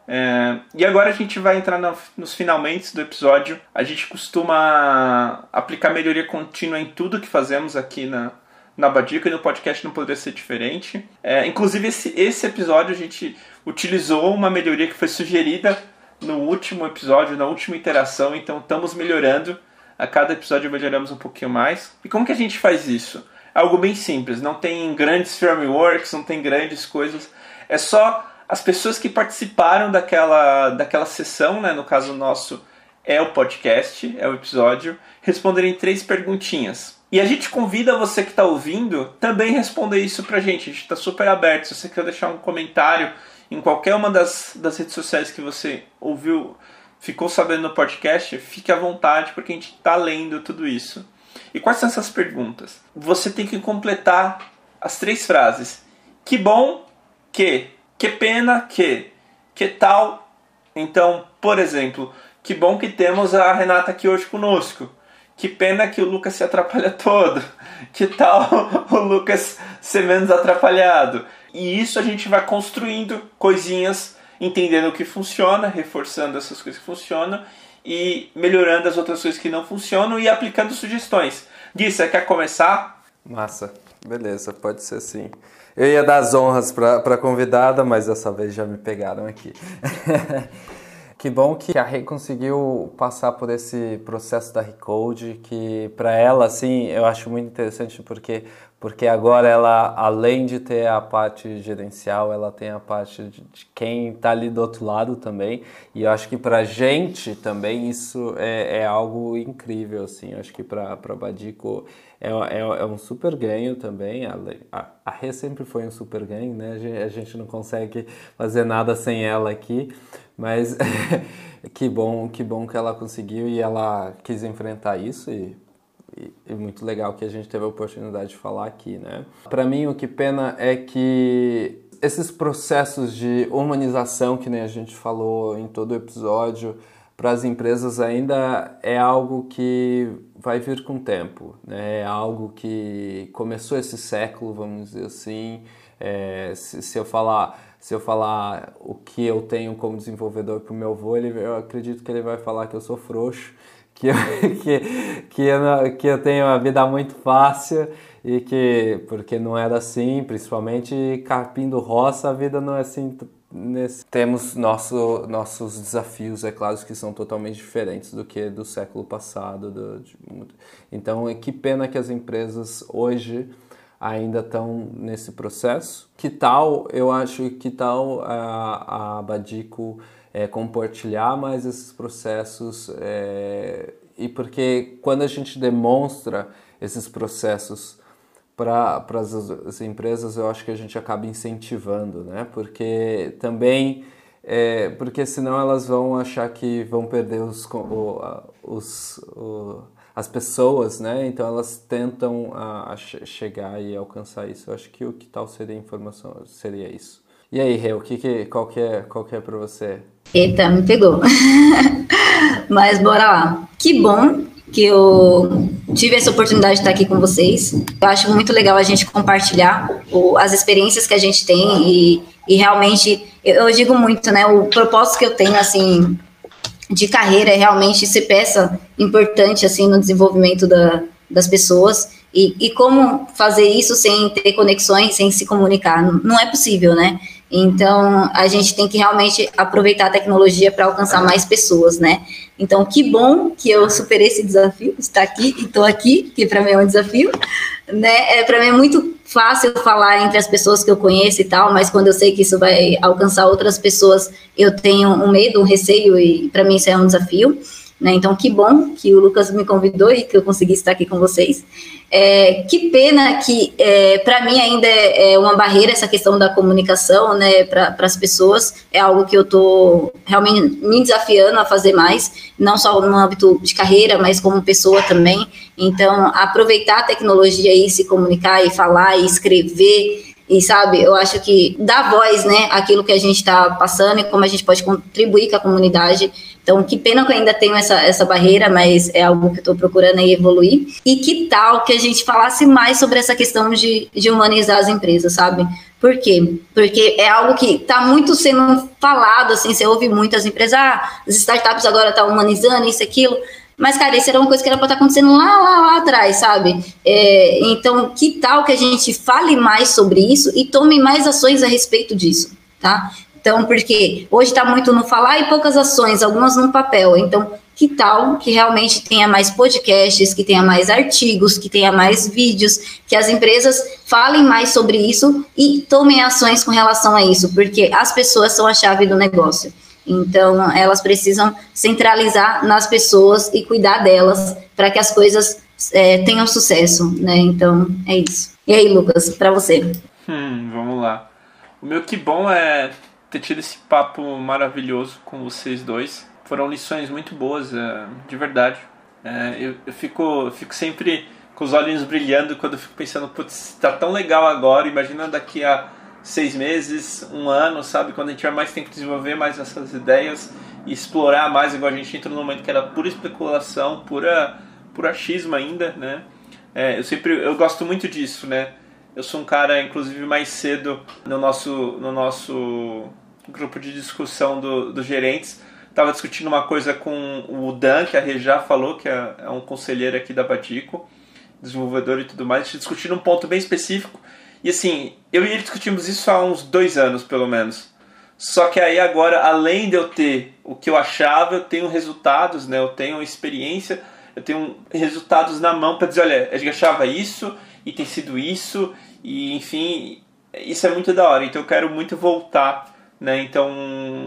É, e agora a gente vai entrar no, nos finalmente do episódio. A gente costuma aplicar melhoria contínua em tudo que fazemos aqui na, na Badica e no podcast não poderia ser diferente. É, inclusive, esse, esse episódio a gente utilizou uma melhoria que foi sugerida no último episódio, na última interação, então estamos melhorando. A cada episódio melhoramos um pouquinho mais. E como que a gente faz isso? Algo bem simples, não tem grandes frameworks, não tem grandes coisas. É só as pessoas que participaram daquela, daquela sessão, né, no caso nosso é o podcast, é o episódio, responderem três perguntinhas. E a gente convida você que está ouvindo também responder isso pra gente. A gente está super aberto. Se você quer deixar um comentário em qualquer uma das, das redes sociais que você ouviu, ficou sabendo no podcast, fique à vontade porque a gente está lendo tudo isso. E quais são essas perguntas? Você tem que completar as três frases. Que bom que que pena que. Que tal? Então, por exemplo, que bom que temos a Renata aqui hoje conosco. Que pena que o Lucas se atrapalha todo. Que tal o Lucas ser menos atrapalhado? E isso a gente vai construindo coisinhas, entendendo o que funciona, reforçando essas coisas que funcionam e melhorando as outras coisas que não funcionam e aplicando sugestões. Gui, você quer começar? Massa, beleza, pode ser sim. Eu ia dar as honras para a convidada, mas dessa vez já me pegaram aqui. que bom que a Rei conseguiu passar por esse processo da Recode, que para ela, assim, eu acho muito interessante porque, porque agora ela, além de ter a parte gerencial, ela tem a parte de, de quem está ali do outro lado também. E eu acho que para gente também isso é, é algo incrível, assim. Eu acho que para Badico é, é, é, um super ganho também. A, a, a Rê sempre foi um super ganho, né? A gente, a gente não consegue fazer nada sem ela aqui, mas que bom, que bom que ela conseguiu e ela quis enfrentar isso e, e, muito legal que a gente teve a oportunidade de falar aqui, né? Para mim o que pena é que esses processos de humanização que nem a gente falou em todo o episódio para as empresas ainda é algo que vai vir com o tempo, né? é algo que começou esse século, vamos dizer assim. É, se, se, eu falar se eu falar o que eu tenho como desenvolvedor para o meu avô, ele, eu acredito que ele vai falar que eu sou frouxo, que eu, que, que, eu, que eu tenho uma vida muito fácil e que, porque não era assim, principalmente carpindo roça, a vida não é assim Nesse... Temos nosso, nossos desafios, é claro, que são totalmente diferentes do que do século passado. Do, de, então, que pena que as empresas hoje ainda estão nesse processo. Que tal, eu acho que tal a, a Badico é, compartilhar mais esses processos é, e porque quando a gente demonstra esses processos para as empresas, eu acho que a gente acaba incentivando, né? Porque também, é, porque senão elas vão achar que vão perder os, o, os, o, as pessoas, né? Então elas tentam a, a chegar e alcançar isso. Eu acho que o que tal seria informação seria isso. E aí, Rê, o que, que qual que é, qual que é para você? Eita, me pegou. Mas bora lá. Que bom que eu tive essa oportunidade de estar aqui com vocês. Eu acho muito legal a gente compartilhar o, as experiências que a gente tem e, e realmente, eu, eu, digo muito, né, o propósito que eu tenho, assim, de carreira é realmente ser peça importante, assim, no desenvolvimento da, das pessoas e, e como fazer isso sem ter conexões, sem se comunicar. Não, não é possível, né? Então, a gente tem que realmente aproveitar a tecnologia para alcançar mais pessoas, né? Então, que bom que eu superei esse desafio, estar aqui e estou aqui, que para mim é um desafio, né? É, para mim é muito fácil falar entre as pessoas que eu conheço e tal, mas quando eu sei que isso vai alcançar outras pessoas, eu tenho um medo, um receio e para mim isso é um desafio. Né? Então, que bom que o Lucas me convidou e que eu consegui estar aqui com vocês. É, que pena que, é, para mim, ainda é, é, uma barreira essa questão da comunicação né, para as pessoas. É algo que eu estou realmente me desafiando a fazer mais, não só no âmbito de carreira, mas como pessoa também. Então, aproveitar a tecnologia e se comunicar e falar e escrever e sabe, eu acho que dá voz, né, aquilo que a gente está passando e como a gente pode contribuir com a comunidade. Então, que pena que eu ainda tenho essa, essa barreira, mas é algo que eu estou procurando aí evoluir. E que tal que a gente falasse mais sobre essa questão de, de humanizar as empresas, sabe? Por quê? Porque é algo que está muito sendo falado, assim, você ouve muitas empresas, ah, as startups agora estão tá humanizando isso, aquilo, mas, cara, isso era uma coisa que era para estar tá acontecendo lá, lá, lá atrás, sabe? É, então, que tal que a gente fale mais sobre isso e tome mais ações a respeito disso, tá? Então, porque hoje está muito no falar e poucas ações, algumas no papel. Então, que tal que realmente tenha mais podcasts, que tenha mais artigos, que tenha mais vídeos, que as empresas falem mais sobre isso e tomem ações com relação a isso, porque as pessoas são a chave do negócio. Então, elas precisam centralizar nas pessoas e cuidar delas para que as coisas é, tenham sucesso, né? Então, é isso. E aí, Lucas, para você? Hum, vamos lá. O meu que bom é ter tido esse papo maravilhoso com vocês dois. Foram lições muito boas, é, de verdade. É, eu, eu, fico, eu fico sempre com os olhinhos brilhando quando eu fico pensando, putz, tá tão legal agora, imagina daqui a seis meses, um ano, sabe? Quando a gente tiver mais tempo de desenvolver mais essas ideias e explorar mais, igual a gente entrou num momento que era pura especulação, pura, pura achismo ainda, né? É, eu sempre, eu gosto muito disso, né? Eu sou um cara, inclusive, mais cedo no nosso, no nosso grupo de discussão do, dos gerentes, estava discutindo uma coisa com o Dan, que a Rejá falou, que é, é um conselheiro aqui da Badico, desenvolvedor e tudo mais, discutindo um ponto bem específico e assim, eu e ele discutimos isso há uns dois anos, pelo menos. Só que aí agora, além de eu ter o que eu achava, eu tenho resultados, né? Eu tenho experiência, eu tenho resultados na mão para dizer, olha, gente achava isso e tem sido isso e enfim, isso é muito da hora. Então eu quero muito voltar, né? Então,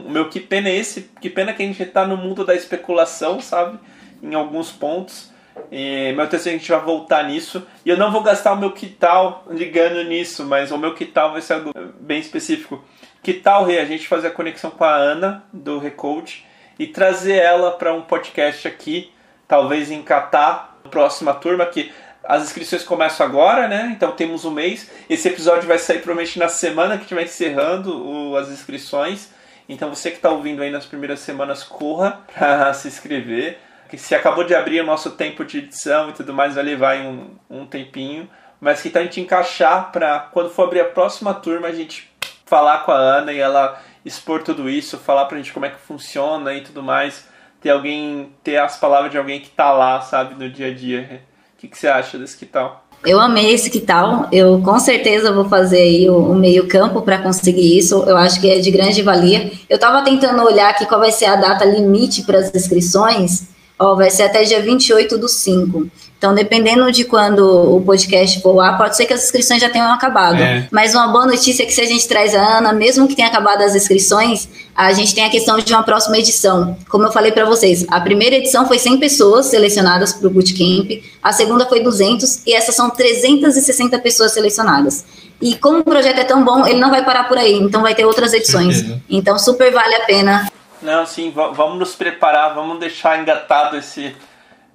o meu que pena é esse, que pena que a gente está no mundo da especulação, sabe? Em alguns pontos. E meu texto a gente vai voltar nisso. E eu não vou gastar o meu que tal ligando nisso, mas o meu que tal vai ser algo bem específico. Que tal, Rê, a gente fazer a conexão com a Ana do Recode e trazer ela para um podcast aqui, talvez em Catar, próxima turma, que as inscrições começam agora, né? Então temos um mês. Esse episódio vai sair provavelmente na semana que estiver encerrando o, as inscrições. Então você que está ouvindo aí nas primeiras semanas, corra para se inscrever que se acabou de abrir o nosso tempo de edição e tudo mais, vai levar um, um tempinho, mas que tá a gente encaixar para quando for abrir a próxima turma a gente falar com a Ana e ela expor tudo isso, falar pra gente como é que funciona e tudo mais, ter alguém, ter as palavras de alguém que tá lá, sabe, no dia a dia. O que, que você acha desse que tal? Eu amei esse que tal. Eu com certeza vou fazer aí o, o meio campo para conseguir isso. Eu acho que é de grande valia. Eu estava tentando olhar aqui qual vai ser a data limite para as inscrições Ó, vai ser até dia 28 do 5. Então, dependendo de quando o podcast for lá, pode ser que as inscrições já tenham acabado. É. Mas uma boa notícia é que se a gente traz a Ana, mesmo que tenha acabado as inscrições, a gente tem a questão de uma próxima edição. Como eu falei para vocês, a primeira edição foi 100 pessoas selecionadas para o Bootcamp, a segunda foi 200 e essas são 360 pessoas selecionadas. E como o projeto é tão bom, ele não vai parar por aí, então vai ter outras edições. Então, super vale a pena não, sim, vamos nos preparar, vamos deixar engatado esse,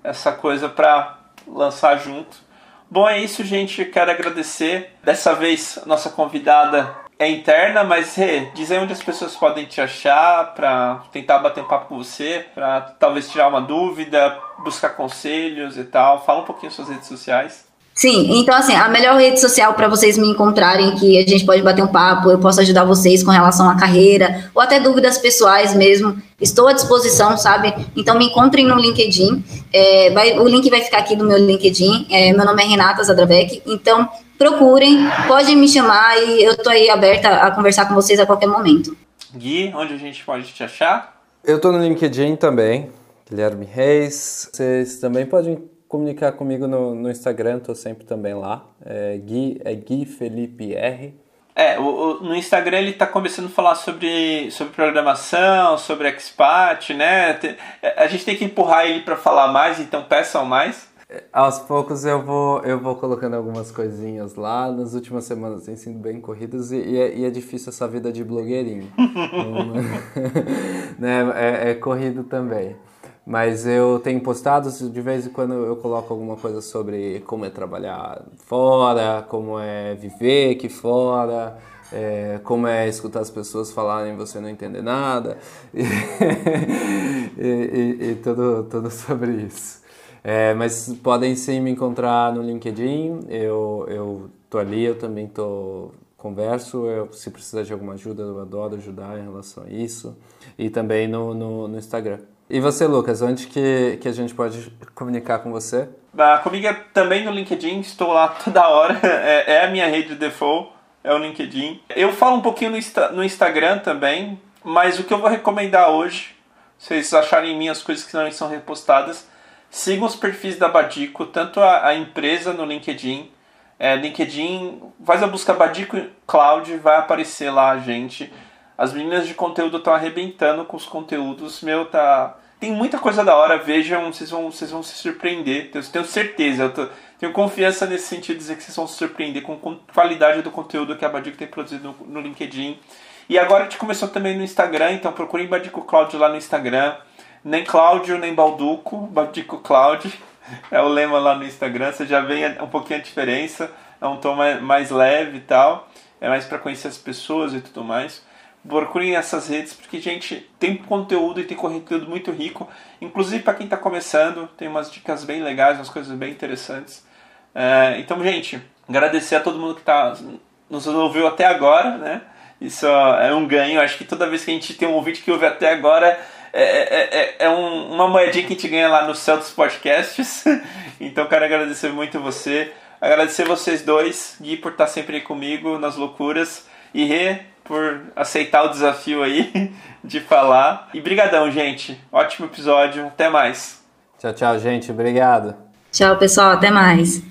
essa coisa para lançar junto. Bom, é isso, gente. Quero agradecer. Dessa vez, nossa convidada é interna, mas diz aí onde as pessoas podem te achar para tentar bater um papo com você, para talvez tirar uma dúvida, buscar conselhos e tal. Fala um pouquinho suas redes sociais. Sim, então assim, a melhor rede social para vocês me encontrarem, que a gente pode bater um papo, eu posso ajudar vocês com relação à carreira, ou até dúvidas pessoais mesmo, estou à disposição, sabe? Então me encontrem no LinkedIn, é, vai, o link vai ficar aqui no meu LinkedIn, é, meu nome é Renata Zadravec, então procurem, podem me chamar e eu estou aí aberta a conversar com vocês a qualquer momento. Gui, onde a gente pode te achar? Eu estou no LinkedIn também, Guilherme Reis, vocês também podem comunicar comigo no, no Instagram, tô sempre também lá. É Gui, é Gui Felipe R. É, o, o, no Instagram ele está começando a falar sobre, sobre programação, sobre expat, né? A gente tem que empurrar ele para falar mais, então peçam mais. Aos poucos eu vou, eu vou colocando algumas coisinhas lá. Nas últimas semanas tem sido bem corridas e, e, é, e é, difícil essa vida de blogueirinho. né? é, é corrido também. Mas eu tenho postado, de vez em quando eu coloco alguma coisa sobre como é trabalhar fora, como é viver aqui fora, é, como é escutar as pessoas falarem e você não entender nada, e, e, e, tudo, tudo sobre isso. É, mas podem sim me encontrar no LinkedIn, eu, eu tô ali, eu também tô converso, eu, se precisar de alguma ajuda, eu adoro ajudar em relação a isso, e também no, no, no Instagram. E você, Lucas, onde que, que a gente pode comunicar com você? Ah, comigo é também no LinkedIn, estou lá toda hora, é, é a minha rede default, é o LinkedIn. Eu falo um pouquinho no, no Instagram também, mas o que eu vou recomendar hoje, se vocês acharem em mim as coisas que não são repostadas, Sigam os perfis da Badico, tanto a, a empresa no LinkedIn. É, LinkedIn, faz a busca Badico Cloud, vai aparecer lá a gente. As meninas de conteúdo estão arrebentando com os conteúdos. Meu, tá. Tem muita coisa da hora, vejam, vocês vão, vocês vão se surpreender. Eu tenho certeza, eu tô, tenho confiança nesse sentido de dizer que vocês vão se surpreender com a qualidade do conteúdo que a Badico tem produzido no, no LinkedIn. E agora a gente começou também no Instagram, então procurem Badico Cloud lá no Instagram nem Cláudio, nem Balduco, Baldico Cloud. É o lema lá no Instagram, você já vê um pouquinho a diferença, é um tom mais leve e tal, é mais para conhecer as pessoas e tudo mais. Procurem essas redes porque, gente, tem conteúdo e tem conteúdo muito rico, inclusive para quem está começando, tem umas dicas bem legais, umas coisas bem interessantes. É, então, gente, agradecer a todo mundo que tá, nos ouviu até agora, né? Isso é um ganho, acho que toda vez que a gente tem um ouvinte que ouve até agora é, é, é, é um, uma moedinha que a gente ganha lá no céu dos podcasts. então quero agradecer muito você. Agradecer vocês dois, Gui, por estar sempre comigo nas loucuras. E Rê, por aceitar o desafio aí de falar. E brigadão, gente. Ótimo episódio. Até mais. Tchau, tchau, gente. Obrigado. Tchau, pessoal. Até mais.